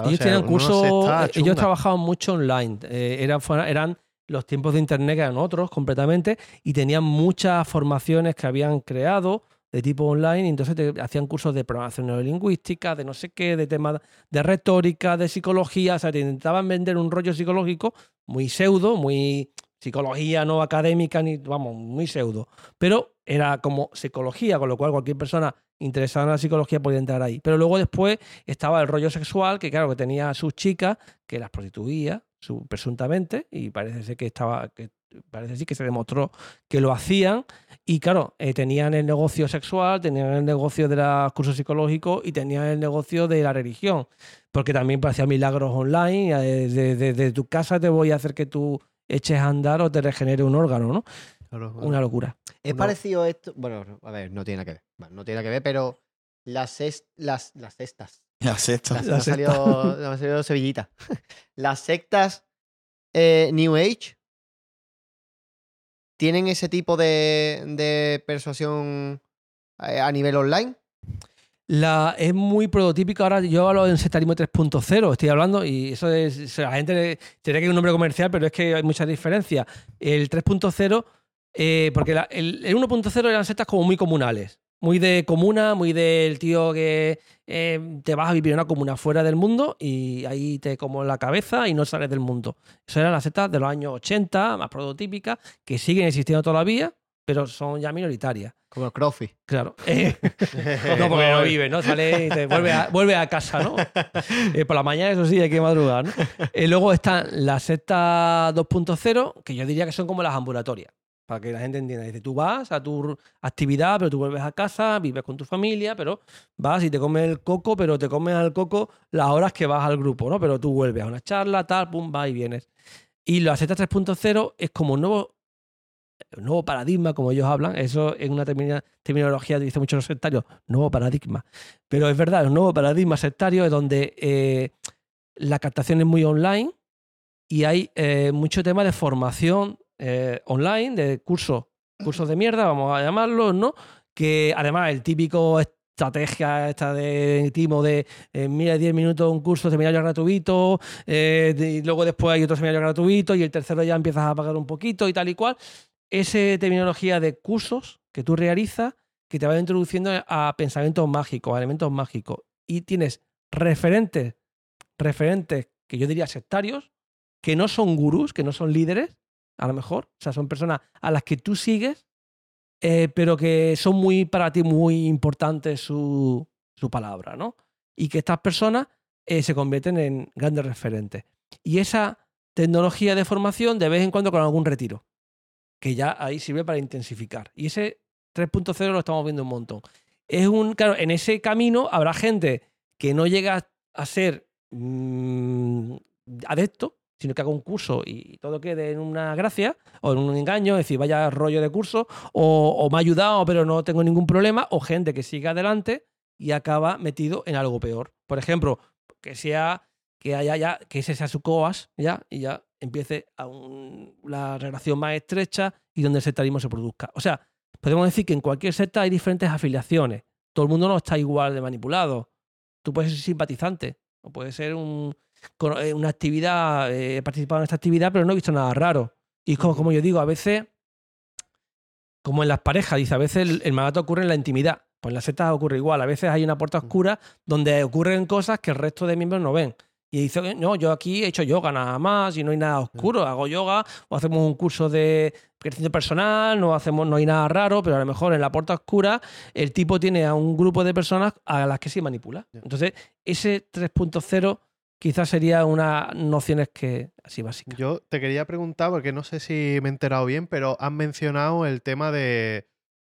Ellos O sea, tenían cursos, eh, ellos trabajaban mucho online. eh, eran, eran los tiempos de internet que eran otros completamente y tenían muchas formaciones que habían creado de tipo online y entonces te hacían cursos de programación neurolingüística, de no sé qué, de temas de retórica, de psicología, o sea, te intentaban vender un rollo psicológico muy pseudo, muy psicología no académica, ni vamos, muy pseudo, pero era como psicología, con lo cual cualquier persona interesada en la psicología podía entrar ahí. Pero luego después estaba el rollo sexual, que claro, que tenía a sus chicas, que las prostituía, su- presuntamente, y parece ser que estaba, que parece sí que se demostró que lo hacían, y claro, eh, tenían el negocio sexual, tenían el negocio de los cursos psicológicos y tenían el negocio de la religión, porque también hacían milagros online, eh, desde de, de tu casa te voy a hacer que tú eches a andar o te regenere un órgano, ¿no? Claro, claro. Una locura. Es Uno- parecido esto. Bueno, a ver, no tiene nada que ver. Bueno, no tiene nada que ver, pero las, est- las, las cestas. La sexta. Las, La me ha salido, me ha salido Sevillita. Las sectas eh, New Age tienen ese tipo de, de persuasión eh, a nivel online. La, es muy prototípico. Ahora yo hablo en sectarismo 3.0, estoy hablando, y eso es. o sea, la gente le- tendría que ir un nombre comercial, pero es que hay muchas diferencias. El 3.0, eh, porque la- el, el 1.0 eran sectas como muy comunales. Muy de comuna, muy del tío que eh, te vas a vivir en una comuna fuera del mundo y ahí te como la cabeza y no sales del mundo. Eso eran las sectas de los años 80, más prototípicas, que siguen existiendo todavía, pero son ya minoritarias. Como el crossfit. Claro. Eh, no, porque no vive, ¿no? Sale y te vuelve a, vuelve a casa, ¿no? Eh, por la mañana, eso sí, hay que madrugar, ¿no? Eh, luego están las sectas 2.0, que yo diría que son como las ambulatorias, para que la gente entienda. Dice, tú vas a tu actividad, pero tú vuelves a casa, vives con tu familia, pero vas y te comes el coco, pero te comes al coco las horas que vas al grupo, ¿no? Pero tú vuelves a una charla, tal, pum, vas y vienes. Y la secta 3.0 es como un nuevo nuevo paradigma, como ellos hablan, eso es una terminología que dicen muchos los sectarios, nuevo paradigma. Pero es verdad, un nuevo paradigma sectario es donde eh, la captación es muy online y hay eh, mucho tema de formación eh, online, de cursos, cursos de mierda, vamos a llamarlos, ¿no? Que además el típico estrategia esta de Timo de eh, mira 10 minutos un curso seminario gratuito eh, y luego después hay otro seminario gratuito y el tercero ya empiezas a pagar un poquito y tal y cual esa terminología de cursos que tú realizas que te va introduciendo a pensamientos mágicos, a elementos mágicos. Y tienes referentes, referentes que yo diría sectarios, que no son gurús, que no son líderes, a lo mejor. O sea, son personas a las que tú sigues, eh, pero que son muy para ti muy importantes su, su palabra, ¿no? Y que estas personas eh, se convierten en grandes referentes. Y esa tecnología de formación de vez en cuando con algún retiro que ya ahí sirve para intensificar. Y ese 3.0 lo estamos viendo un montón. Es un, claro, en ese camino habrá gente que no llega a ser mm, adepto, sino que haga un curso y todo quede en una gracia o en un engaño, es decir, vaya rollo de curso, o, me ha ayudado pero no tengo ningún problema, o gente que sigue adelante y acaba metido en algo peor. Por ejemplo, que sea que haya ya, que ese sea su coas ya, y ya empiece a un- la relación más estrecha y donde el sectarismo se produzca. O sea, podemos decir que en cualquier secta hay diferentes afiliaciones. Todo el mundo no está igual de manipulado. Tú puedes ser simpatizante, o puedes ser un, una actividad, eh, he participado en esta actividad, pero no he visto nada raro. Y es como, como yo digo, a veces, como en las parejas, dice, a veces el, el malato ocurre en la intimidad. Pues en las sectas ocurre igual. A veces hay una puerta oscura donde ocurren cosas que el resto de miembros no ven. Y dice, no, yo aquí he hecho yoga nada más y no hay nada oscuro. Hago yoga o hacemos un curso de crecimiento personal, no, hacemos, no hay nada raro, pero a lo mejor en la puerta oscura el tipo tiene a un grupo de personas a las que se manipula. Entonces, ese 3.0 quizás sería unas nociones que así básicas. Yo te quería preguntar, porque no sé si me he enterado bien, pero han mencionado el tema de,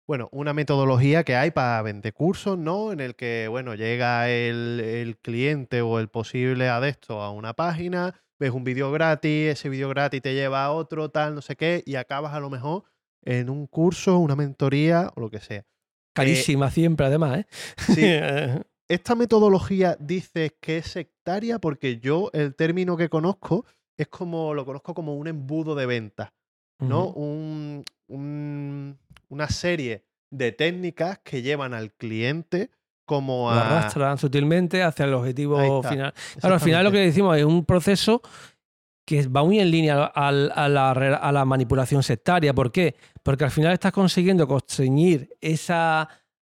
bueno, una metodología que hay para vender cursos, ¿no? En el que, bueno, llega el, el cliente o el posible adepto a una página, ves un vídeo gratis, ese vídeo gratis te lleva a otro, tal, no sé qué, y acabas a lo mejor en un curso, una mentoría o lo que sea. Carísima siempre, además, ¿eh? Sí, esta metodología dices que es sectaria porque yo el término que conozco es como, lo conozco como un embudo de ventas, ¿no? Ujú. Un- un- una serie de técnicas que llevan al cliente como Lo a... arrastran sutilmente hacia el objetivo final. Claro, al final lo que decimos es un proceso que va muy en línea a, la, re- a la manipulación sectaria. ¿Por qué? Porque al final estás consiguiendo constreñir esa.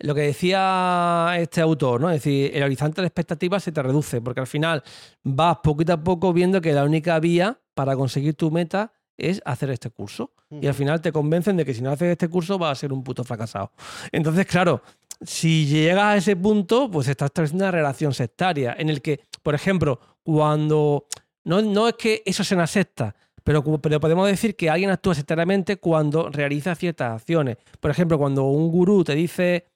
Lo que decía este autor, ¿no? Es decir, el horizonte de expectativas se te reduce, porque al final vas poquito a poco viendo que la única vía para conseguir tu meta es hacer este curso. Y al final te convencen de que si no haces este curso vas a ser un puto fracasado. Entonces, claro, si llegas a ese punto, pues estás estableciendo una relación sectaria en el que, por ejemplo, cuando. No, no es que eso sea una secta, pero, pero podemos decir que alguien actúa sectariamente cuando realiza ciertas acciones. Por ejemplo, cuando un gurú te dice.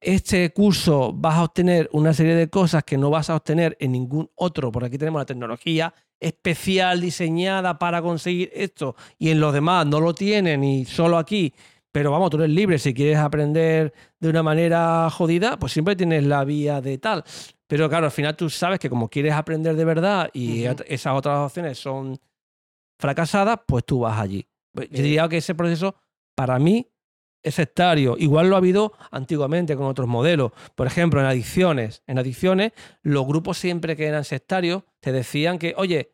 Este curso vas a obtener una serie de cosas que no vas a obtener en ningún otro, porque aquí tenemos la tecnología especial diseñada para conseguir esto y en los demás no lo tienen y solo aquí. Pero vamos, tú eres libre. Si quieres aprender de una manera jodida, pues siempre tienes la vía de tal. Pero claro, al final tú sabes que como quieres aprender de verdad y esas otras opciones son fracasadas, pues tú vas allí. Pues Yo Eh. diría que ese proceso, para mí, es sectario. Igual lo ha habido antiguamente con otros modelos. Por ejemplo, en adicciones. En adicciones, los grupos siempre que eran sectarios te decían que, oye,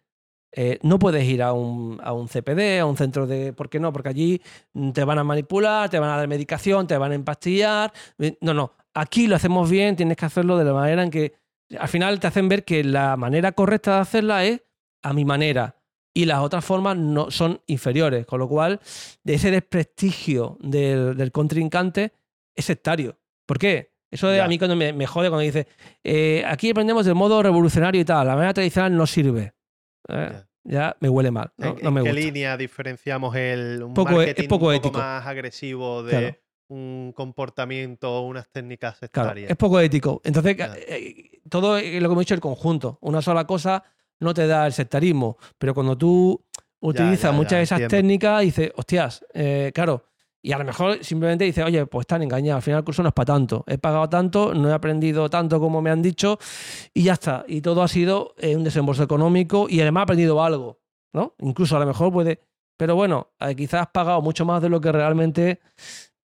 eh, no puedes ir a un, a un CPD, a un centro de... ¿Por qué no? Porque allí mm, te van a manipular, te van a dar medicación, te van a empastillar. Eh, No, no. Aquí lo hacemos bien, tienes que hacerlo de la manera en que... Al final te hacen ver que la manera correcta de hacerla es a mi manera. Y las otras formas no son inferiores. Con lo cual, de ese desprestigio del, del contrincante es sectario. ¿Por qué? Eso de a mí cuando me, me jode cuando dice eh, aquí aprendemos del modo revolucionario y tal, la manera tradicional no sirve. Eh, Ya. ya me huele mal. No, ¿En, no en me qué gusta. línea diferenciamos el un Poco e- es poco un ético. más agresivo de Claro. un comportamiento o unas técnicas Claro, sectarias? es poco ético. Entonces, eh, todo lo que hemos dicho, el conjunto. Una sola cosa no te da el sectarismo, pero cuando tú utilizas ya, muchas de esas entiendo. técnicas, dices, hostias, eh, claro. Y a lo mejor simplemente dices, oye, pues están engañados, al final el curso no es para tanto. He pagado tanto, no he aprendido tanto como me han dicho y ya está. Y todo ha sido eh, un desembolso económico y además he aprendido algo, ¿no? Incluso a lo mejor puede... Pero bueno, eh, quizás has pagado mucho más de lo que realmente...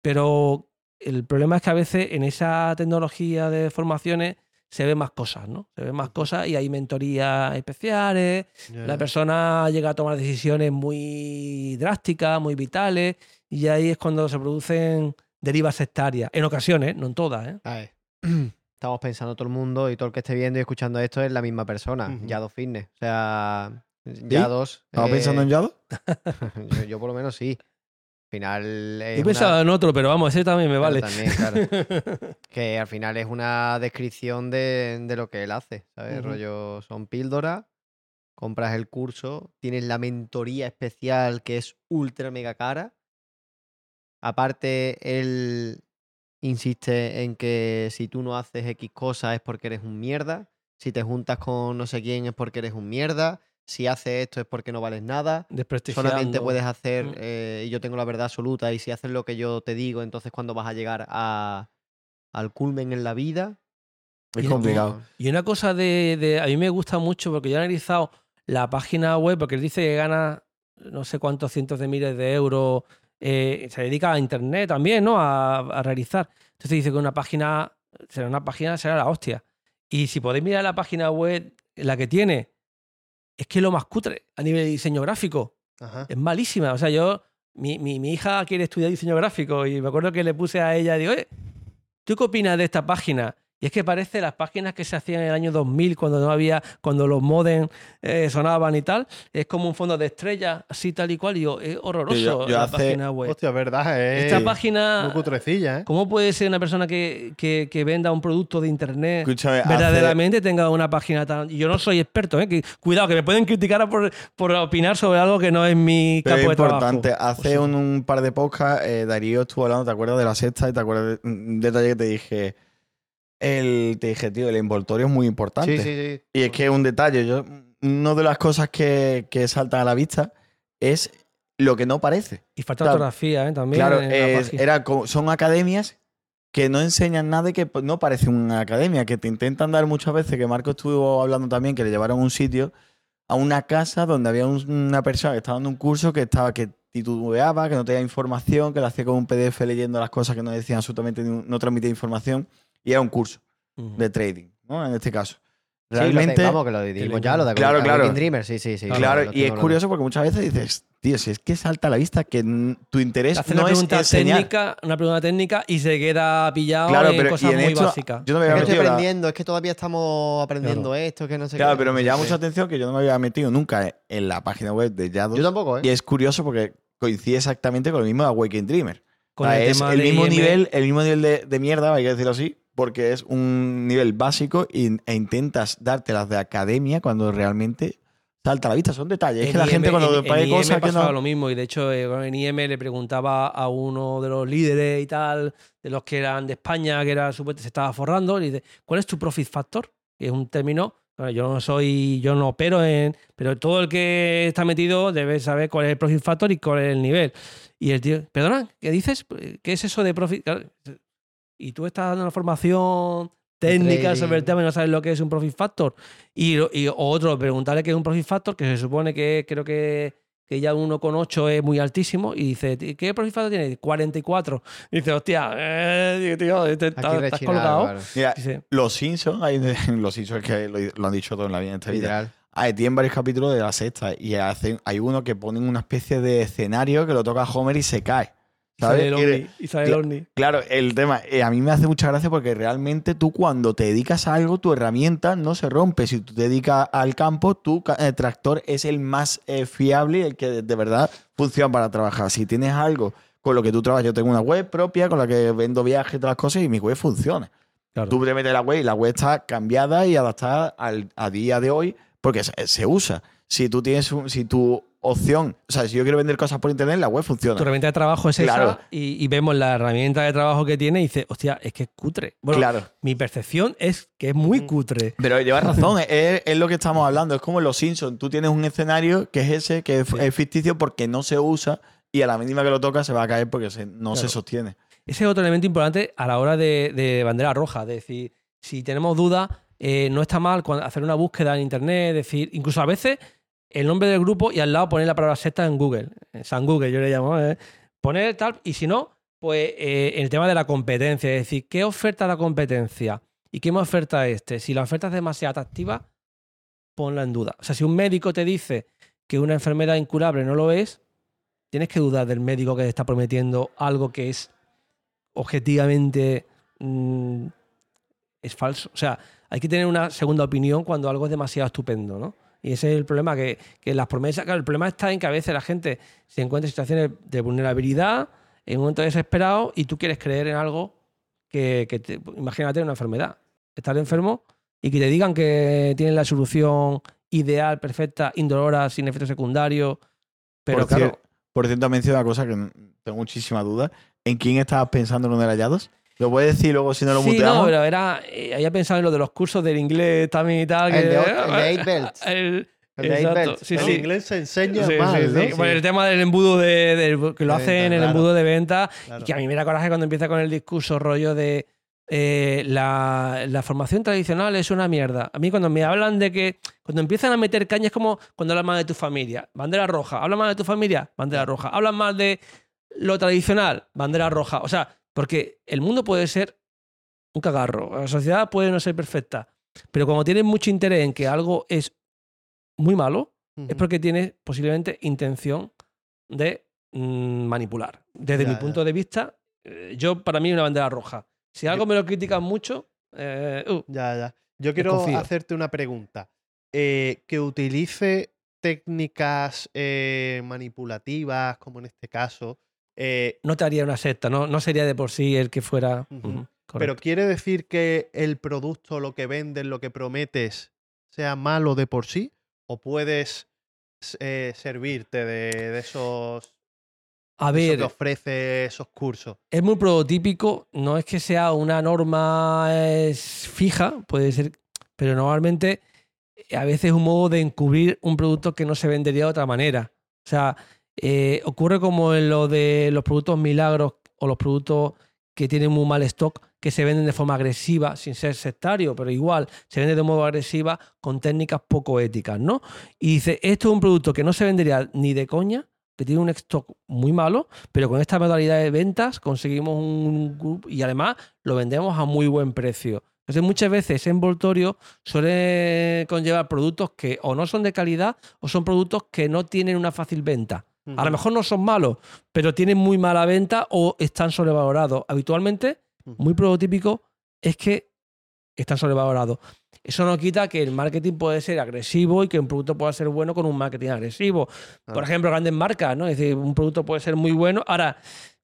Pero el problema es que a veces en esa tecnología de formaciones se ven más cosas, ¿no? Se ven más cosas y hay mentorías especiales, la persona llega a tomar decisiones muy drásticas, muy vitales, y ahí es cuando se producen derivas sectarias. En ocasiones, no en todas, ¿eh? A ver, Estamos pensando todo el mundo y todo el que esté viendo y escuchando esto es la misma persona, Ujú. Yado Fitness. O sea, Yados. ¿Estamos eh, pensando en Yado? yo, yo por lo menos sí. Al final He una- pensado en otro, pero vamos, ese también me vale. también, claro. que al final es una descripción de, de lo que él hace, ¿sabes? Rollo, son píldoras, compras el curso, tienes la mentoría especial que es ultra mega cara. Aparte, él insiste en que si tú no haces X cosas es porque eres un mierda. Si te juntas con no sé quién es porque eres un mierda. Si haces esto es porque no vales nada. Solamente puedes hacer, Mm. eh, y yo tengo la verdad absoluta, y si haces lo que yo te digo, entonces cuando vas a llegar a, al culmen en la vida. Es Y- complicado. Y una cosa de, de- A mí me gusta mucho porque yo he analizado la página web, porque él dice que gana no sé cuántos cientos de miles de euros. eh, se dedica a internet también, ¿no? A, a realizar. Entonces dice que una página. Será una página, será la hostia. Y si podéis mirar la página web, la que tiene, es que lo más cutre a nivel de diseño gráfico. Ajá. Es malísima. O sea, yo. Mi, mi- mi hija quiere estudiar diseño gráfico y me acuerdo que le puse a ella digo, oye, ¿tú qué opinas de esta página? Y es que parece las páginas que se hacían en el año 2000 cuando no había, cuando los modem eh, sonaban y tal. Es como un fondo de estrellas, así tal y cual. Y yo, es horroroso Yo- yo la hace- página web. Hostia, es verdad. Es Esta muy página, cutrecilla, ¿eh? ¿cómo puede ser una persona que, que- que venda un producto de internet Escúchame, hace- verdaderamente tenga una página tan... Yo no soy experto, ¿eh? Que- cuidado, que me pueden criticar por, por opinar sobre algo que no es mi Pero campo es de trabajo. importante. Hace Pues sí. un, un par de podcasts, eh, Darío estuvo hablando, ¿te acuerdas de la sexta? Y te acuerdas de un detalle que te dije. El, te dije, tío, el envoltorio es muy importante. Sí, sí, sí. Y es que un detalle, yo, una de las cosas que, que saltan a la vista es lo que no parece. Y falta Claro. ortografía, ¿eh? También. Claro, es- era como- son academias que no enseñan nada y que pues, no parece una academia, que te intentan dar muchas veces, que Marco estuvo hablando también, que le llevaron a un sitio, a una casa donde había un- una persona que estaba dando un curso que estaba que titubeaba, que no tenía información, que lo hacía con un PDF leyendo las cosas que no decían absolutamente, no transmitía información, y era un curso de trading, ¿no? En este caso. Sí, lo Realmente, vamos, que lo dijimos ya, lo de Claro, Waking claro. Dreamer, sí, sí, sí. claro, y es curioso porque muchas veces dices, tío, si es que salta a la vista que tu interés Hace no una es pregunta enseñar. técnica, una pregunta técnica y se queda pillado Claro, en pero y cosas en muy básicas. yo no me Es había que estoy la- aprendiendo, es que todavía estamos aprendiendo esto, que no sé Claro, qué. pero me Sí, llama sí. mucha atención que yo no me había metido nunca en la página web de Yados. Yo tampoco, ¿eh? Y es curioso porque coincide exactamente con lo mismo de Awakening Dreamer. Con O sea, el es tema el de mismo IM. nivel, el mismo nivel de, de mierda, hay que decirlo así, porque es un nivel básico y- e intentas dártelas de academia cuando realmente salta a la vista. Son detalles. Es que la IM gente cuando en- pone en IM cosas que pasaba no. lo mismo y de hecho eh, en IM le preguntaba a uno de los líderes y tal, de los que eran de España, que era supuestamente se estaba forrando, y dice, ¿cuál es tu profit factor? Y es un término, bueno, yo no soy, yo no opero en, pero todo el que está metido debe saber cuál es el profit factor y cuál es el nivel. Y el tío, perdona, ¿qué dices? ¿Qué es eso de profit? Y tú estás dando una formación técnica sobre el tema y no sabes lo que es un profit factor. Y, y otro, preguntarle qué es un profit factor, que se supone que creo que, que ya 1,8 es muy altísimo, y dice, ¿qué profit factor tiene? 44. Y dice, hostia, eh, tío, te- te- estás, estás rechinado, colocado. claro. Mira, Dice, los Simpsons, hay, los Simpsons que lo, lo han dicho todo en la vida en esta vida. Ah, tienen varios capítulos de la sexta y hacen, hay uno que ponen una especie de escenario que lo toca Homer y se cae. Sale ¿sabes? el Y de- ovni. Y sale el Cla- ovni. Claro, el tema, eh, a mí me hace mucha gracia porque realmente tú cuando te dedicas a algo, tu herramienta no se rompe. Si tú te dedicas al campo, tu eh, tractor es el más eh, fiable y el que de, de verdad funciona para trabajar. Si tienes algo con lo que tú trabajas, yo tengo una web propia con la que vendo viajes y todas las cosas y mi web funciona. Claro. Tú te metes la web y la web está cambiada y adaptada al, a día de hoy porque se, se usa. Si tú tienes un- si tu opción, o sea, si yo quiero vender cosas por internet, la web funciona. Tu herramienta de trabajo es Claro. esa y, y vemos la herramienta de trabajo que tiene y dices, hostia, es que es cutre. Bueno, claro. mi percepción es que es muy Mm. cutre. Pero llevas razón, es, es lo que estamos hablando. Es como en los Simpsons. Tú tienes un escenario que es ese, que es, Sí. es ficticio porque no se usa y a la mínima que lo toca se va a caer porque se- no se sostiene. Ese es otro elemento importante a la hora de, de bandera roja. Es decir, si tenemos dudas, eh, no está mal hacer una búsqueda en internet, decir, incluso a veces el nombre del grupo y al lado poner la palabra secta en Google. En San Google, yo le llamo. ¿eh? Poner tal, y si no, pues eh, el tema de la competencia. Es decir, ¿qué oferta la competencia? ¿Y qué me oferta este? Si la oferta es demasiado atractiva, ponla en duda. O sea, si un médico te dice que una enfermedad incurable no lo es, tienes que dudar del médico que te está prometiendo algo que es objetivamente mm, es falso. O sea, hay que tener una segunda opinión cuando algo es demasiado estupendo, ¿no? Y ese es el problema, que, que las promesas, claro, el problema está en que a veces la gente se encuentra en situaciones de vulnerabilidad, en un momento desesperado, y tú quieres creer en algo que, que te- imagínate una enfermedad, estar enfermo y que te digan que tienen la solución ideal, perfecta, indolora, sin efectos secundarios, pero por, claro, cier- por cierto, mencionado una cosa que tengo muchísima duda. ¿En quién estabas pensando en uno de hallados? ¿Lo puedes decir luego si no lo sí, muteamos? no, pero era. eh, había pensado en lo de los cursos del inglés también y tal. El que- de el de eight. El, El de eight exacto, sí, el sí. inglés se enseña Sí, sí, ¿no? sí. Bueno, el tema del embudo de, que lo De hacen venta, en el claro. embudo de venta Claro. y que a mí me da coraje cuando empieza con el discurso rollo de eh, la, la formación tradicional es una mierda. A mí cuando me hablan de que cuando empiezan a meter caña es como cuando hablan mal de tu familia, bandera roja, hablan mal de tu familia, bandera roja, hablan mal de lo tradicional, bandera roja. O sea, porque el mundo puede ser un cagarro, la sociedad puede no ser perfecta, pero cuando tienes mucho interés en que algo es muy malo, es porque tienes posiblemente intención de mm, manipular. Desde Ya, mi ya. punto de vista, eh, yo para mí una bandera roja. Si algo me lo critican mucho, eh, uh, Ya, ya. Yo quiero hacerte una pregunta. Eh, que utilice técnicas eh, manipulativas, como en este caso, eh, no te haría una secta, ¿no? no sería de por sí el que fuera. Pero. ¿quiere decir que el producto, lo que vendes, lo que prometes, sea malo de por sí? ¿O puedes eh, servirte de, de esos, a de eso ver, que ofrece esos cursos? es muy prototípico, no es que sea una norma eh, fija, puede ser, pero normalmente a veces es un modo de encubrir un producto que no se vendería de otra manera. O sea, eh, ocurre como en lo de los productos milagros o los productos que tienen muy mal stock, que se venden de forma agresiva, sin ser sectario, pero igual se vende de modo agresiva con técnicas poco éticas, ¿no? Y dice, esto es un producto que no se vendería ni de coña, que tiene un stock muy malo, pero con esta modalidad de ventas conseguimos un grupo y además lo vendemos a muy buen precio. Entonces muchas veces ese envoltorio suele conllevar productos que o no son de calidad o son productos que no tienen una fácil venta. A lo mejor no son malos, pero tienen muy mala venta o están sobrevalorados. Habitualmente, muy prototípico es que están sobrevalorados. Eso no quita que el marketing puede ser agresivo y que un producto pueda ser bueno con un marketing agresivo. Por ejemplo, grandes marcas, ¿no? Es decir, un producto puede ser muy bueno. Ahora,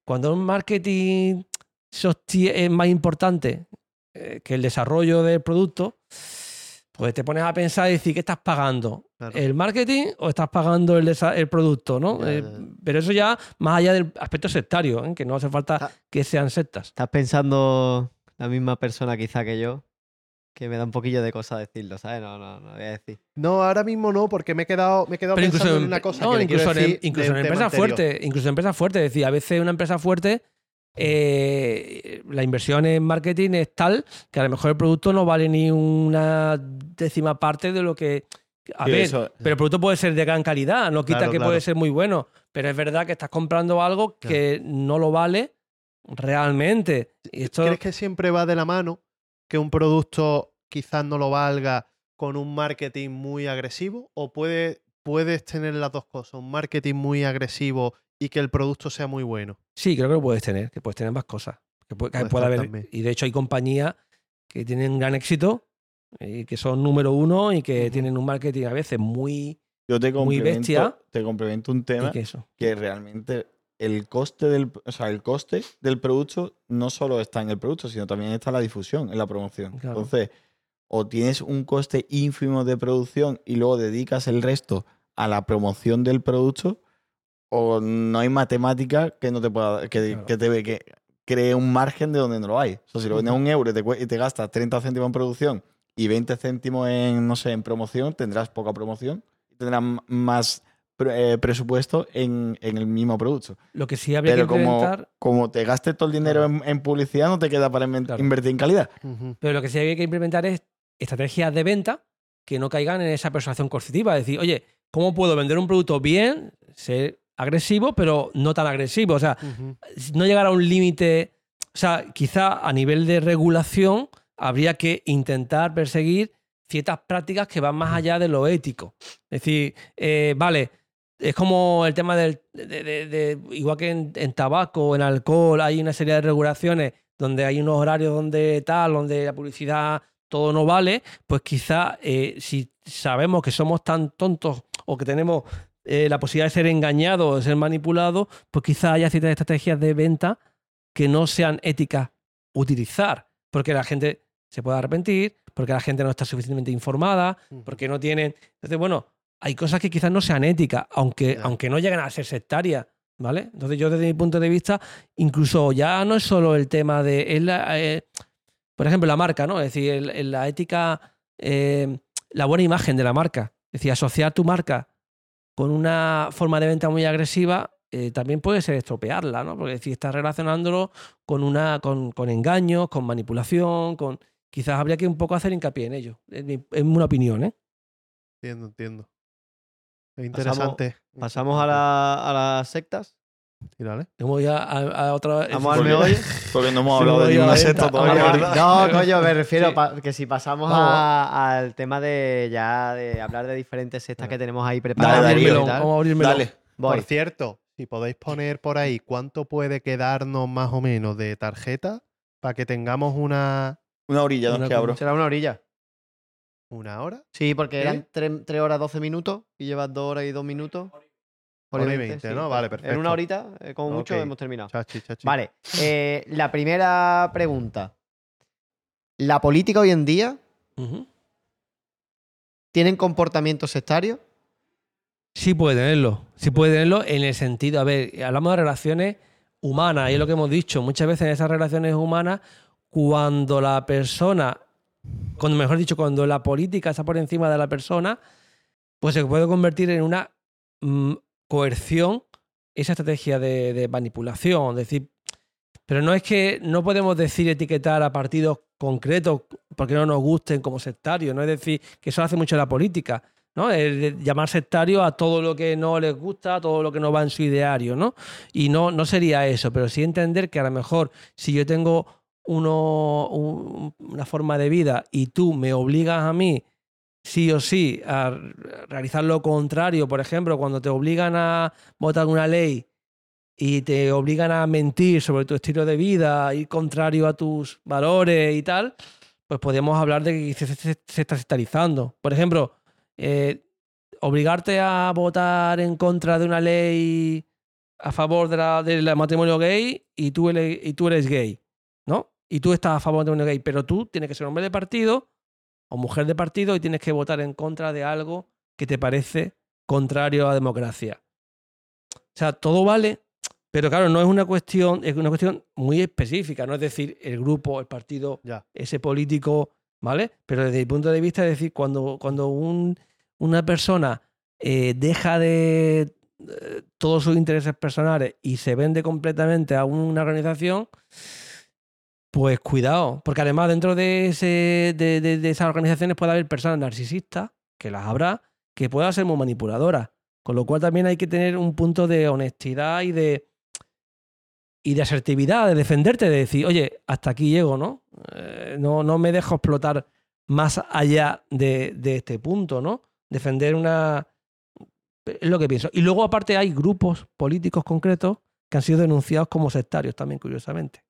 cuando un marketing es más importante eh, que el desarrollo del producto, pues te pones a pensar y decir, ¿qué estás pagando? Claro. ¿El marketing o estás pagando el, desa- el producto? ¿no? Ya, Eh, ya, pero eso ya más allá del aspecto sectario, ¿eh? que no hace falta que sean sectas. Estás pensando la misma persona quizá que yo, que me da un poquillo de cosa decirlo, ¿sabes? No, no, no voy a decir. No, ahora mismo no, porque me he quedado, me he quedado Pero pensando incluso en una cosa no, que incluso en, decir incluso en empresas anterior. fuertes, incluso en empresas fuertes, es decir, a veces una empresa fuerte eh, la inversión en marketing es tal que a lo mejor el producto no vale ni una décima parte de lo que a Sí, ver, eso- pero el producto puede ser de gran calidad, no quita Claro, que claro. puede ser muy bueno, pero es verdad que estás comprando algo que no lo vale realmente. Y esto ¿Crees que siempre va de la mano que un producto quizás no lo valga con un marketing muy agresivo? ¿O puede, puedes tener las dos cosas? Un marketing muy agresivo y que el producto sea muy bueno. Sí, creo que lo puedes tener, que puedes tener más cosas. Que puede, que haber, y de hecho hay compañías que tienen gran éxito y que son número uno y que Ujú. tienen un marketing a veces muy... Yo te Muy bestia. te complemento un tema que eso. que realmente el coste del, o sea, el coste del producto no solo está en el producto, sino también está en la difusión, en la promoción. Claro. Entonces, o tienes un coste ínfimo de producción y luego dedicas el resto a la promoción del producto, o no hay matemática que no te pueda que, Claro. que te que cree un margen de donde no lo hay. O sea, si lo vendes a un euro y te, y te gastas 30 céntimos en producción y 20 céntimos en, no sé, en promoción, tendrás poca promoción y tendrás más eh, presupuesto en, en el mismo producto. Lo que sí habría Pero que como, implementar... como te gastes todo el dinero en, en publicidad, no te queda para Claro. invertir en calidad. Pero lo que sí hay que implementar es estrategias de venta que no caigan en esa persuasión coercitiva. Es decir, oye, ¿cómo puedo vender un producto bien, ser agresivo, pero no tan agresivo? O sea, no llegar a un límite. O sea, quizá a nivel de regulación habría que intentar perseguir ciertas prácticas que van más allá de lo ético. Es decir, eh, vale, es como el tema del. de- de- de- igual que en, en tabaco, en alcohol, hay una serie de regulaciones donde hay unos horarios donde tal, donde la publicidad todo no vale, pues quizá eh, si sabemos que somos tan tontos o que tenemos eh, la posibilidad de ser engañados o de ser manipulados, pues quizá haya ciertas estrategias de venta que no sean éticas utilizar, porque la gente se puede arrepentir, porque la gente no está suficientemente informada, porque no tienen... Entonces, bueno, hay cosas que quizás no sean éticas, aunque, aunque no lleguen a ser sectarias, ¿vale? Entonces yo desde mi punto de vista, incluso ya no es solo el tema de... es la, eh, por ejemplo, la marca, ¿no? Es decir, el- el- la ética, eh, la buena imagen de la marca. Es decir, asociar tu marca con una forma de venta muy agresiva eh, también puede ser estropearla, ¿no? Porque si estás relacionándolo con, una, con, con engaños, con manipulación, con... Quizás habría que un poco hacer hincapié en ello. Es, mi- es una opinión, ¿eh? Entiendo, entiendo. Es interesante. Pasamos a, la- a las sectas. Sí, dale. Vamos ya a, a otra... Vamos al Porque- meollo. Porque no hemos hablado de ninguna secta todavía. No, coño, me refiero Sí. pa- que si pasamos a- al tema de ya de hablar de diferentes sectas que tenemos ahí preparadas. Dale, vamos a abrirlo. Dale. Voy. Por cierto, si podéis poner por ahí cuánto puede quedarnos más o menos de tarjeta para que tengamos una, Una orilla, Una nos que abro. Será una orilla. una hora. Sí, porque eran 3 horas 12 minutos y llevas 2 horas y 2 minutos. Hora y 20, ¿no? Vale, En perfecto. una horita, eh, como mucho, hemos terminado. Chachi, chachi. Vale, eh, la primera pregunta. ¿La política hoy en día tienen comportamientos sectarios? Sí puede tenerlo. Sí puede tenerlo en el sentido, a ver, hablamos de relaciones humanas, y es lo que hemos dicho. Muchas veces en esas relaciones humanas, cuando la persona, cuando mejor dicho, cuando la política está por encima de la persona, pues se puede convertir en una mm, coerción esa estrategia de, manipulación. Es decir, pero no es que no podemos decir etiquetar a partidos concretos porque no nos gusten como sectarios, no es decir que eso hace mucho la política. ¿no? Llamar sectario a todo lo que no les gusta, a todo lo que no va en su ideario, ¿no? Y no, no sería eso, pero sí entender que a lo mejor si yo tengo uno, un- una forma de vida y tú me obligas a mí sí o sí a realizar lo contrario, por ejemplo, cuando te obligan a votar una ley y te obligan a mentir sobre tu estilo de vida, ir contrario a tus valores y tal, pues podemos hablar de que se, se- está sectarizando. Por ejemplo, eh, obligarte a votar en contra de una ley a favor de la- del matrimonio gay y tú, y tú eres gay. Y tú estás a favor del matrimonio gay, pero tú tienes que ser hombre de partido o mujer de partido y tienes que votar en contra de algo que te parece contrario a la democracia. O sea, todo vale, pero claro, no es una cuestión, es una cuestión muy específica, no es decir, el grupo, el partido, Ya. ese político, ¿vale? Pero desde mi punto de vista, es decir, cuando, cuando un- una persona eh, deja de eh, todos sus intereses personales y se vende completamente a una organización, pues cuidado, porque además dentro de, ese, de, de- de esas organizaciones puede haber personas narcisistas, que las habrá, que puedan ser muy manipuladoras. Con lo cual también hay que tener un punto de honestidad y de, y de asertividad, de defenderte, de decir, oye, hasta aquí llego, ¿no? Eh, no, no me dejo explotar más allá de, de este punto, ¿no? Defender una, Es lo que pienso. Y luego, aparte, hay grupos políticos concretos que han sido denunciados como sectarios también, curiosamente.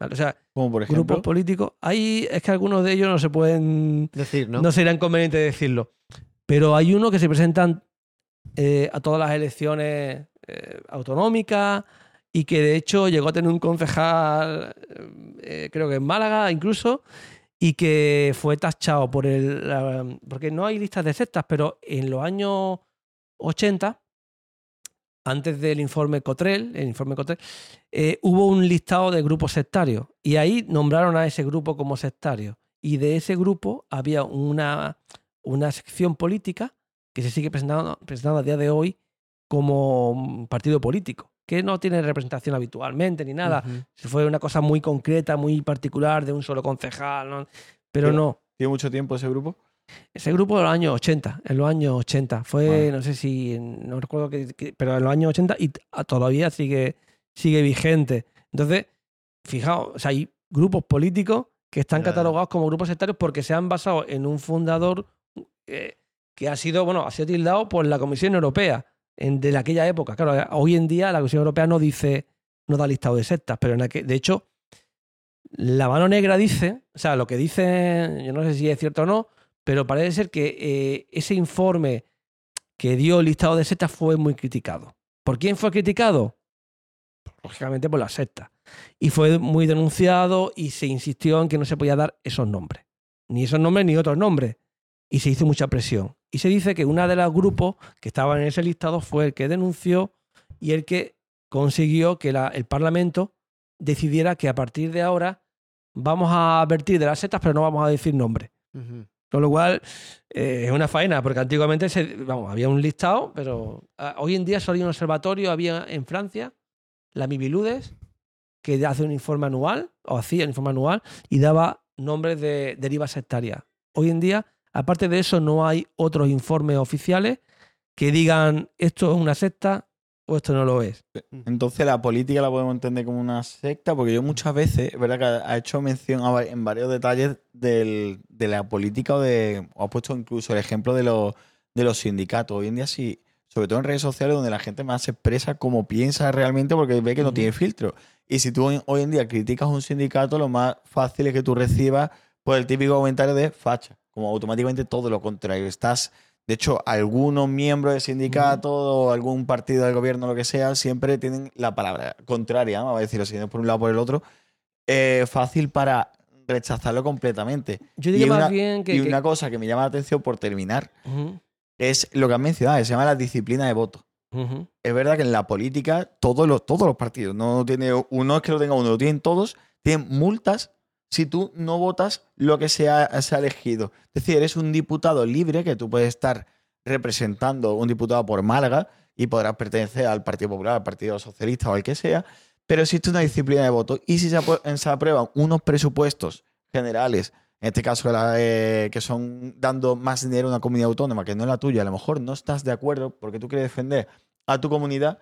¿Vale? O sea, Como por ejemplo. grupos políticos. Hay, es que algunos de ellos no se pueden. Decir, ¿no? No, sería inconveniente decirlo. Pero hay uno que se presentan eh, a todas las elecciones eh, autonómicas y que de hecho llegó a tener un concejal, eh, creo que en Málaga incluso, y que fue tachado por el. la- porque no hay listas de sectas, pero en los años 80, antes del informe Cotrel, el informe Cotrel, eh, hubo un listado de grupos sectarios y ahí nombraron a ese grupo como sectario. Y de ese grupo había una, una sección política que se sigue presentando, presentando a día de hoy como un partido político, que no tiene representación habitualmente ni nada. Se fue una cosa muy concreta, muy particular de un solo concejal, Pero- no. ¿Tiene mucho tiempo ese grupo? Ese grupo de los años 80, en los años 80. Fue, no sé si, no recuerdo qué, qué- pero en los años 80 y t- a- todavía sigue, sigue vigente. Entonces, fijaos, o sea, hay grupos políticos que están catalogados como grupos sectarios porque se han basado en un fundador eh, que ha sido, bueno, ha sido tildado por la Comisión Europea en, de aquella época. Claro, eh, hoy en día la Comisión Europea no dice, no da listado de sectas, pero en aquel- de hecho, la mano negra dice, o sea, lo que dice, yo no sé si es cierto o no, pero parece ser que eh, ese informe que dio el listado de sectas fue muy criticado. ¿Por quién fue criticado? Lógicamente por la secta. Y fue muy denunciado y se insistió en que no se podía dar esos nombres. Ni esos nombres ni otros nombres. Y se hizo mucha presión. Y se dice que una de los grupos que estaban en ese listado fue el que denunció y el que consiguió que la- el Parlamento decidiera que a partir de ahora vamos a advertir de las sectas, pero no vamos a decir nombres. Ujú. Con lo cual, eh, es una faena, porque antiguamente se- había un listado, pero ah, hoy en día solo hay un observatorio, había en Francia, la Miviludes, que hace un informe anual, o hacía un informe anual, y daba nombres de derivas sectarias. Hoy en día, aparte de eso, no hay otros informes oficiales que digan esto es una secta o esto no lo es. Entonces la política la podemos entender como una secta, porque yo muchas veces, es verdad que ha hecho mención a en varios detalles del- de la política o de, o ha puesto incluso el ejemplo de los, de los sindicatos. Hoy en día sí, sobre todo en redes sociales donde la gente más se expresa como piensa realmente porque ve que no tiene filtro. Y si tú hoy- hoy en día criticas un sindicato, lo más fácil es que tú recibas pues, el típico comentario de facha, como automáticamente todo lo contrario. Estás de hecho, algunos miembros del sindicato o algún partido del gobierno, lo que sea, siempre tienen la palabra contraria, vamos a decirlo así, por un lado o por el otro, eh, fácil para rechazarlo completamente. Yo Y diría más una- bien que... y que- una cosa que me llama la atención por terminar es lo que has mencionado, que se llama la disciplina de voto. Es verdad que en la política todos los, todos los partidos, no tiene uno es que lo tenga uno, lo tienen todos, tienen multas si tú no votas lo que se ha, se ha elegido. Es decir, eres un diputado libre que tú puedes estar representando un diputado por Málaga y podrás pertenecer al Partido Popular, al Partido Socialista o al que sea, pero existe una disciplina de voto y si se, aprueban unos presupuestos generales, en este caso eh, que son dando más dinero a una comunidad autónoma que no es la tuya, a lo mejor no estás de acuerdo porque tú quieres defender a tu comunidad,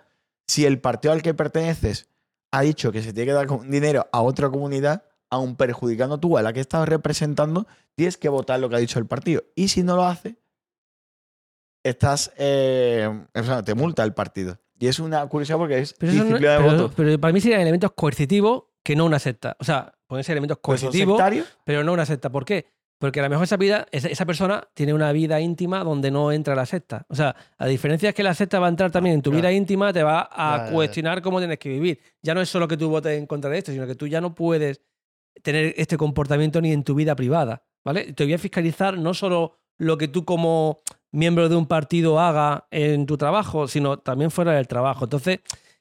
si el partido al que perteneces ha dicho que se tiene que dar dinero a otra comunidad, aun perjudicando tú a la que estás representando, tienes que votar lo que ha dicho el partido. Y si no lo hace, estás, eh, o sea, te multa el partido. Y es una curiosidad porque es Pero, no- disciplina de pero- voto. pero para mí serían elementos coercitivos que no una secta. O sea, pueden ser elementos Pues coercitivos, pero no una secta. ¿Por qué? Porque a lo mejor esa, vida, esa, persona tiene una vida íntima donde no entra la secta. O sea, la diferencia es que la secta va a entrar también en tu claro. vida íntima, te va a cuestionar cómo tienes que vivir. Ya no es solo que tú votes en contra de esto, sino que tú ya no puedes tener este comportamiento ni en tu vida privada. ¿Vale? Te voy a fiscalizar no solo lo que tú como miembro de un partido haga en tu trabajo, sino también fuera del trabajo. Entonces,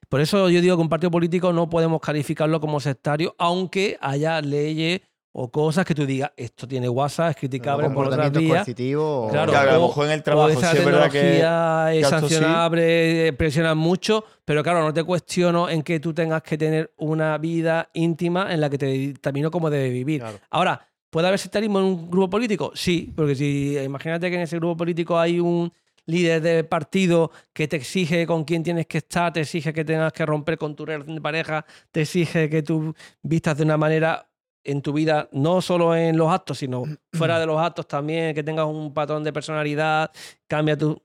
por eso yo digo que un partido político no podemos calificarlo como sectario, aunque haya leyes o cosas que tú digas, esto tiene WhatsApp, es criticable por otras vías. coercitivos. Claro, Claro, a lo mejor en el O trabajo esa sí es verdad que. es que esto sí. sancionable, eh, presionan mucho, pero claro, no te cuestiono en que tú tengas que tener una vida íntima en la que te determino cómo debe vivir. Claro. Ahora, ¿puede haber sectarismo en un grupo político? Sí, porque si imagínate que en ese grupo político hay un líder de partido que te exige con quién tienes que estar, te exige que tengas que romper con tu relación de pareja, te exige que tú vistas de una manera en tu vida, no solo en los actos, sino fuera de los actos también, que tengas un patrón de personalidad, cambia tu...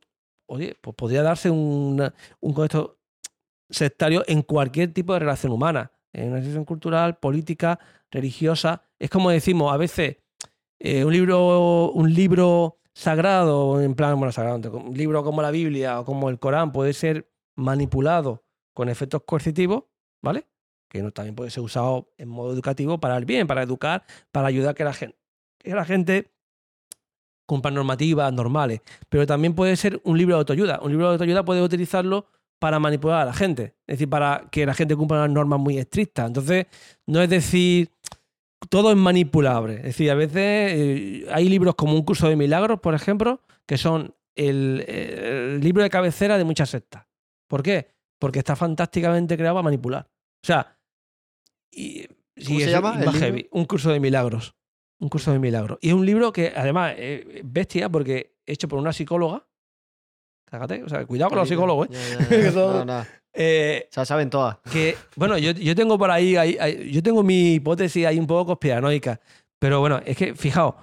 oye, pues podría darse una- un contexto sectario en cualquier tipo de relación humana, en una situación cultural, política, religiosa. Es como decimos, a veces eh, un libro, un libro sagrado, en plan, bueno, sagrado, un libro como la Biblia o como el Corán puede ser manipulado con efectos coercitivos, ¿vale? Que no, también puede ser usado en modo educativo para el bien, para educar, para ayudar a que la gente, que la gente cumpla normativas normales. Pero también puede ser un libro de autoayuda. Un libro de autoayuda puede utilizarlo para manipular a la gente. Es decir, para que la gente cumpla unas normas muy estrictas. Entonces, no es decir, todo es manipulable. Es decir, a veces eh, hay libros como Un curso de milagros, por ejemplo, que son el, el libro de cabecera de muchas sectas. ¿Por qué? Porque está fantásticamente creado para manipular. O sea, y, ¿Cómo se llama el heavy. Un curso de milagros. Un curso de milagros. Y es un libro que, además, es bestia porque hecho por una psicóloga. Cágate, o sea, cuidado con los psicólogos, ¿eh? Ya, No, no. Eh, O sea, saben todas. que, bueno, yo, yo tengo por ahí, ahí- ahí- yo tengo mi hipótesis ahí un poco conspiranoica, pero bueno, es que, fijaos,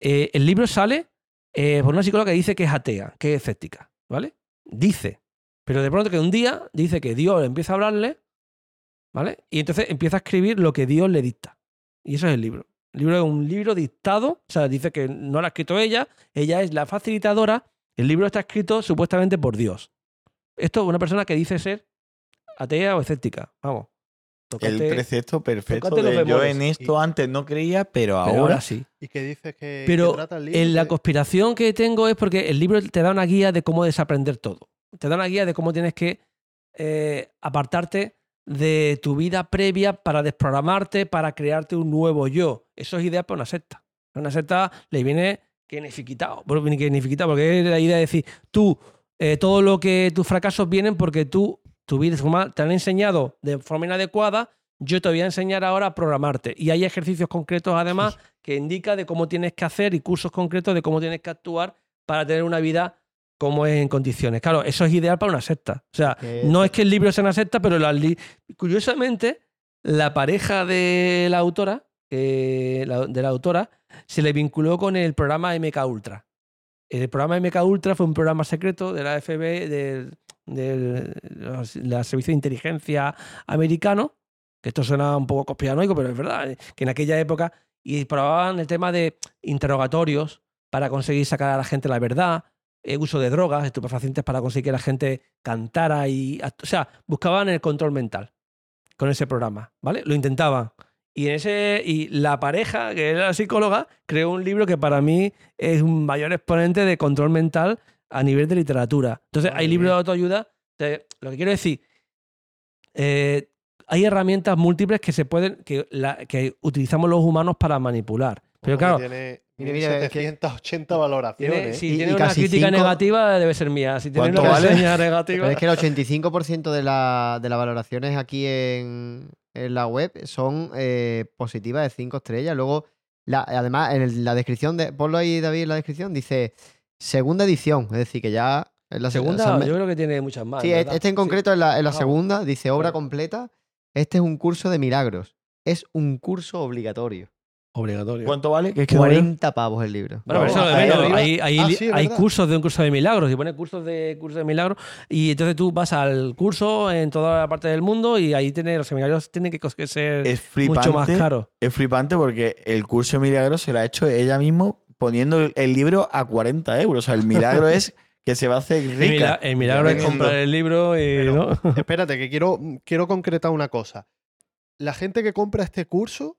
eh, el libro sale eh, por una psicóloga que dice que es atea, que es escéptica, ¿vale? Dice, pero de pronto que un día dice que Dios empieza a hablarle, ¿vale? Y entonces empieza a escribir lo que Dios le dicta. Y eso es el libro. El libro es un libro dictado, o sea, dice que no lo ha escrito ella, ella es la facilitadora, el libro está escrito supuestamente por Dios. Esto es una persona que dice ser atea o escéptica. Vamos. El precepto perfecto. de yo en esto antes no creía, pero pero ahora. sí. ¿Y qué dices que, Pero que trata el libro? En la ¿Qué- conspiración que tengo es porque el libro te da una guía de cómo desaprender todo. Te da una guía de cómo tienes que eh, apartarte de tu vida previa para desprogramarte, para crearte un nuevo yo. Eso es idea para una secta. A una secta le viene porque kenificado, porque es la idea de decir, tú, eh, todo lo que tus fracasos vienen porque tú, tu vida te han enseñado de forma inadecuada, yo te voy a enseñar ahora a programarte. Y hay ejercicios concretos además que indica de cómo tienes que hacer y cursos concretos de cómo tienes que actuar para tener una vida como es en condiciones. Claro, eso es ideal para una secta. O sea, no es que el libro sea una secta, pero la li- curiosamente, la pareja de la autora, eh, la- de la autora, se le vinculó con el programa MK Ultra. El programa MK Ultra fue un programa secreto de la FB, del, Servicio de Inteligencia americano, que esto suena un poco conspiranoico, pero es verdad, eh, que en aquella época y probaban el tema de interrogatorios para conseguir sacar a la gente la verdad, eh, uso de drogas, estupefacientes para conseguir que la gente cantara y... O sea, buscaban el control mental con ese programa, ¿vale? Lo intentaban. Y, en ese, y la pareja, que era la psicóloga, creó un libro que para mí es un mayor exponente de control mental a nivel de literatura. Entonces, hay libros de autoayuda. de- lo que quiero decir, eh, hay herramientas múltiples que se pueden, que, la- que utilizamos los humanos para manipular. Pero claro, Tiene, Mira, tiene mira, es que- 780 valoraciones. tiene, si Y- tiene y una casi crítica cinco- negativa, debe ser mía. Si tiene ¿Cuánto una vale? reseña negativa. Pero es que el 85% de, la, de las valoraciones aquí en, en la web son eh, positivas de 5 estrellas. Luego, la- además, en el- la descripción, de, ponlo ahí, David, en la descripción, dice segunda edición. Es decir, que ya. la segunda, o sea, me- yo creo que tiene muchas más. sí, ¿verdad? este en concreto es la, en la Ajá. segunda, dice obra completa. Este es un curso de milagros. Es un curso obligatorio. Obligatorio. ¿Cuánto vale? Es que veo. 40 pavos el libro. Bueno, pero eso de menos. Hay, hay- Ah, sí, es hay verdad. cursos de un curso de milagros. Y pone cursos de curso de milagros. Y entonces tú vas al curso en toda la parte del mundo y ahí tiene, los seminarios tienen que ser Es flipante. mucho más caros. Es flipante porque el curso de milagros se lo ha hecho ella mismo poniendo el- el libro a 40 euros. O sea, el milagro es que se va a hacer El, rica. mila- el milagro es comprar el libro y. Pero- ¿no? Espérate, que quiero, quiero concretar una cosa. La gente que compra este curso,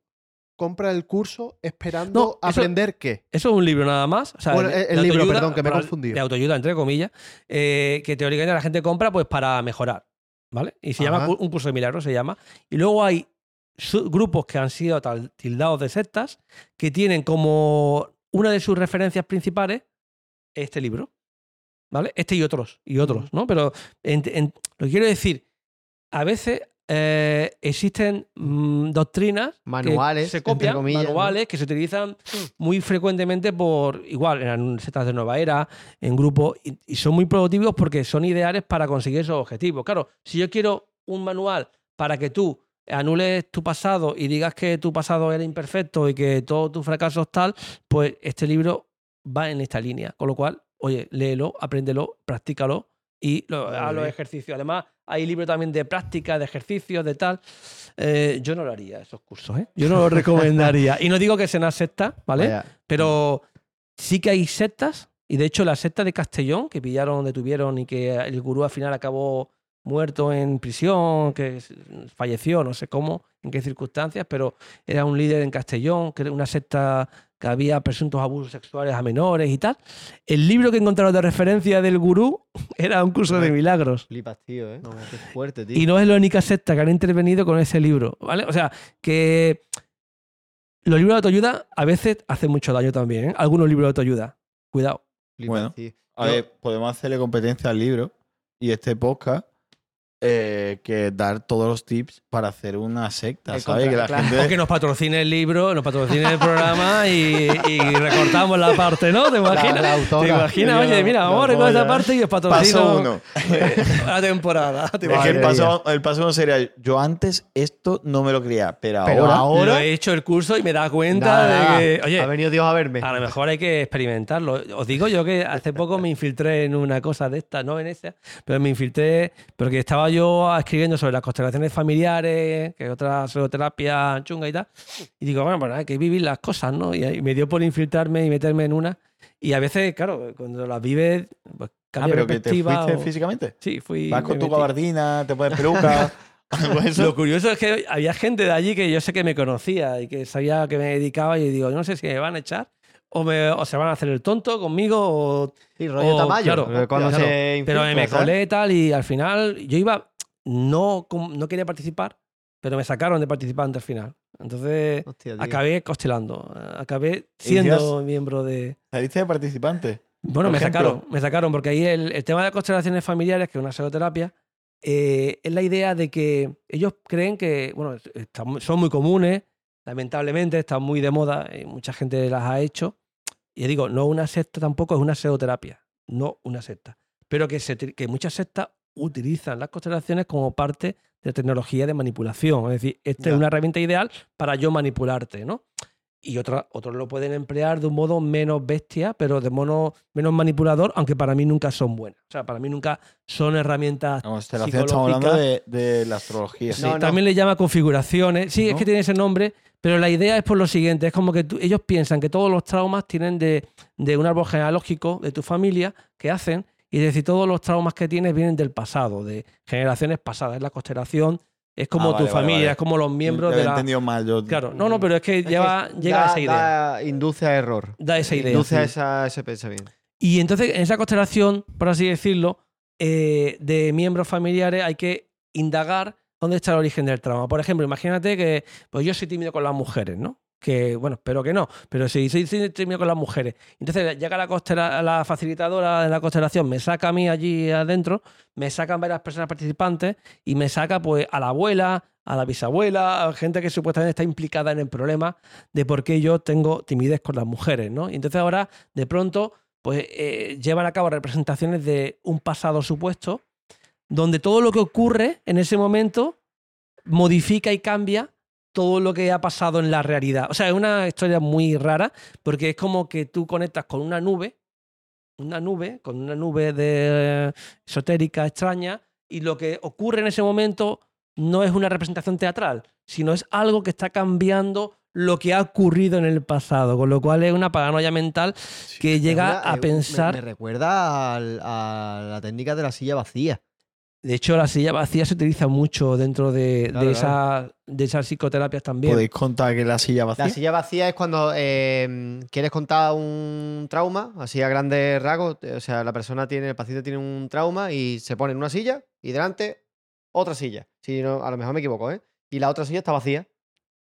compra el curso esperando No, eso- aprender qué. Eso es un libro nada más. O sea, Bueno, el- libro, perdón, que me he confundido. De autoayuda, entre comillas, eh, que teóricamente la gente compra pues para mejorar. ¿Vale? Y se llama Ajá. un curso de milagros, se llama. Y luego hay grupos que han sido tildados de sectas que tienen como una de sus referencias principales este libro. ¿Vale? Este y otros, y otros, ¿no? Pero en- en- lo que quiero decir, a veces eh, existen mm, doctrinas que Manuales, se entre copian, comillas, ¿no? manuales que se utilizan muy frecuentemente por, igual, en setas de nueva era, en grupos, y, y son muy productivos porque son ideales para conseguir esos objetivos. Claro, si yo quiero un manual para que tú anules tu pasado y digas que tu pasado era imperfecto y que todos tus fracasos tal, pues este libro va en esta línea. Con lo cual, oye, léelo, apréndelo, practícalo y lo- haz los ejercicios. Además, hay libros también de práctica, de ejercicios, de tal. Eh, yo no lo haría, esos cursos, ¿eh? Yo no los recomendaría. Y no digo que sean una secta, ¿vale? Vaya, Pero sí que hay sectas, y de hecho la secta de Castellón, que pillaron, detuvieron y que el gurú al final acabó muerto en prisión, que falleció, no sé cómo, en qué circunstancias, pero era un líder en Castellón, que era una secta que había presuntos abusos sexuales a menores y tal. El libro que encontraron de referencia del gurú era un curso de milagros. Flipas, tío, ¿eh? Qué fuerte, tío. Y no es la única secta que han intervenido con ese libro, ¿vale? O sea, que los libros de autoayuda a veces hacen mucho daño también, ¿eh? Algunos libros de autoayuda. Cuidado. Flipas, Bueno. tío. A ver, podemos hacerle competencia al libro y este podcast. Eh, que dar todos los tips para hacer una secta, El ¿sabes? Que la claro. gente O que nos patrocine el libro, nos patrocine el programa y, y recortamos la parte, ¿no? ¿Te imaginas? la ¿Te autora. imaginas? Oye, mira, vamos a esa polla. parte y os paso patrocino uno. la temporada. ¿Te Es que el paso, el paso uno sería, yo antes esto no me lo creía, pero, Pero ahora, ahora- Lo he hecho el curso y me da cuenta nada. de que, oye, ha venido Dios a verme. A lo mejor hay que experimentarlo. Os digo yo que hace poco me infiltré en una cosa de esta, no en esa, pero me infiltré porque estaba yo escribiendo sobre las constelaciones familiares, que es otra psicoterapia chunga y tal. Y digo, bueno, pues hay que vivir las cosas, ¿no? Y me dio por infiltrarme y meterme en una. Y a veces, claro, cuando las vives, pues Ah, cambia pero que te fuiste o- físicamente. Sí, fui. Vas con tu metí. gabardina, te pones peluca. Lo curioso es que había gente de allí que yo sé que me conocía y que sabía a qué me dedicaba y digo, no sé si me van a echar o, me, o se van a hacer el tonto conmigo o Sí, rollo o- Tamayo. claro, eh, cuando claro, se pero infiltra, me colé y tal y al final yo iba, no, no quería participar, pero me sacaron de participante al final. Entonces Hostia, acabé costelando, acabé ¿Y siendo miembro de... Saliste de participante. Bueno, Por me ejemplo. sacaron, me sacaron, porque ahí el, el tema de constelaciones familiares, que es una psicoterapia, eh, es la idea de que ellos creen que, bueno, son muy comunes, lamentablemente están muy de moda, y mucha gente las ha hecho. Y digo, no una secta tampoco, es una psicoterapia, no una secta. Pero que, se, que muchas sectas utilizan las constelaciones como parte de tecnología de manipulación. Es decir, esta Ya. es una herramienta ideal para yo manipularte, ¿no? Y otra- otros lo pueden emplear de un modo menos bestia, pero de modo menos manipulador, aunque para mí nunca son buenas. O sea, para mí nunca son herramientas. La constelación estamos hablando de, de la astrología. Sí, No, no. También le llama configuraciones. Sí, es que tiene ese nombre, pero la idea es por lo siguiente: es como que tú- ellos piensan que todos los traumas tienen de, de un árbol genealógico de tu familia que hacen, y es decir, todos los traumas que tienes vienen del pasado, de generaciones pasadas. Es la constelación, es como Ah, tu vale, familia, vale. es como los miembros Lo de he la. entendido mal. Yo, Claro, no, no, pero es que Es que llega da- a esa idea. da- induce a error. Da esa idea. Induce a esa, ese pensamiento. Y entonces, en esa constelación, por así decirlo, eh, de miembros familiares hay que indagar dónde está el origen del trauma. Por ejemplo, imagínate que pues yo soy tímido con las mujeres, ¿no? Que, bueno, espero que no, pero sí, soy tímido con las mujeres. Entonces llega la, la facilitadora de la constelación, me saca a mí allí adentro, me sacan varias personas participantes y me saca pues a la abuela, a la bisabuela, a gente que supuestamente está implicada en el problema de por qué yo tengo timidez con las mujeres, ¿no? Y entonces ahora, de pronto, pues eh, llevan a cabo representaciones de un pasado supuesto, donde todo lo que ocurre en ese momento modifica y cambia todo lo que ha pasado en la realidad. O sea, es una historia muy rara, porque es como que tú conectas con una nube, una nube, con una nube de esotérica extraña, y lo que ocurre en ese momento no es una representación teatral, sino es algo que está cambiando lo que ha ocurrido en el pasado, con lo cual es una paranoia mental que llega a pensar... Me, me recuerda a la técnica de la silla vacía. De hecho, la silla vacía se utiliza mucho dentro de, Claro, de, claro. esa- de esas psicoterapias también. ¿Podéis contar que la silla vacía? La silla vacía es cuando eh, quieres contar un trauma, así a grandes rasgos. O sea, la persona tiene, el paciente tiene un trauma y se pone en una silla y delante otra silla. Si no, a lo mejor me equivoco, ¿eh? Y la otra silla está vacía.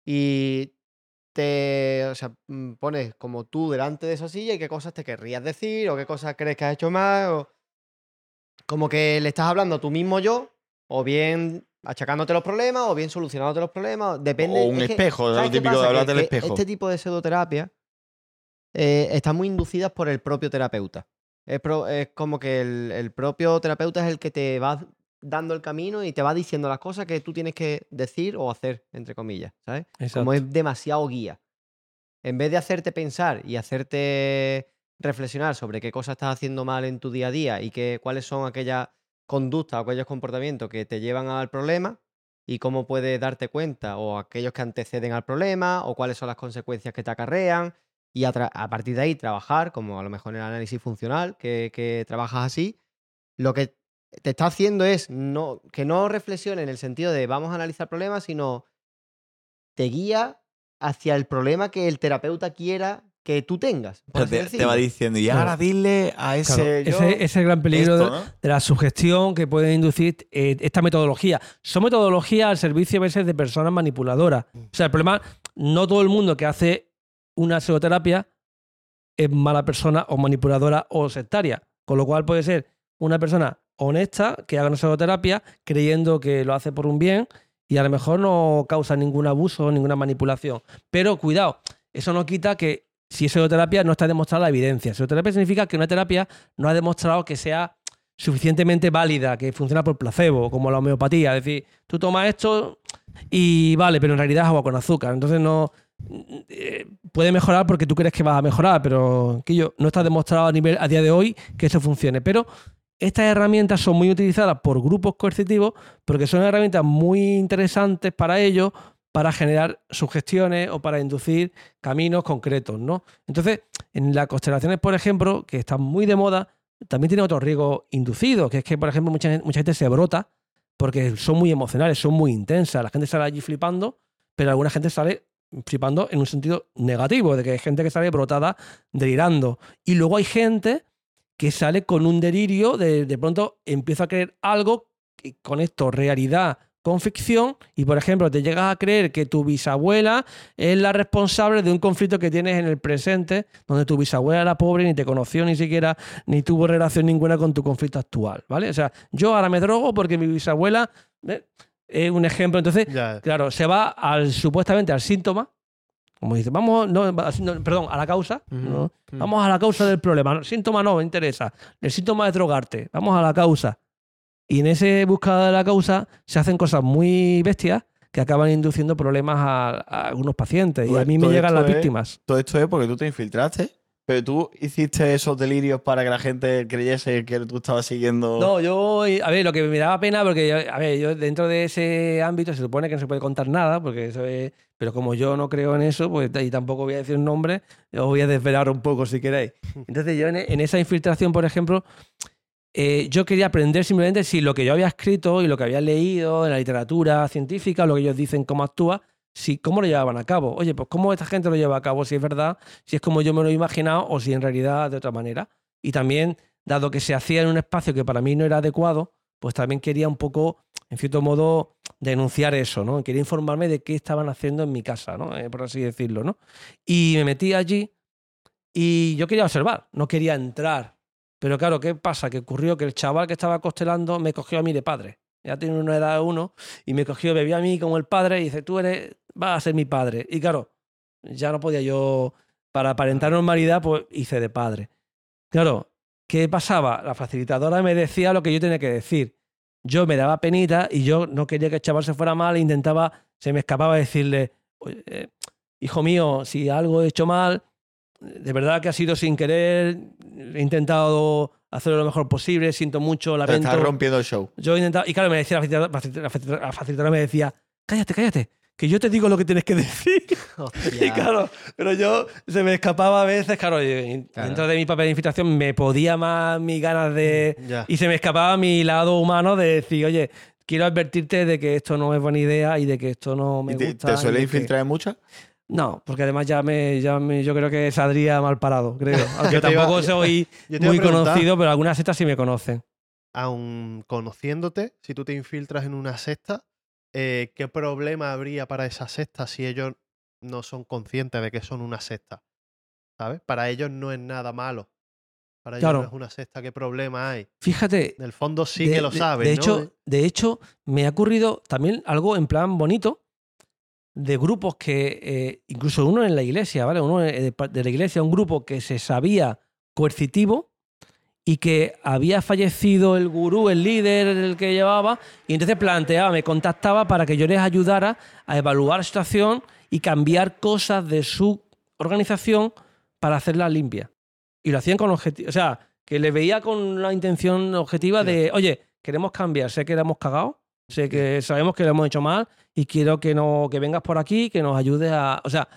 Y te, o sea, mm, pones como tú delante de esa silla y qué cosas te querrías decir o qué cosas crees que has hecho mal. O... Como que le estás hablando a tu mismo yo, o bien achacándote los problemas, o bien solucionándote los problemas. Depende. O un es que- espejo, lo ¿sabes qué típico de hablar del que espejo. Este tipo de pseudoterapia eh, están muy inducidas por el propio terapeuta. Es, pro- es como que el, el propio terapeuta es el que te va dando el camino y te va diciendo las cosas que tú tienes que decir o hacer, entre comillas, ¿sabes? Exacto. Como es demasiado guía. En vez de hacerte pensar y hacerte reflexionar sobre qué cosas estás haciendo mal en tu día a día y qué, cuáles son aquellas conductas o aquellos comportamientos que te llevan al problema y cómo puedes darte cuenta o aquellos que anteceden al problema o cuáles son las consecuencias que te acarrean y a, partir de ahí trabajar, como a lo mejor en el análisis funcional, que, trabajas así, lo que te está haciendo es que no reflexione en el sentido de vamos a analizar problemas, sino te guía hacia el problema que el terapeuta quiera que tú tengas. te, te va diciendo, y ahora dile a ese. Claro, yo ese, es el gran peligro esto, de, ¿no? de la sugestión que puede inducir eh, esta metodología. Son metodologías al servicio a veces de personas manipuladoras. O sea, el problema, no todo el mundo que hace una psicoterapia es mala persona o manipuladora o sectaria. Con lo cual puede ser una persona honesta que haga una psicoterapia creyendo que lo hace por un bien y a lo mejor no causa ningún abuso, ninguna manipulación. Pero cuidado, eso no quita que si es no está demostrada la evidencia. Psicoterapia significa que una terapia no ha demostrado que sea suficientemente válida, que funciona por placebo, como la homeopatía. Es decir, tú tomas esto y vale, pero en realidad es agua con azúcar. Entonces no eh, puede mejorar porque tú crees que vas a mejorar, pero que yo no está demostrado a nivel a día de hoy que eso funcione. Pero estas herramientas son muy utilizadas por grupos coercitivos porque son herramientas muy interesantes para ellos para generar sugestiones o para inducir caminos concretos, ¿no? Entonces, en las constelaciones, por ejemplo, que están muy de moda, también tiene otro riesgo inducido, que es que, por ejemplo, mucha, gen- mucha gente se brota porque son muy emocionales, son muy intensas. La gente sale allí flipando, pero alguna gente sale flipando en un sentido negativo, de que hay gente que sale brotada, delirando. Y luego hay gente que sale con un delirio, de, de pronto empieza a creer algo, y con esto realidad con ficción, y por ejemplo te llegas a creer que tu bisabuela es la responsable de un conflicto que tienes en el presente, donde tu bisabuela era pobre, ni te conoció ni siquiera, ni tuvo relación ninguna con tu conflicto actual, ¿vale? O sea, yo ahora me drogo porque mi bisabuela ¿eh? es un ejemplo. Entonces, Ya. Claro, se va al supuestamente al síntoma, como dice, vamos, no, no, perdón, a la causa, ¿no? vamos a la causa del problema. Síntoma no me interesa, el síntoma es drogarte, vamos a la causa. Y en ese búsqueda de la causa se hacen cosas muy bestias que acaban induciendo problemas a, a algunos pacientes. Y a Pues mí me llegan las es- víctimas. Todo esto es porque tú te infiltraste, pero tú hiciste esos delirios para que la gente creyese que tú estabas siguiendo. No, yo, a ver, lo que me daba pena, porque, yo- a ver, yo dentro de ese ámbito se supone que no se puede contar nada, porque eso es, pero como yo no creo en eso, pues y tampoco voy a decir un nombre, os voy a desvelar un poco si queréis. Entonces yo en, en esa infiltración, por ejemplo, eh, yo quería aprender simplemente si lo que yo había escrito y lo que había leído en la literatura científica, lo que ellos dicen cómo actúa, si cómo lo llevaban a cabo. Oye, pues cómo esta gente lo lleva a cabo, si es verdad, si es como yo me lo he imaginado o si en realidad de otra manera. Y también, dado que se hacía en un espacio que para mí no era adecuado, pues también quería un poco, en cierto modo, denunciar eso, ¿no? Quería informarme de qué estaban haciendo en mi casa, ¿no? Eh, por así decirlo, ¿no? Y me metí allí y yo quería observar, no quería entrar. Pero claro, ¿qué pasa? Que ocurrió que el chaval que estaba costelando me cogió a mí de padre. Ya tiene una edad de uno y me cogió, bebía a mí como el padre y dice, tú eres, vas a ser mi padre. Y claro, ya no podía yo, para aparentar normalidad, pues hice de padre. Claro, ¿qué pasaba? La facilitadora me decía lo que yo tenía que decir. Yo me daba penita y yo no quería que el chaval se fuera mal e intentaba, se me escapaba decirle, "Oye, eh, hijo mío, si algo he hecho mal, de verdad que ha sido sin querer, he intentado hacerlo lo mejor posible, siento mucho, lamento. estás rompiendo el show. Yo he intentado, y claro, me decía la facilitadora, la facilitadora- me decía, cállate, cállate, que yo te digo lo que tienes que decir. Y Hostia. claro, pero yo se me escapaba a veces, claro, y Claro. dentro de mi papel de infiltración me podía más mis ganas de... Ya. Y se me escapaba mi lado humano de decir, oye, quiero advertirte de que esto no es buena idea y de que esto no me ¿Y te, gusta. te y suele de que- infiltrar en muchas? No, porque además ya me, ya me- yo creo que saldría mal parado, creo. Aunque iba- tampoco soy muy conocido, pero algunas sectas sí me conocen. aun conociéndote, si tú te infiltras en una secta, eh, ¿qué problema habría para esa secta si ellos no son conscientes de que son una secta? ¿Sabes? Para ellos no es nada malo. Para ellos Claro. no es una secta, ¿qué problema hay? Fíjate, En el fondo sí de- que lo de- saben, De ¿no? hecho, de hecho, me ha ocurrido también algo en plan bonito de grupos que, eh, incluso uno en la iglesia, ¿vale? Uno eh, de, la iglesia, un grupo que se sabía coercitivo y que había fallecido el gurú, el líder, el que llevaba, y entonces planteaba, me contactaba para que yo les ayudara a evaluar la situación y cambiar cosas de su organización para hacerla limpia. y lo hacían con objetivo. O sea, que le veía con la intención objetiva de, oye, queremos cambiar, sé que le hemos cagado, sé que sabemos que lo hemos hecho mal y quiero que, no, que vengas por aquí, que nos ayudes a. O sea,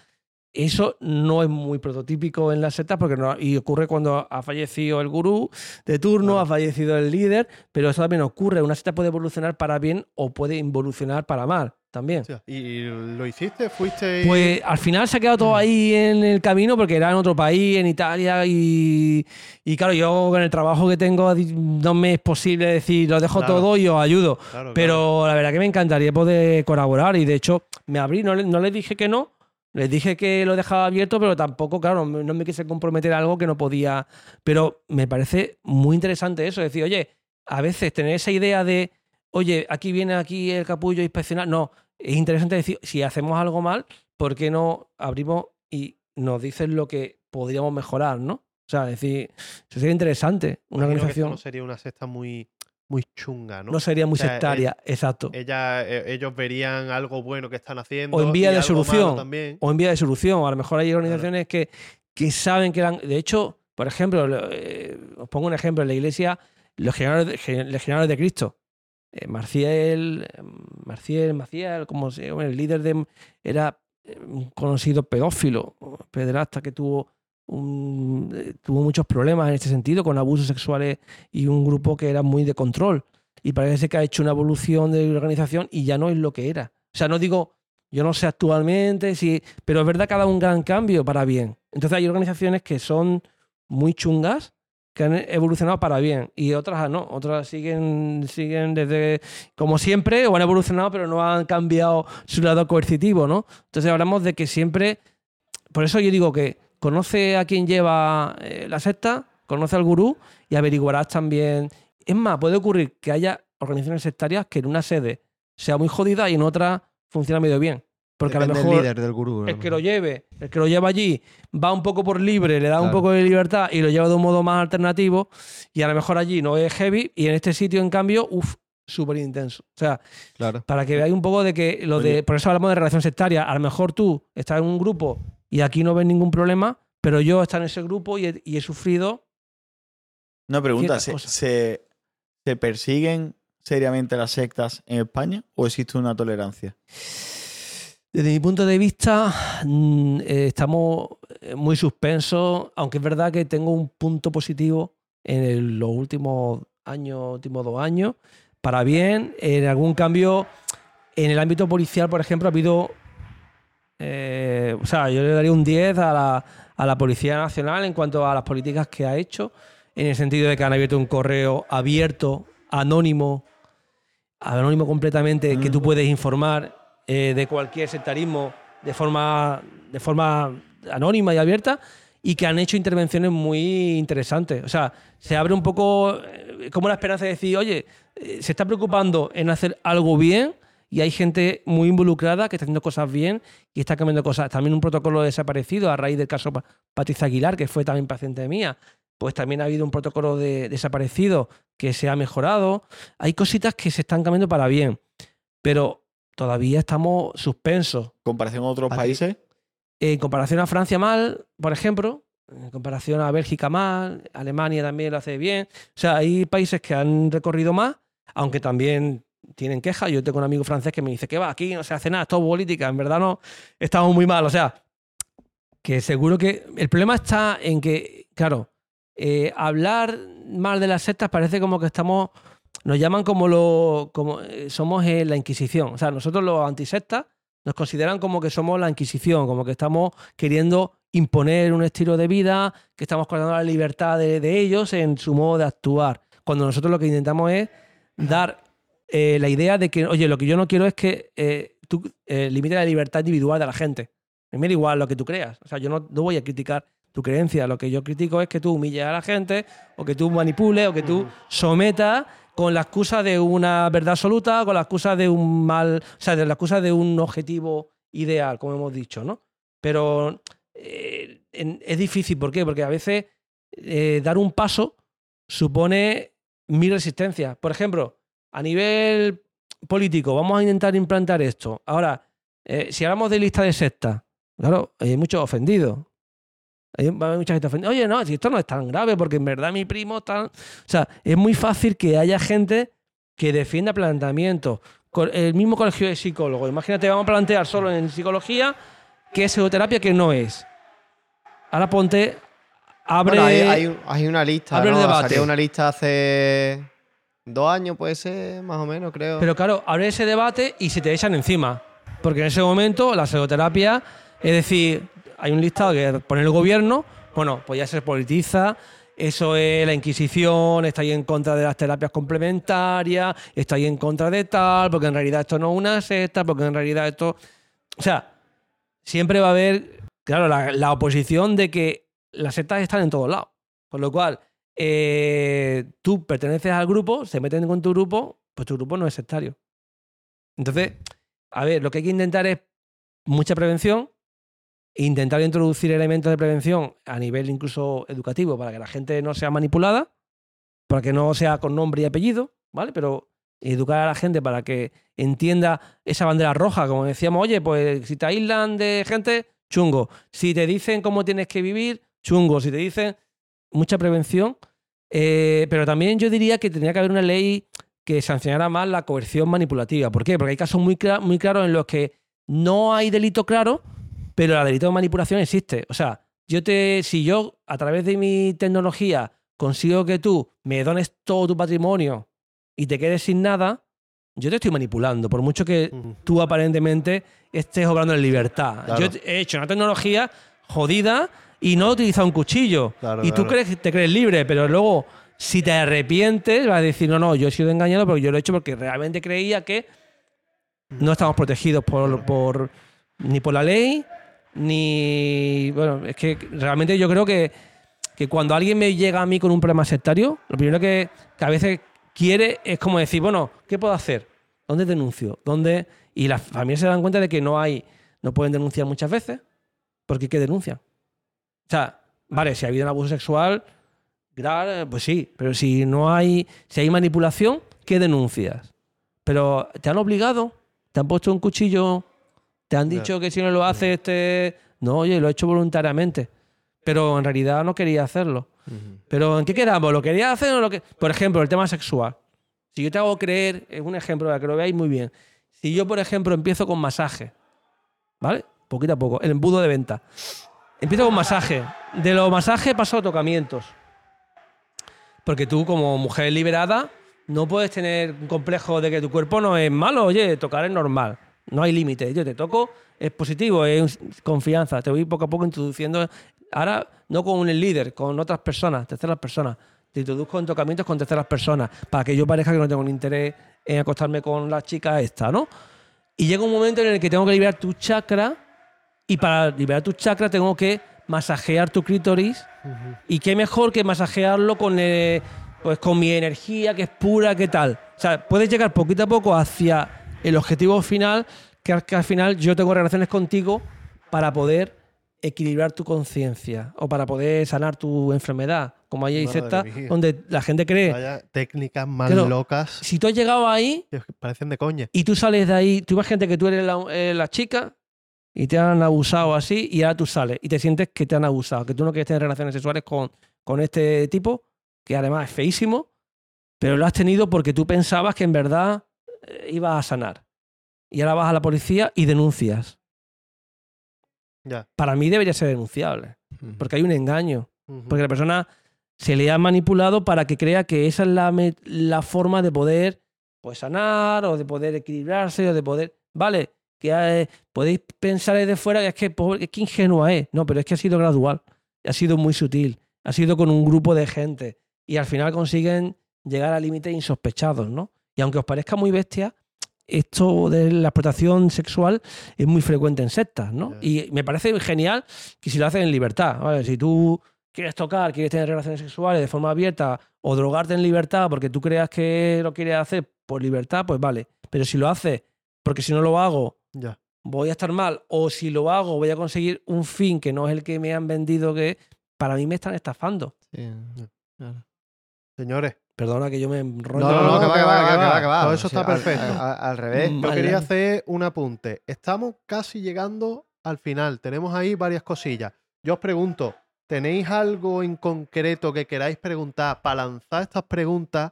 eso no es muy prototípico en las sectas porque no, y ocurre cuando ha fallecido el gurú de turno, ha fallecido el líder, pero eso también ocurre. Una secta puede evolucionar para bien o puede involucionar para mal también. ¿Y lo hiciste? ¿Fuiste? y- Pues al final se ha quedado todo ahí en el camino porque era en otro país, en Italia, y, y claro, yo con el trabajo que tengo no me es posible decir lo dejo Claro. todo y os ayudo. Claro, Pero la verdad que me encantaría poder colaborar y de hecho me abrí, no, le- no les dije que no, les dije que lo dejaba abierto, pero tampoco, claro, no me quise comprometer a algo que no podía. Pero me parece muy interesante eso, decir, oye, a veces tener esa idea de, oye, aquí viene aquí el capullo a inspeccionar, no, es interesante decir, si hacemos algo mal, ¿por qué no abrimos y nos dicen lo que podríamos mejorar, ¿no? O sea, decir, eso sería interesante, una Imagino que esto organización. no sería una secta muy, muy chunga, ¿no? No sería muy O sea, sectaria, exacto. Ella, eh, ellos verían algo bueno que están haciendo. O en vía de solución. También. o en vía de solución. A lo mejor hay organizaciones que, que saben que eran. De hecho, por ejemplo, lo- eh, os pongo un ejemplo: en la iglesia, los legionarios de, Cristo. eh, Marcial, Marcial, Maciel, como se llama, el líder de. Era un conocido pedófilo, pederasta que tuvo. Un- eh, tuvo muchos problemas en este sentido, con abusos sexuales y un grupo que era muy de control. Y parece que ha hecho una evolución de la organización y ya no es lo que era. O sea, no digo, yo no sé actualmente, si, pero es verdad que ha dado un gran cambio para bien. Entonces hay organizaciones que son muy chungas, que han evolucionado para bien, y otras no, otras siguen, siguen desde como siempre, o han evolucionado, pero no han cambiado su lado coercitivo, ¿no? Entonces hablamos de que siempre, por eso yo digo que conoce a quien lleva eh, la secta, conoce al gurú y averiguarás también. Es más, puede ocurrir que haya organizaciones sectarias que en una sede sea muy jodida y en otra funciona medio bien. Porque a lo mejor líder del gurú. el que lo lleve, el que lo lleva allí, va un poco por libre, le da un poco de libertad y lo lleva de un modo más alternativo. Y a lo mejor allí no es heavy y en este sitio, en cambio, uff, súper intenso. O sea, Claro. para que veáis un poco de que lo de. Por eso hablamos de relación sectaria. A lo mejor tú estás en un grupo y aquí no ves ningún problema, pero yo estoy en ese grupo y he, y he sufrido. Una pregunta, ¿se, se, se persiguen seriamente las sectas en España o existe una tolerancia? Desde mi punto de vista, mm, eh, estamos eh, muy suspensos, aunque es verdad que tengo un punto positivo en los últimos años, últimos dos años, para bien. En algún cambio, en el ámbito policial, por ejemplo, ha habido. Eh, o sea, yo le daría un 10 a la, a la Policía Nacional en cuanto a las políticas que ha hecho, en el sentido de que han abierto un correo abierto, anónimo, anónimo completamente, que tú puedes informar eh, de cualquier sectarismo de forma, de forma anónima y abierta y que han hecho intervenciones muy interesantes. O sea, se abre un poco eh, como la esperanza de decir, oye, eh, se está preocupando en hacer algo bien y hay gente muy involucrada que está haciendo cosas bien y está cambiando cosas. También un protocolo desaparecido a raíz del caso Pa- Patricia Aguilar, que fue también paciente mía. Pues también ha habido un protocolo de desaparecido que se ha mejorado. Hay cositas que se están cambiando para bien, pero todavía estamos suspensos. ¿Comparación a otros Aquí- países? En comparación a Francia mal, por ejemplo, en comparación a Bélgica mal, Alemania también lo hace bien. O sea, hay países que han recorrido más, aunque también tienen quejas. Yo tengo un amigo francés que me dice que va, aquí no se hace nada, es todo política. En verdad no, estamos muy mal. O sea, que seguro que el problema está en que, claro, eh, hablar mal de las sectas parece como que estamos, nos llaman como lo, como eh, somos eh, la Inquisición. O sea, nosotros los antisectas nos consideran como que somos la Inquisición, como que estamos queriendo imponer un estilo de vida, que estamos cortando la libertad de, de ellos en su modo de actuar. Cuando nosotros lo que intentamos es dar eh, la idea de que, oye, lo que yo no quiero es que eh, tú eh, limites la libertad individual de la gente. A mí me da igual lo que tú creas. O sea, yo no, no voy a criticar tu creencia. Lo que yo critico es que tú humilles a la gente, o que tú manipules, o que tú sometas con la excusa de una verdad absoluta, con la excusa de un mal, o sea, de la excusa de un objetivo ideal, como hemos dicho, ¿no? Pero eh, en- es difícil, ¿por qué? Porque a veces eh, dar un paso supone mil resistencias. Por ejemplo, a nivel político, vamos a intentar implantar esto. Ahora, eh, si hablamos de lista de sectas, claro, hay muchos ofendidos. Hay, mucha gente ofendida. Oye, no, si esto no es tan grave, porque en verdad mi primo tan. O sea, es muy fácil que haya gente que defienda planteamientos. El mismo colegio de psicólogos. Imagínate, vamos a plantear solo en psicología qué es psicoterapia, qué no es. Ahora ponte. Abre. Bueno, hay, hay un- hay una lista. abre el ¿no? debate. Salió una lista hace dos años, puede ser, más o menos, creo. Pero claro, abre ese debate y se te echan encima. Porque en ese momento la psicoterapia, es decir, hay un listado que pone el gobierno, bueno, pues ya se politiza, eso es la Inquisición, está ahí en contra de las terapias complementarias, está ahí en contra de tal, porque en realidad esto no es una secta, porque en realidad esto... O sea, siempre va a haber, claro, la, la oposición de que las sectas están en todos lados. Con lo cual, eh, tú perteneces al grupo, se meten con tu grupo, pues tu grupo no es sectario. Entonces, a ver, lo que hay que intentar es mucha prevención, e intentar introducir elementos de prevención a nivel incluso educativo para que la gente no sea manipulada, para que no sea con nombre y apellido, ¿vale? Pero educar a la gente para que entienda esa bandera roja, como decíamos, oye, pues si te aíslan de gente, chungo. Si te dicen cómo tienes que vivir, chungo. Si te dicen mucha prevención, eh, pero también yo diría que tendría que haber una ley que sancionara más la coerción manipulativa. ¿Por qué? Porque hay casos muy, muy claros en los que no hay delito claro, pero el delito de manipulación existe. O sea, yo te, si yo a través de mi tecnología consigo que tú me dones todo tu patrimonio y te quedes sin nada, yo te estoy manipulando, por mucho que tú aparentemente estés obrando en libertad. Claro. Yo he hecho una tecnología jodida y no he utilizado un cuchillo. Claro, y tú claro. crees, te crees libre, pero luego, si te arrepientes, vas a decir, no, no, yo he sido engañado, pero yo lo he hecho porque realmente creía que no estamos protegidos por, por- ni por la ley, ni. Bueno, es que realmente yo creo que, que cuando alguien me llega a mí con un problema sectario, lo primero que, que a veces quiere es como decir, bueno, ¿qué puedo hacer? ¿Dónde denuncio? ¿Dónde? Y las familias se dan cuenta de que no hay, no pueden denunciar muchas veces, porque ¿qué denuncian? O sea, vale, si ha habido un abuso sexual, grave, pues sí, pero si no hay, si hay manipulación, ¿qué denuncias? Pero te han obligado, te han puesto un cuchillo, te han dicho que si no lo haces, te... No, oye, lo he hecho voluntariamente. Pero en realidad no quería hacerlo. Pero ¿en qué quedamos? ¿Lo quería hacer o lo que.? Por ejemplo, el tema sexual. Si yo te hago creer, es un ejemplo para que lo veáis muy bien. Si yo, por ejemplo, empiezo con masaje, ¿vale? Poquito a poco, el embudo de venta. Empiezo con masaje. De los masajes paso a tocamientos. Porque tú, como mujer liberada, no puedes tener un complejo de que tu cuerpo no es malo. Oye, tocar es normal. No hay límite. Yo te toco, es positivo, es confianza. Te voy poco a poco introduciendo. Ahora, no con un líder, con otras personas, terceras personas. Te introduzco en tocamientos con terceras personas. Para que yo parezca que no tengo un interés en acostarme con la chica esta, ¿no? Y llega un momento en el que tengo que liberar tu chakra. Y para liberar tu chakra tengo que masajear tu clítoris. Y qué mejor que masajearlo con, eh, pues con mi energía, que es pura, que tal. O sea, puedes llegar poquito a poco hacia el objetivo final, que, al- que al final yo tengo relaciones contigo para poder equilibrar tu conciencia o para poder sanar tu enfermedad. Como hay sectas donde la gente cree. Vaya técnicas más Claro. locas Si tú has llegado ahí que parecen de coña. y tú sales de ahí, tú imagínate que tú eres la, eh, la chica y te han abusado así y ahora tú sales y te sientes que te han abusado, que tú no quieres tener relaciones sexuales con, con este tipo, que además es feísimo, pero lo has tenido porque tú pensabas que en verdad eh, ibas a sanar. Y ahora vas a la policía y denuncias. Ya. Para mí debería ser denunciable, porque hay un engaño. Porque la persona se le ha manipulado para que crea que esa es la, la forma de poder pues, sanar o de poder equilibrarse o de poder. Vale, que eh, podéis pensar desde fuera que es que, pobre- es que ingenua es. No, pero es que ha sido gradual, ha sido muy sutil, ha sido con un grupo de gente y al final consiguen llegar a límites insospechados, ¿no? Y aunque os parezca muy bestia, esto de la explotación sexual es muy frecuente en sectas, ¿no? Y me parece genial que si lo hacen en libertad, ¿vale? Si tú quieres tocar, quieres tener relaciones sexuales de forma abierta o drogarte en libertad porque tú creas que lo quieres hacer por libertad, pues vale. Pero si lo haces porque si no lo hago Ya. voy a estar mal o si lo hago voy a conseguir un fin que no es el que me han vendido que para mí me están estafando. Sí, claro. Señores, Perdona que yo me enrollo. No, no, no, que va, que va, que va, que va. Todo eso O sea, está perfecto. Al, al- revés. Mm. yo quería hacer un apunte. Estamos casi llegando al final. Tenemos ahí varias cosillas. Yo os pregunto, ¿tenéis algo en concreto que queráis preguntar para lanzar estas preguntas?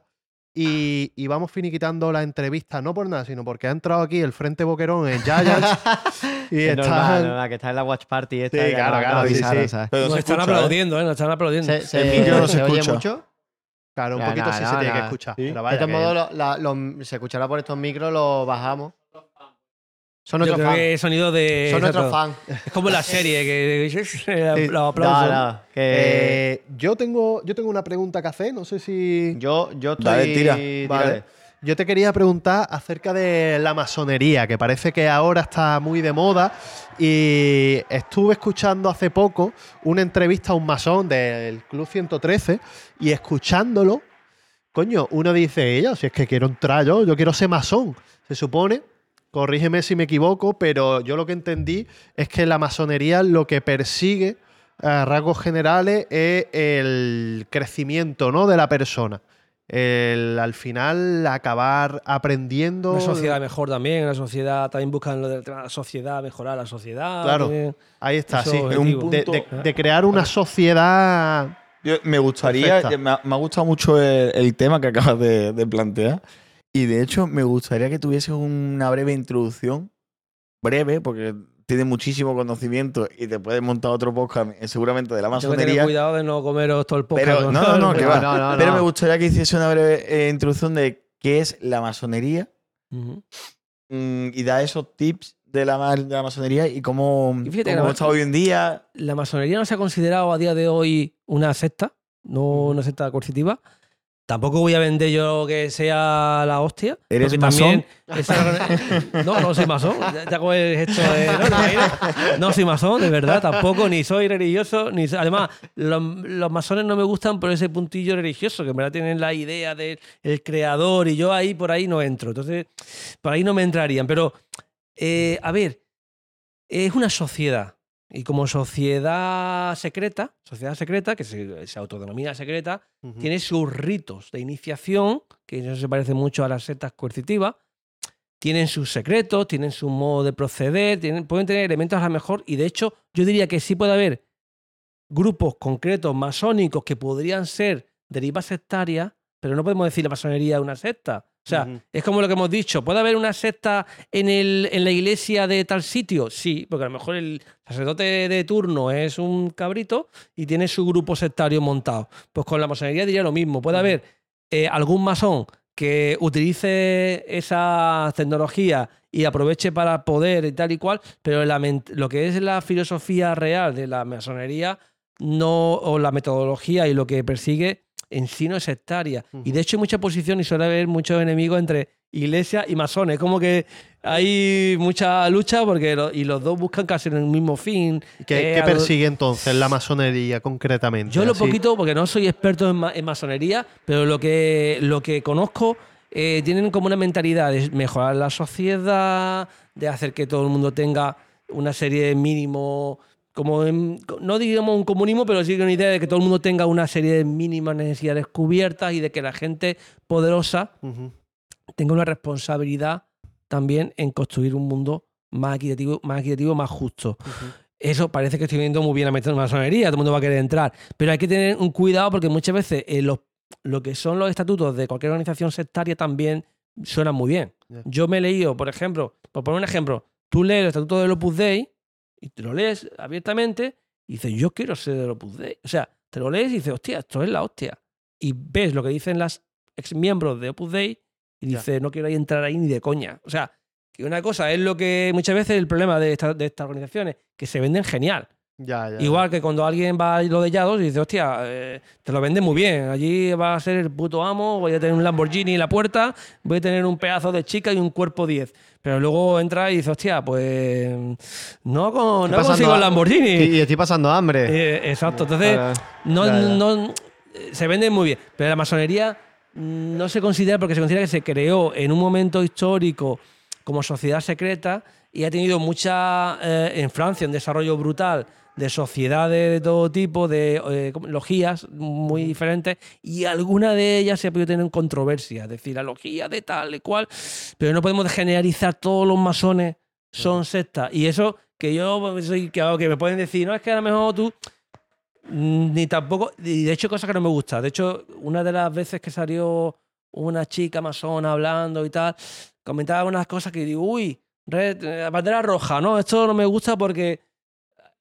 Y, y vamos finiquitando la entrevista, no por nada, sino porque ha entrado aquí el Frente Boquerón en Giants y Es está... normal, normal, que está en la watch party. Esta, Sí, claro, claro, sí. Pero Nos se están escucha, ¿eh? aplaudiendo, ¿eh? Nos están aplaudiendo. ¿Se, se- El micro no se se oye escucha. mucho? Claro, un poquito nada, sí se nada, tiene que escuchar. De todos modos, se escuchará por estos micros, lo bajamos. Son creo fans. que sonido de. Son exacto. fans. Es como la serie, que Sí. los aplausos. No, no, que Eh, yo, tengo, yo tengo una pregunta que hacer, no sé si... yo, yo estoy. Dale, tira. Vale. tírale. Yo te quería preguntar acerca de la masonería, que parece que ahora está muy de moda. Y estuve escuchando hace poco una entrevista a un masón del Club 113 y escuchándolo, coño, uno dice, ella, si es que quiero entrar yo, yo quiero ser masón. Se supone, corrígeme si me equivoco, pero yo lo que entendí es que la masonería lo que persigue a rasgos generales es el crecimiento ¿no? de la persona. El, al final acabar aprendiendo. Una sociedad mejor también, una sociedad también buscan lo de la sociedad, mejorar la sociedad. Claro. también. Ahí está, Eso sí. es de- punto- de crear una sociedad. Yo- me gustaría, me ha, me ha gustado mucho el, el tema que acabas de, de plantear. Y de hecho, me gustaría que tuviese una breve introducción, breve, porque tienes muchísimo conocimiento y te puedes montar otro podcast eh, seguramente de la Tengo que tener masonería. cuidado de no comeros todo el podcast. Pero no, no, no, que va. no, no, Pero me gustaría que hiciese una breve eh, introducción de qué es la masonería mm, y da esos tips de la, ma- de la masonería y cómo, Y fíjate que cómo la- está hoy en día. La masonería no se ha considerado a día de hoy una secta, no una secta coercitiva. Tampoco voy a vender yo que sea la hostia. ¿Eres masón? esa- no, no soy masón. Ya- hago el gesto de- no, no, no soy masón, de verdad, tampoco, ni soy religioso. Ni Además, los, los masones no me gustan por ese puntillo religioso, que en verdad tienen la idea del el creador y yo ahí por ahí no entro. Entonces, por ahí no me entrarían. Pero, eh, a ver, es una sociedad. Y como sociedad secreta, sociedad secreta, que se, se autodenomina secreta, tiene sus ritos de iniciación, que eso se parece mucho a las sectas coercitivas. Tienen sus secretos, tienen su modo de proceder, tienen, pueden tener elementos a lo mejor, y de hecho, yo diría que sí puede haber grupos concretos masónicos que podrían ser derivas sectarias, pero no podemos decir la masonería es una secta. O sea, es como lo que hemos dicho. ¿Puede haber una secta en, el, en la iglesia de tal sitio? Sí, porque a lo mejor el sacerdote de turno es un cabrito y tiene su grupo sectario montado. Pues con la masonería diría lo mismo. Puede haber eh, algún masón que utilice esa tecnología y aproveche para poder y tal y cual, pero la lo que es la filosofía real de la masonería no, o la metodología y lo que persigue en sí no es sectaria. Y de hecho hay mucha posición y suele haber muchos enemigos entre iglesia y masones. Como que hay mucha lucha porque lo- y los dos buscan casi el mismo fin. ¿Qué, Eh, qué persigue entonces la masonería concretamente? yo lo poquito, porque no soy experto en, ma- en masonería, pero lo que, lo que conozco eh, tienen como una mentalidad de mejorar la sociedad, de hacer que todo el mundo tenga una serie de mínimos, como en- no digamos un comunismo, pero sí una idea de que todo el mundo tenga una serie de mínimas necesidades cubiertas y de que la gente poderosa tenga una responsabilidad también en construir un mundo más equitativo, más equitativo, más justo. Eso parece que estoy viendo muy bien la masonería, todo el mundo va a querer entrar. Pero hay que tener un cuidado porque muchas veces eh, los- lo que son los estatutos de cualquier organización sectaria también suenan muy bien. Yo me he leído, por ejemplo, por poner un ejemplo, tú lees el estatuto del Opus Dei y te lo lees abiertamente y dices, yo quiero ser del Opus Dei. O sea, te lo lees y dices, hostia, esto es la hostia. Y ves lo que dicen las ex miembros de Opus Dei y dices, no quiero ahí entrar ahí ni de coña. O sea, que una cosa es lo que muchas veces el problema de, esta- de estas organizaciones, que se venden genial. Ya, ya. Igual que cuando alguien va a lo de Yados y dice, hostia, eh, te lo venden muy bien. Allí va a ser el puto amo, voy a tener un Lamborghini en la puerta, voy a tener un pedazo de chica y un cuerpo 10. Pero luego entra y dice, hostia, pues no, con, no consigo el Lamborghini. Y, y estoy pasando hambre. Eh, exacto. Entonces, no, Ya, no- se venden muy bien. Pero la masonería no se considera porque se considera que se creó en un momento histórico como sociedad secreta y ha tenido mucha, eh, en Francia, un desarrollo brutal de sociedades de todo tipo, de eh, logías muy diferentes, y alguna de ellas se ha podido tener en controversia, es decir, la logía de tal y cual, pero no podemos generalizar todos los masones son sectas. Y eso que yo soy, que, que me pueden decir, no, es que a lo mejor tú Ni tampoco. Y de hecho, cosa que no me gusta. De hecho, una de las veces que salió una chica masona hablando y tal, comentaba unas cosas que digo, uy, red, eh, bandera roja, ¿no? Esto no me gusta porque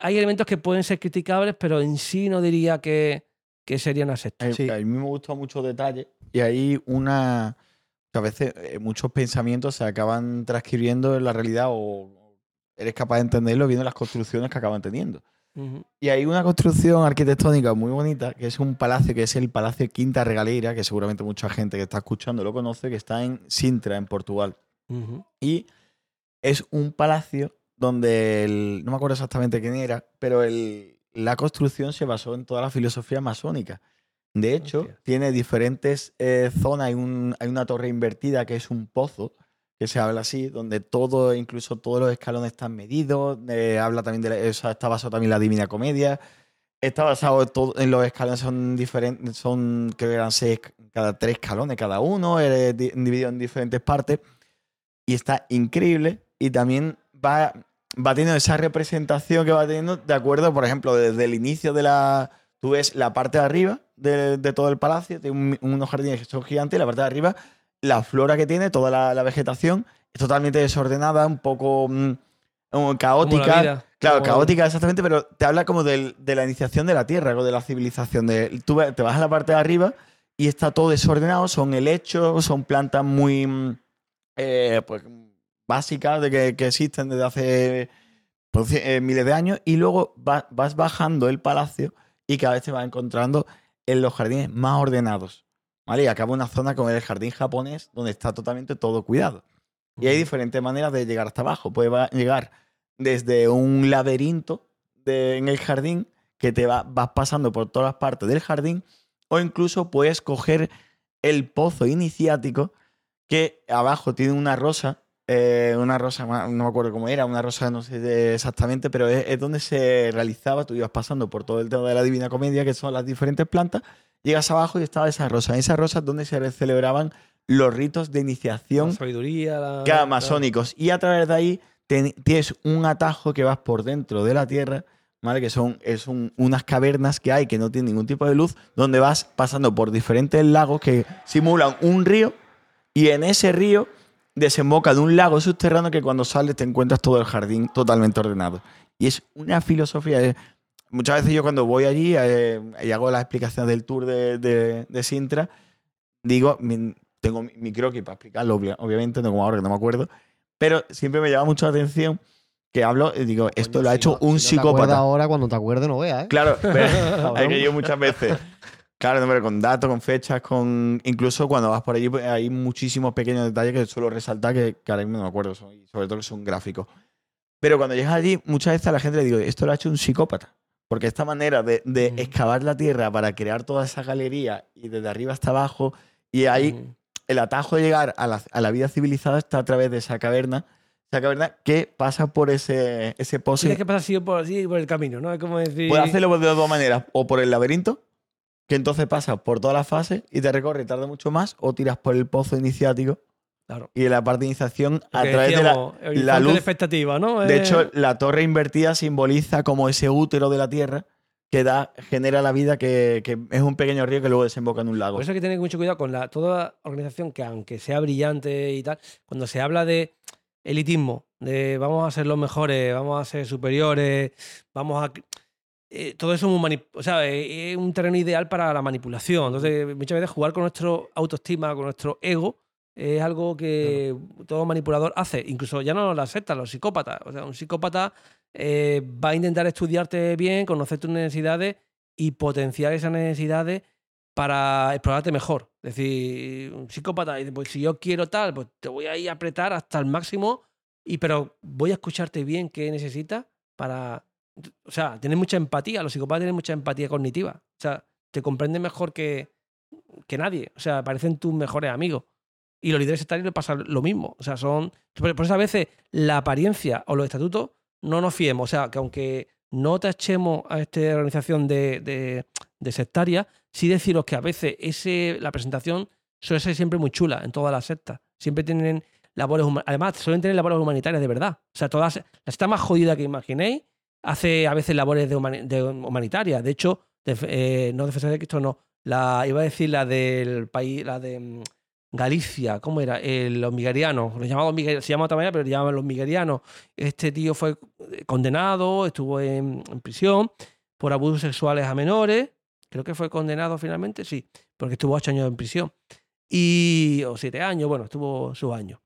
hay elementos que pueden ser criticables, pero en sí no diría que, que sería una secta. A, Sí. a mí me gustan muchos detalles y hay una. que a veces eh, muchos pensamientos se acaban transcribiendo en la realidad o eres capaz de entenderlo viendo las construcciones que acaban teniendo. Ujú. Y hay una construcción arquitectónica muy bonita, que es un palacio, que es el Palacio Quinta Regaleira, que seguramente mucha gente que está escuchando lo conoce, que está en Sintra, en Portugal. Ujú. Y es un palacio donde, el- no me acuerdo exactamente quién era, pero el- la construcción se basó en toda la filosofía masónica. De hecho, Hostia. tiene diferentes eh, zonas. Hay, un- hay una torre invertida que es un pozo, que se habla así, donde todo, incluso todos los escalones están medidos. eh, habla también de la- o sea, está basado también en la Divina Comedia. Está basado en, todo- en los escalones, son diferentes, son, creo que eran seis, cada tres escalones cada uno, eh, di- dividido en diferentes partes. Y está increíble. Y también va, va teniendo esa representación que va teniendo, de acuerdo, por ejemplo, desde el inicio de la. Tú ves la parte de arriba de, de todo el palacio, tiene un- unos jardines que son gigantes, y la parte de arriba, la flora que tiene, toda la, la vegetación, es totalmente desordenada, un poco mm, caótica. vida. Claro, Como- caótica exactamente, pero te habla como del- de la iniciación de la Tierra, o de la civilización. De, tú te vas a la parte de arriba y está todo desordenado, son helechos, son plantas muy mm, eh, pues, básicas de que, que existen desde hace pues, eh, miles de años, y luego va- vas bajando el palacio y cada vez te vas encontrando en los jardines más ordenados. ¿Vale? Y acaba una zona como el jardín japonés, donde está totalmente todo cuidado. Y hay diferentes maneras de llegar hasta abajo. Puedes llegar desde un laberinto de- en el jardín que te va- vas pasando por todas las partes del jardín o incluso puedes coger el pozo iniciático que abajo tiene una rosa, eh, una rosa, no me acuerdo cómo era, una rosa no sé exactamente, pero es, es donde se realizaba, tú ibas pasando por todo el tema de la Divina Comedia, que son las diferentes plantas, llegas abajo y estaba esa rosa. En esa rosa es donde se celebraban los ritos de iniciación La sabiduría, la. Claro, la- masónicos. Y a través de ahí ten- tienes un atajo que vas por dentro de la tierra, ¿vale? Que son es un- unas cavernas que hay que no tienen ningún tipo de luz, donde vas pasando por diferentes lagos que simulan un río y en ese río desemboca de un lago subterráneo que cuando sales te encuentras todo el jardín totalmente ordenado. Y es una filosofía. Muchas veces yo cuando voy allí eh, y hago las explicaciones del tour de, de- de Sintra, digo, mi- tengo mi, mi croquis para explicarlo, obvia- obviamente, no como ahora que no me acuerdo, pero siempre me llama mucho la atención que hablo y digo, esto Coño, lo ha si hecho no- un si no te psicópata. ahora, cuando te acuerdes, no veas, ¿eh? Claro, pero que ir muchas veces. Claro, con datos, con fechas, con. Incluso cuando vas por allí pues, hay muchísimos pequeños detalles que suelo resaltar que, que ahora mismo no me acuerdo, son- sobre todo que son gráficos. Pero cuando llegas allí, muchas veces a la gente le digo, esto lo ha hecho un psicópata. Porque esta manera de, de Ujú. excavar la tierra para crear toda esa galería y desde arriba hasta abajo, y ahí Ujú. el atajo de llegar a la, a la vida civilizada está a través de esa caverna, esa caverna que pasa por ese, ese pozo. Tienes que pasar así por, así por el camino, ¿no? Es como decir. Puedes hacerlo de dos maneras, o por el laberinto, que entonces pasas por todas las fases y te recorre y tarda mucho más, o tiras por el pozo iniciático Claro. y en la parte de iniciación a través de la, luz. de expectativa, ¿no? De Eh, hecho, la torre invertida simboliza como ese útero de la Tierra que da, genera la vida, que, que es un pequeño río que luego desemboca en un lago. Por eso hay que tener mucho cuidado con la, toda organización que, aunque sea brillante y tal, cuando se habla de elitismo, de vamos a ser los mejores, vamos a ser superiores, vamos a. eh, todo eso es, un o sea, eh, es un terreno ideal para la manipulación. Entonces, muchas veces jugar con nuestro autoestima, con nuestro ego, es algo que todo manipulador hace. Incluso ya no la secta, los psicópatas. O sea, un psicópata eh, va a intentar estudiarte bien, conocer tus necesidades y potenciar esas necesidades para explorarte mejor. Es decir, un psicópata dice, pues si yo quiero tal, pues te voy a ir a apretar hasta el máximo, y pero voy a escucharte bien qué necesitas para... O sea, tienes mucha empatía, los psicópatas tienen mucha empatía cognitiva. O sea, te comprenden mejor que, que nadie. O sea, parecen tus mejores amigos. Y los líderes sectarios les pasa lo mismo. O sea, son... Por eso a veces la apariencia o los estatutos no nos fiemos. O sea, que aunque no tachemos a esta organización de, de, sectaria, sí deciros que a veces ese, la presentación suele ser siempre muy chula en todas las sectas. Siempre tienen labores. Además, suelen tener labores humanitarias de verdad. O sea, todas, la secta más jodida que imaginéis hace a veces labores de, humani- de humanitarias. De hecho, eh, no defensores de Cristo, no. La, iba a decir la del país, la de mm, Galicia, ¿cómo era? Eh, los migerianos, los llamados se llama otra manera, pero le llamaban los migerianos. Este tío fue eh, condenado, estuvo en, prisión por abusos sexuales a menores. Creo que fue condenado finalmente, sí, porque estuvo ocho años en prisión. Y, o siete años, bueno, estuvo sus años.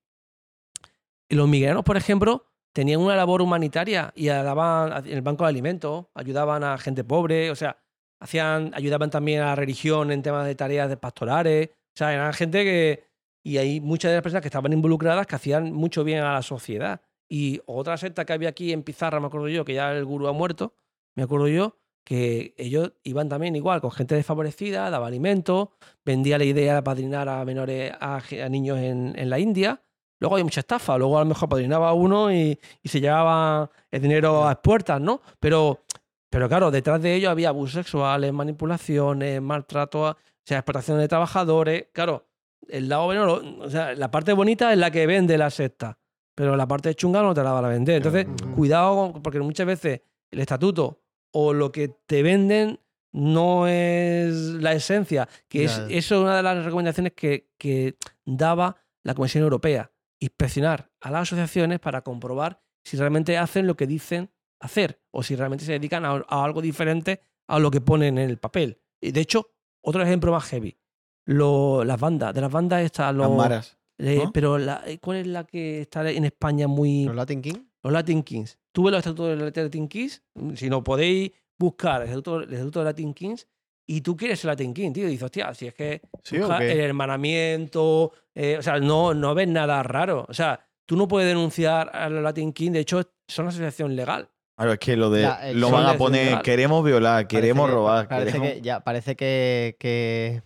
Los migerianos, por ejemplo, tenían una labor humanitaria y daban el banco de alimentos, ayudaban a gente pobre, o sea, hacían, ayudaban también a la religión en temas de tareas de pastorales. O sea, eran gente que. Y hay muchas de las personas que estaban involucradas que hacían mucho bien a la sociedad. Y otra secta que había aquí en Pizarra, me acuerdo yo, que ya el gurú ha muerto, me acuerdo yo, que ellos iban también igual con gente desfavorecida, daba alimentos, vendía la idea de padrinar a menores, a, a niños en, en la India. Luego hay mucha estafa, luego a lo mejor padrinaba a uno y, y se llevaba el dinero a puertas, ¿no? Pero, pero claro, detrás de ello había abusos sexuales, manipulaciones, maltrato, o sea, explotación de trabajadores. Claro, el lado bueno, o sea, la parte bonita es la que vende la secta, pero la parte chunga no te la van a vender. Entonces, cuidado, porque muchas veces el estatuto o lo que te venden no es la esencia, que es, eso es una de las recomendaciones que, que daba la Comisión Europea, inspeccionar a las asociaciones para comprobar si realmente hacen lo que dicen hacer o si realmente se dedican a, a algo diferente a lo que ponen en el papel. Y de hecho, otro ejemplo más heavy, lo- las bandas, de las bandas estas, los, Las maras. eh, ¿no? pero la- ¿cuál es la que está en España muy... ¿Los Latin King? Los Latin Kings. Tuve los estatutos de los Latin Kings. Si no podéis buscar el estatuto, el estatuto de Latin Kings y tú quieres ser Latin King, tío. Y dices, hostia, si es que ¿Sí o busca qué? el hermanamiento, eh, o sea, no, no ves nada raro. O sea, tú no puedes denunciar a los Latin King. De hecho, son una asociación legal. Claro, es que lo de. Ya, el lo van a poner. Queremos violar, queremos Parece robar. Parece queremos- que, ya, parece que, que-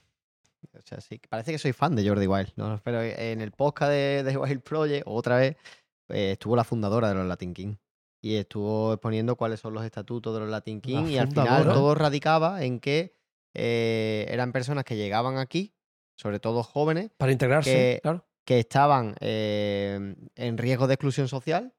o sea, sí, parece que soy fan de Jordi Wild, ¿no? Pero en el podcast de, de Wild Project, otra vez, eh, estuvo la fundadora de los Latin King. Y estuvo exponiendo cuáles son los estatutos de los Latin King. Y al final todo radicaba en que eh, eran personas que llegaban aquí, sobre todo jóvenes, Para integrarse, Que- claro. que estaban eh, en riesgo de exclusión social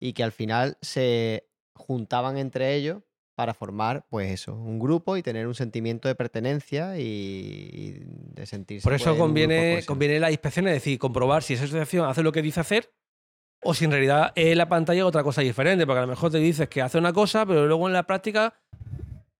y que al final se juntaban entre ellos para formar, pues eso, un grupo y tener un sentimiento de pertenencia y, de sentirse. Por eso pues, en conviene, cohesionado. conviene la inspección, es decir, comprobar si esa asociación hace lo que dice hacer o si en realidad es la pantalla otra cosa diferente, porque a lo mejor te dices que hace una cosa, pero luego en la práctica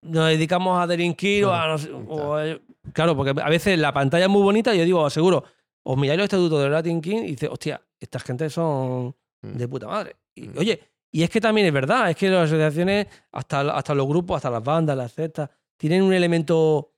nos dedicamos a delinquir o a... no sé- o a- claro, porque a veces la pantalla es muy bonita y yo digo, os aseguro, os miráis los estatutos de Latin King y dices, hostia, esta gente son Mm. de puta madre. Y, Mm. Oye, y es que también es verdad, es que las asociaciones, hasta, hasta los grupos, hasta las bandas, las sectas, tienen un elemento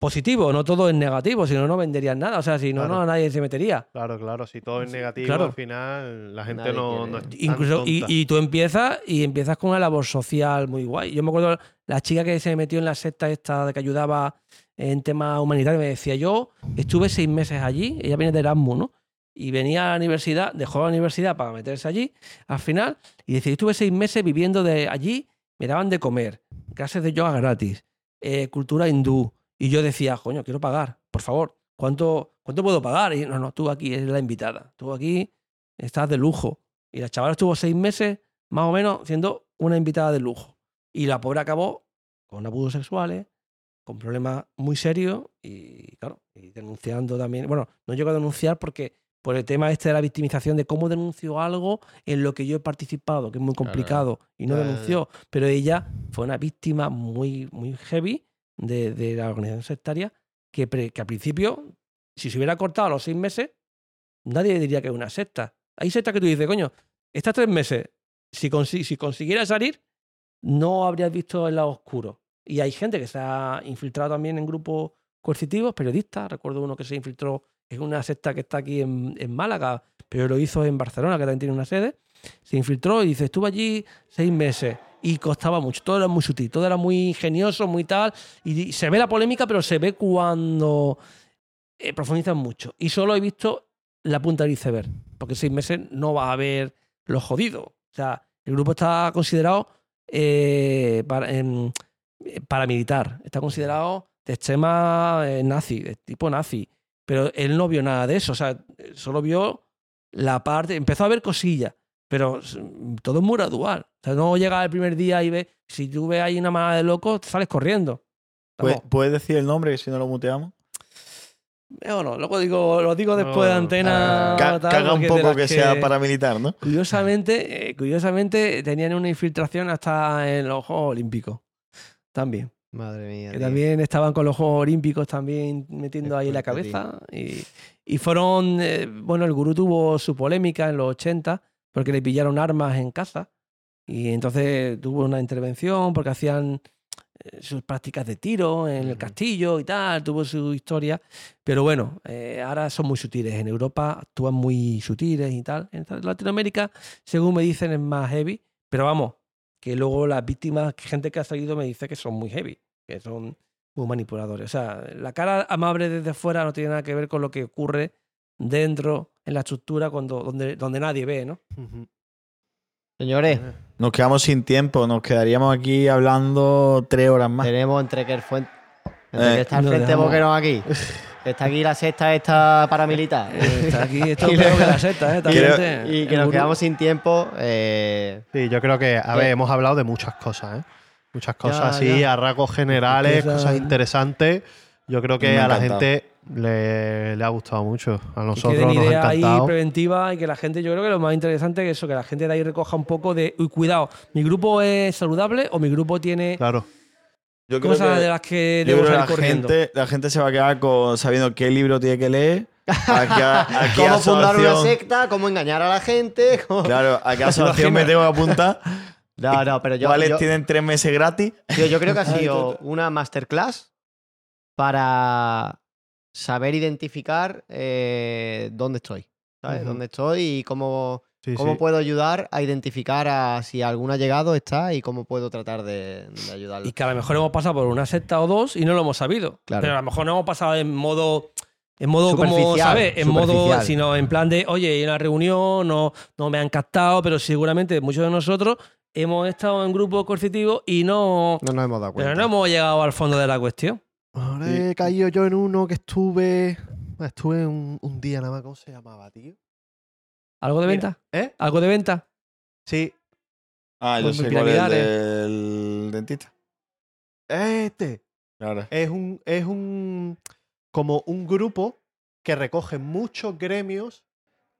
positivo, no todo es negativo, si no, no venderían nada. O sea, si no, Claro. no, nadie se metería. Claro, claro. Si todo es negativo, claro. al final la gente Nadie no, no es tan Incluso, y, tonta. y tú empiezas y empiezas con una labor social muy guay. Yo me acuerdo la chica que se metió en la secta esta de que ayudaba en temas humanitarios, me decía, yo estuve seis meses allí, ella viene de Erasmus, ¿no? Y venía a la universidad, dejó la universidad para meterse allí, al final, y decía, estuve seis meses viviendo de allí, me daban de comer, clases de yoga gratis, eh, cultura hindú, y yo decía, coño, quiero pagar, por favor, ¿cuánto, cuánto puedo pagar? Y no, no, tú aquí eres la invitada, tú aquí estás de lujo. Y la chavala estuvo seis meses, más o menos, siendo una invitada de lujo. Y la pobre acabó con abusos sexuales, con problemas muy serios y, claro, y denunciando también. Bueno, no llego a denunciar porque por el tema este de la victimización de cómo denuncio algo en lo que yo he participado, que es muy Claro. complicado, y no denunció. Pero ella fue una víctima muy, muy heavy de, la organización sectaria que, pre- que al principio, si se hubiera cortado a los seis meses, nadie diría que es una secta. Hay sectas que tú dices, coño, estas tres meses, si, consi- si consiguiera salir, no habrías visto el lado oscuro. Y hay gente que se ha infiltrado también en grupos coercitivos, periodistas. Recuerdo uno que se infiltró en una secta que está aquí en, en Málaga, pero lo hizo en Barcelona, que también tiene una sede. Se infiltró y dice, estuve allí seis meses y costaba mucho. Todo era muy sutil, todo era muy ingenioso, muy tal. Y se ve la polémica, pero se ve cuando eh, profundizan mucho. Y solo he visto la punta del iceberg, porque seis meses no va a haber lo jodido. O sea, el grupo está considerado eh, para- eh, paramilitar, está considerado de extrema eh, nazi, de tipo nazi. Pero él no vio nada de eso, o sea, solo vio la parte, empezó a ver cosillas, pero todo es muy gradual. O sea, no llegas el primer día y ves, si tú ves ahí una manada de locos, sales corriendo. ¿Puedes, decir el nombre si no lo muteamos? mejor no, luego digo, lo digo después de No, antena. Tal, caga un poco que, sea paramilitar, ¿no? Curiosamente, eh, curiosamente, tenían una infiltración hasta en los Juegos Olímpicos. También. Madre mía. Que tío. también estaban con los Juegos Olímpicos también metiendo ahí la cabeza. Y, y fueron, eh, bueno, el gurú tuvo su polémica en los 80 porque le pillaron armas en casa. Y entonces tuvo una intervención porque hacían eh, sus prácticas de tiro en el castillo y tal, tuvo su historia. Pero bueno, eh, ahora son muy sutiles. En Europa actúan muy sutiles y tal. En Latinoamérica, según me dicen, es más heavy. Pero vamos, que luego las víctimas, gente que ha salido me dice que son muy heavy, que son muy manipuladores. O sea, la cara amable desde fuera no tiene nada que ver con lo que ocurre dentro en la estructura cuando, donde, donde nadie ve, ¿no? Señores, Nos quedamos sin tiempo, nos quedaríamos aquí hablando tres horas más. tenemos entre que el fuente. Entre Eh, que está al nos frente. Boquerón aquí. Está aquí la sexta esta paramilitar. Está aquí, esto Y es le- peor que la seta, ¿eh? También Y que el nos quedamos sin tiempo. eh, Sí, yo creo que, a ver, Eh. hemos hablado de muchas cosas, ¿eh? Muchas cosas Ya, así, ya. a rasgos generales, Empieza- cosas interesantes. Yo creo que a la gente le, le ha gustado mucho. A nosotros nos ha idea ahí preventiva y que la gente, yo creo que lo más interesante es eso, que la gente de ahí recoja un poco de, uy, cuidado, ¿mi grupo es saludable o mi grupo tiene Claro. Yo creo cosas que- de las que yo debo creo la corriendo? gente, la gente se va a quedar con, sabiendo qué libro tiene que leer, a qué, a qué cómo fundar una secta, cómo engañar a la gente. cómo- Claro, a qué asociación me tengo que apuntar. No, no, pero yo, ¿Cuáles yo, tienen tres meses gratis? tío, yo creo que ha sido una masterclass para saber identificar eh, dónde estoy. ¿Sabes? Dónde estoy y cómo, Sí, cómo sí. puedo ayudar a identificar a si alguno ha llegado, está y cómo puedo tratar de, de ayudarlo. Y que a lo mejor hemos pasado por una secta o dos y no lo hemos sabido. Claro. Pero a lo mejor no hemos pasado en modo. En modo como, ¿sabes? En modo, sino en plan de, oye, en la reunión no, no me han captado, pero seguramente muchos de nosotros hemos estado en grupos coercitivos y no. No nos hemos dado cuenta. Pero no hemos llegado al fondo de la cuestión. Ahora he caído yo en uno que estuve. Estuve un, un día nada más. ¿Cómo se llamaba, tío? ¿Algo de Mira, venta? ¿Eh? ¿Algo de venta? Sí. Ah, yo sé cuál es el del dentista. Este. Claro. Es un. Es un. Como un grupo que recoge muchos gremios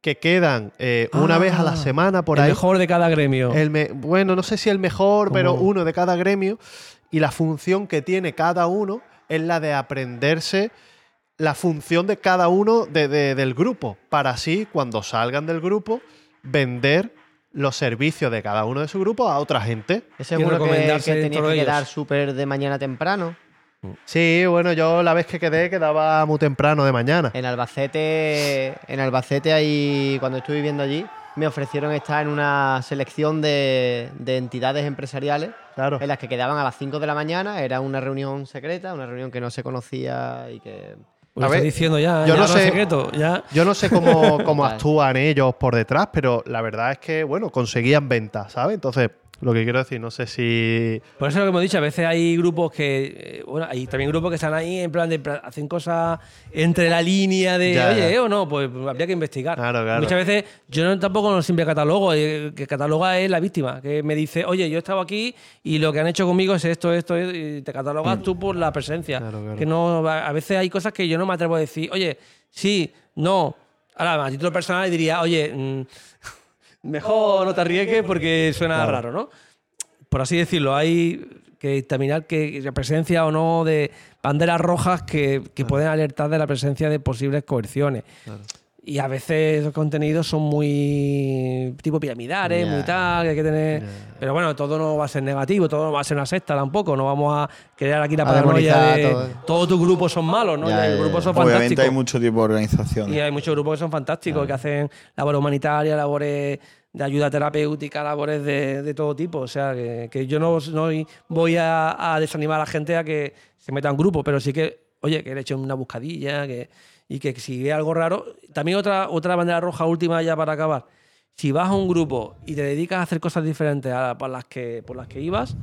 que quedan eh, una vez a la Ah, semana por el ahí. mejor de cada gremio. El me- bueno, no sé si el mejor, pero uno de cada gremio. Y la función que tiene cada uno es la de aprenderse la función de cada uno de- de- del grupo. Para así, cuando salgan del grupo, vender los servicios de cada uno de su grupo a otra gente. Es uno que, que tenía dentro que quedar súper de mañana temprano. Sí, bueno, yo la vez que quedé quedaba muy temprano de mañana. En Albacete, en Albacete ahí, cuando estuve viviendo allí, me ofrecieron estar en una selección de, de entidades empresariales Claro. en las que quedaban a las 5 de la mañana. Era una reunión secreta, una reunión que no se conocía y que... Lo A ver, diciendo ya. yo ya no sé- secreto. Ya. Yo no sé cómo, cómo actúan ellos por detrás, pero la verdad es que, bueno, conseguían ventas, ¿sabes? Entonces, lo que quiero decir, no sé si. Por eso lo que hemos dicho, a veces hay grupos que, eh, bueno, hay también grupos que están ahí en plan de hacen cosas entre la línea de, Ya, oye, ya. ¿eh o no, pues habría que investigar. Claro, claro. Muchas veces yo no, tampoco no siempre catalogo, eh, que cataloga es la víctima, que me dice, oye, yo he estado aquí y lo que han hecho conmigo es esto, esto, esto", y te catalogas tú por la presencia. Mm. Claro, claro. Que no, a a veces hay cosas que yo no me atrevo a decir, oye, sí, no. Ahora, a título personal diría, oye, mm, mejor no te arriesgues porque suena Claro. raro, ¿no? por así decirlo, hay que determinar que la presencia o no de banderas rojas que, que pueden alertar de la presencia de posibles coerciones. Claro. Y a veces los contenidos son muy tipo piramidales, muy tal, que hay que tener. Pero bueno, todo no va a ser negativo, todo no va a ser una secta tampoco. No vamos a crear aquí la paranoia de todo. todos tus grupos son malos, ¿no? Ya, Y ya, los grupos son Obviamente fantásticos. hay mucho tipo de organizaciones. Y hay muchos grupos que son fantásticos, que hacen labores humanitarias, labores de ayuda terapéutica, labores de, de todo tipo. O sea, que, que yo no, no voy a, a desanimar a la gente a que se meta en grupo, pero sí que, oye, que le echen una buscadilla que, y que si ve algo raro. También otra, otra bandera roja última ya para acabar. Si vas a un grupo y te dedicas a hacer cosas diferentes a por las que, por las que ibas,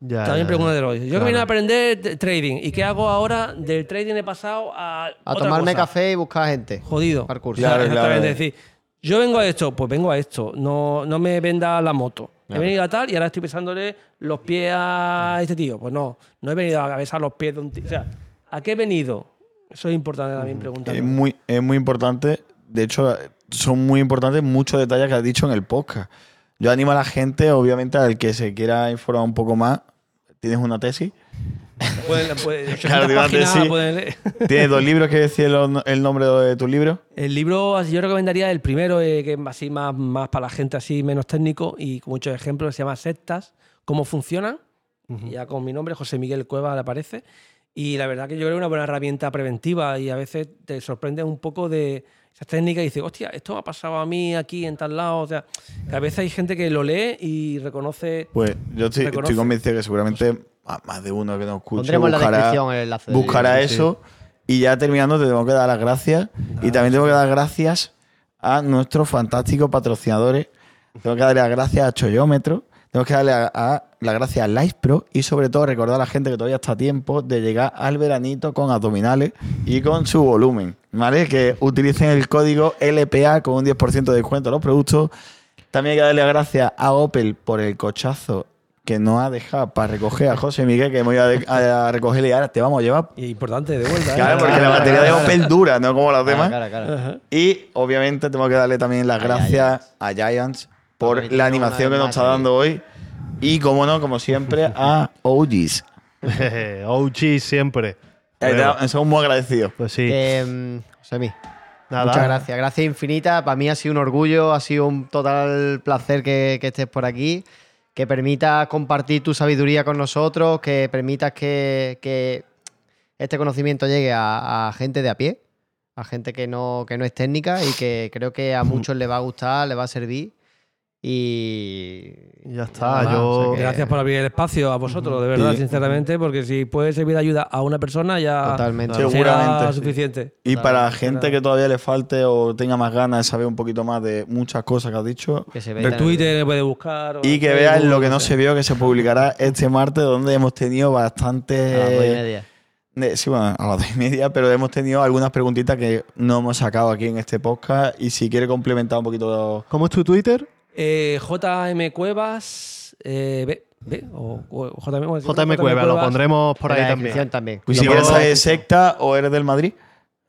Ya, también ya, pregúntatelo. ya. Yo que Claro. vine a aprender trading. ¿Y qué hago ahora? Del trading he pasado a. A otra tomarme cosa. café y buscar gente. Jodido. Para curso. Claro, Exactamente. claro. Es decir, Yo vengo a esto, pues vengo a esto. No, no me venda la moto. He venido a tal y ahora estoy pisándole los pies a este tío. Pues no, no he venido a besar los pies de un tío. O sea, ¿a qué he venido? Eso es importante también preguntar. Es muy, es muy importante. De hecho, son muy importantes muchos detalles que has dicho en el podcast. Yo animo a la gente, obviamente, al que se quiera informar un poco más. Tienes una tesis. Pueden- pueden- 800 Claro, páginas sí. Tienes dos libros que decir el, el nombre de tu libro. El libro, yo recomendaría el primero, eh, que es así más, más para la gente así menos técnico y con muchos ejemplos, se llama Sectas, cómo funcionan. Y Ya con mi nombre, José Miguel Cueva, le aparece. Y la verdad que yo creo que es una buena herramienta preventiva y a veces te sorprende un poco de esas técnicas y dices, hostia, esto me ha pasado a mí aquí en tal lado. O sea, que a veces hay gente que lo lee y reconoce. Pues yo estoy, Reconoce. estoy convencido que seguramente a- más de uno que nos escuche Pondremos en la buscará, descripción el enlace. del buscará sí, eso. Y ya terminando, te tengo que dar las gracias. y también tengo que dar gracias a nuestros fantásticos patrocinadores. Tengo que darle las gracias a Choyómetro. Tengo que darle a, a- las gracias a Life Pro. Y sobre todo recordar a la gente que todavía está a tiempo de llegar al veranito con abdominales y con su volumen. ¿Vale? Que utilicen el código LPA con un 10% de descuento en los productos. También hay que darle las gracias a Opel por el cochazo que nos ha dejado para recoger a José Miguel, que me voy a, de- a recogerle y ahora te vamos a llevar. Y importante, de vuelta. ¿eh? Claro, porque la batería de Opel dura, no como las demás. Y obviamente tengo que darle también las A gracias a Giants por la animación que nos está dando hoy. Y como no, como siempre, a OGs. OG siempre. Eh, Bueno, Somos muy agradecidos. pues sí. Eh, Josemi, Nada. muchas gracias. Gracias infinitas. Para mí ha sido un orgullo, ha sido un total placer que, que estés por aquí. Que permitas compartir tu sabiduría con nosotros, que permitas que, que este conocimiento llegue a, a gente de a pie, a gente que no, que no es técnica y que creo que a muchos les va a gustar, les va a servir. Y Ya está, nada, yo- o sea que- Gracias por abrir el espacio a vosotros, de verdad, Sí. sinceramente, porque si puede servir de ayuda a una persona ya Totalmente. será Seguramente, sí. suficiente. Y para la Claro. gente que todavía le falte o tenga más ganas de saber un poquito más de muchas cosas que has dicho, Que se vea En Twitter puede buscar. o y que vean lo que no se vio que se publicará este martes, donde hemos tenido a las dos y bastante. media. sí, bueno, a las dos y media, pero hemos tenido algunas preguntitas que no hemos sacado aquí en este podcast. Y si quiere complementar un poquito. ¿Cómo es tu Twitter? Eh, JM Cuevas. Eh, B, B, o, o JM, bueno, JM Cueva, lo pondremos por ahí también. también. Pues Lo si quieres pongo- saber secta o eres del Madrid.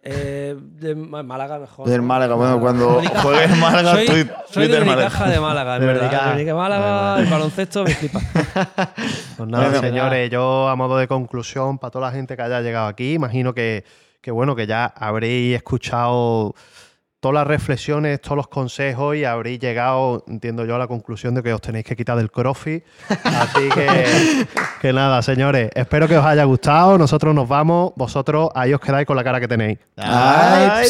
Eh, de Málaga mejor. Del. Málaga, bueno, cuando juegues en Málaga, soy, tuit- soy de Twitter Málaga. Unicaja de Málaga, en De verdad. De de Málaga, el baloncesto me flipa. Pues nada, Bueno, señores, yo a modo de conclusión, para toda la gente que haya llegado aquí, imagino que, que bueno, que ya habréis escuchado todas las reflexiones, todos los consejos y habréis llegado, entiendo yo, a la conclusión de que os tenéis que quitar del crossfit. Así que, que nada, señores, espero que os haya gustado. Nosotros nos vamos, vosotros ahí os quedáis con la cara que tenéis. Ay, Ay,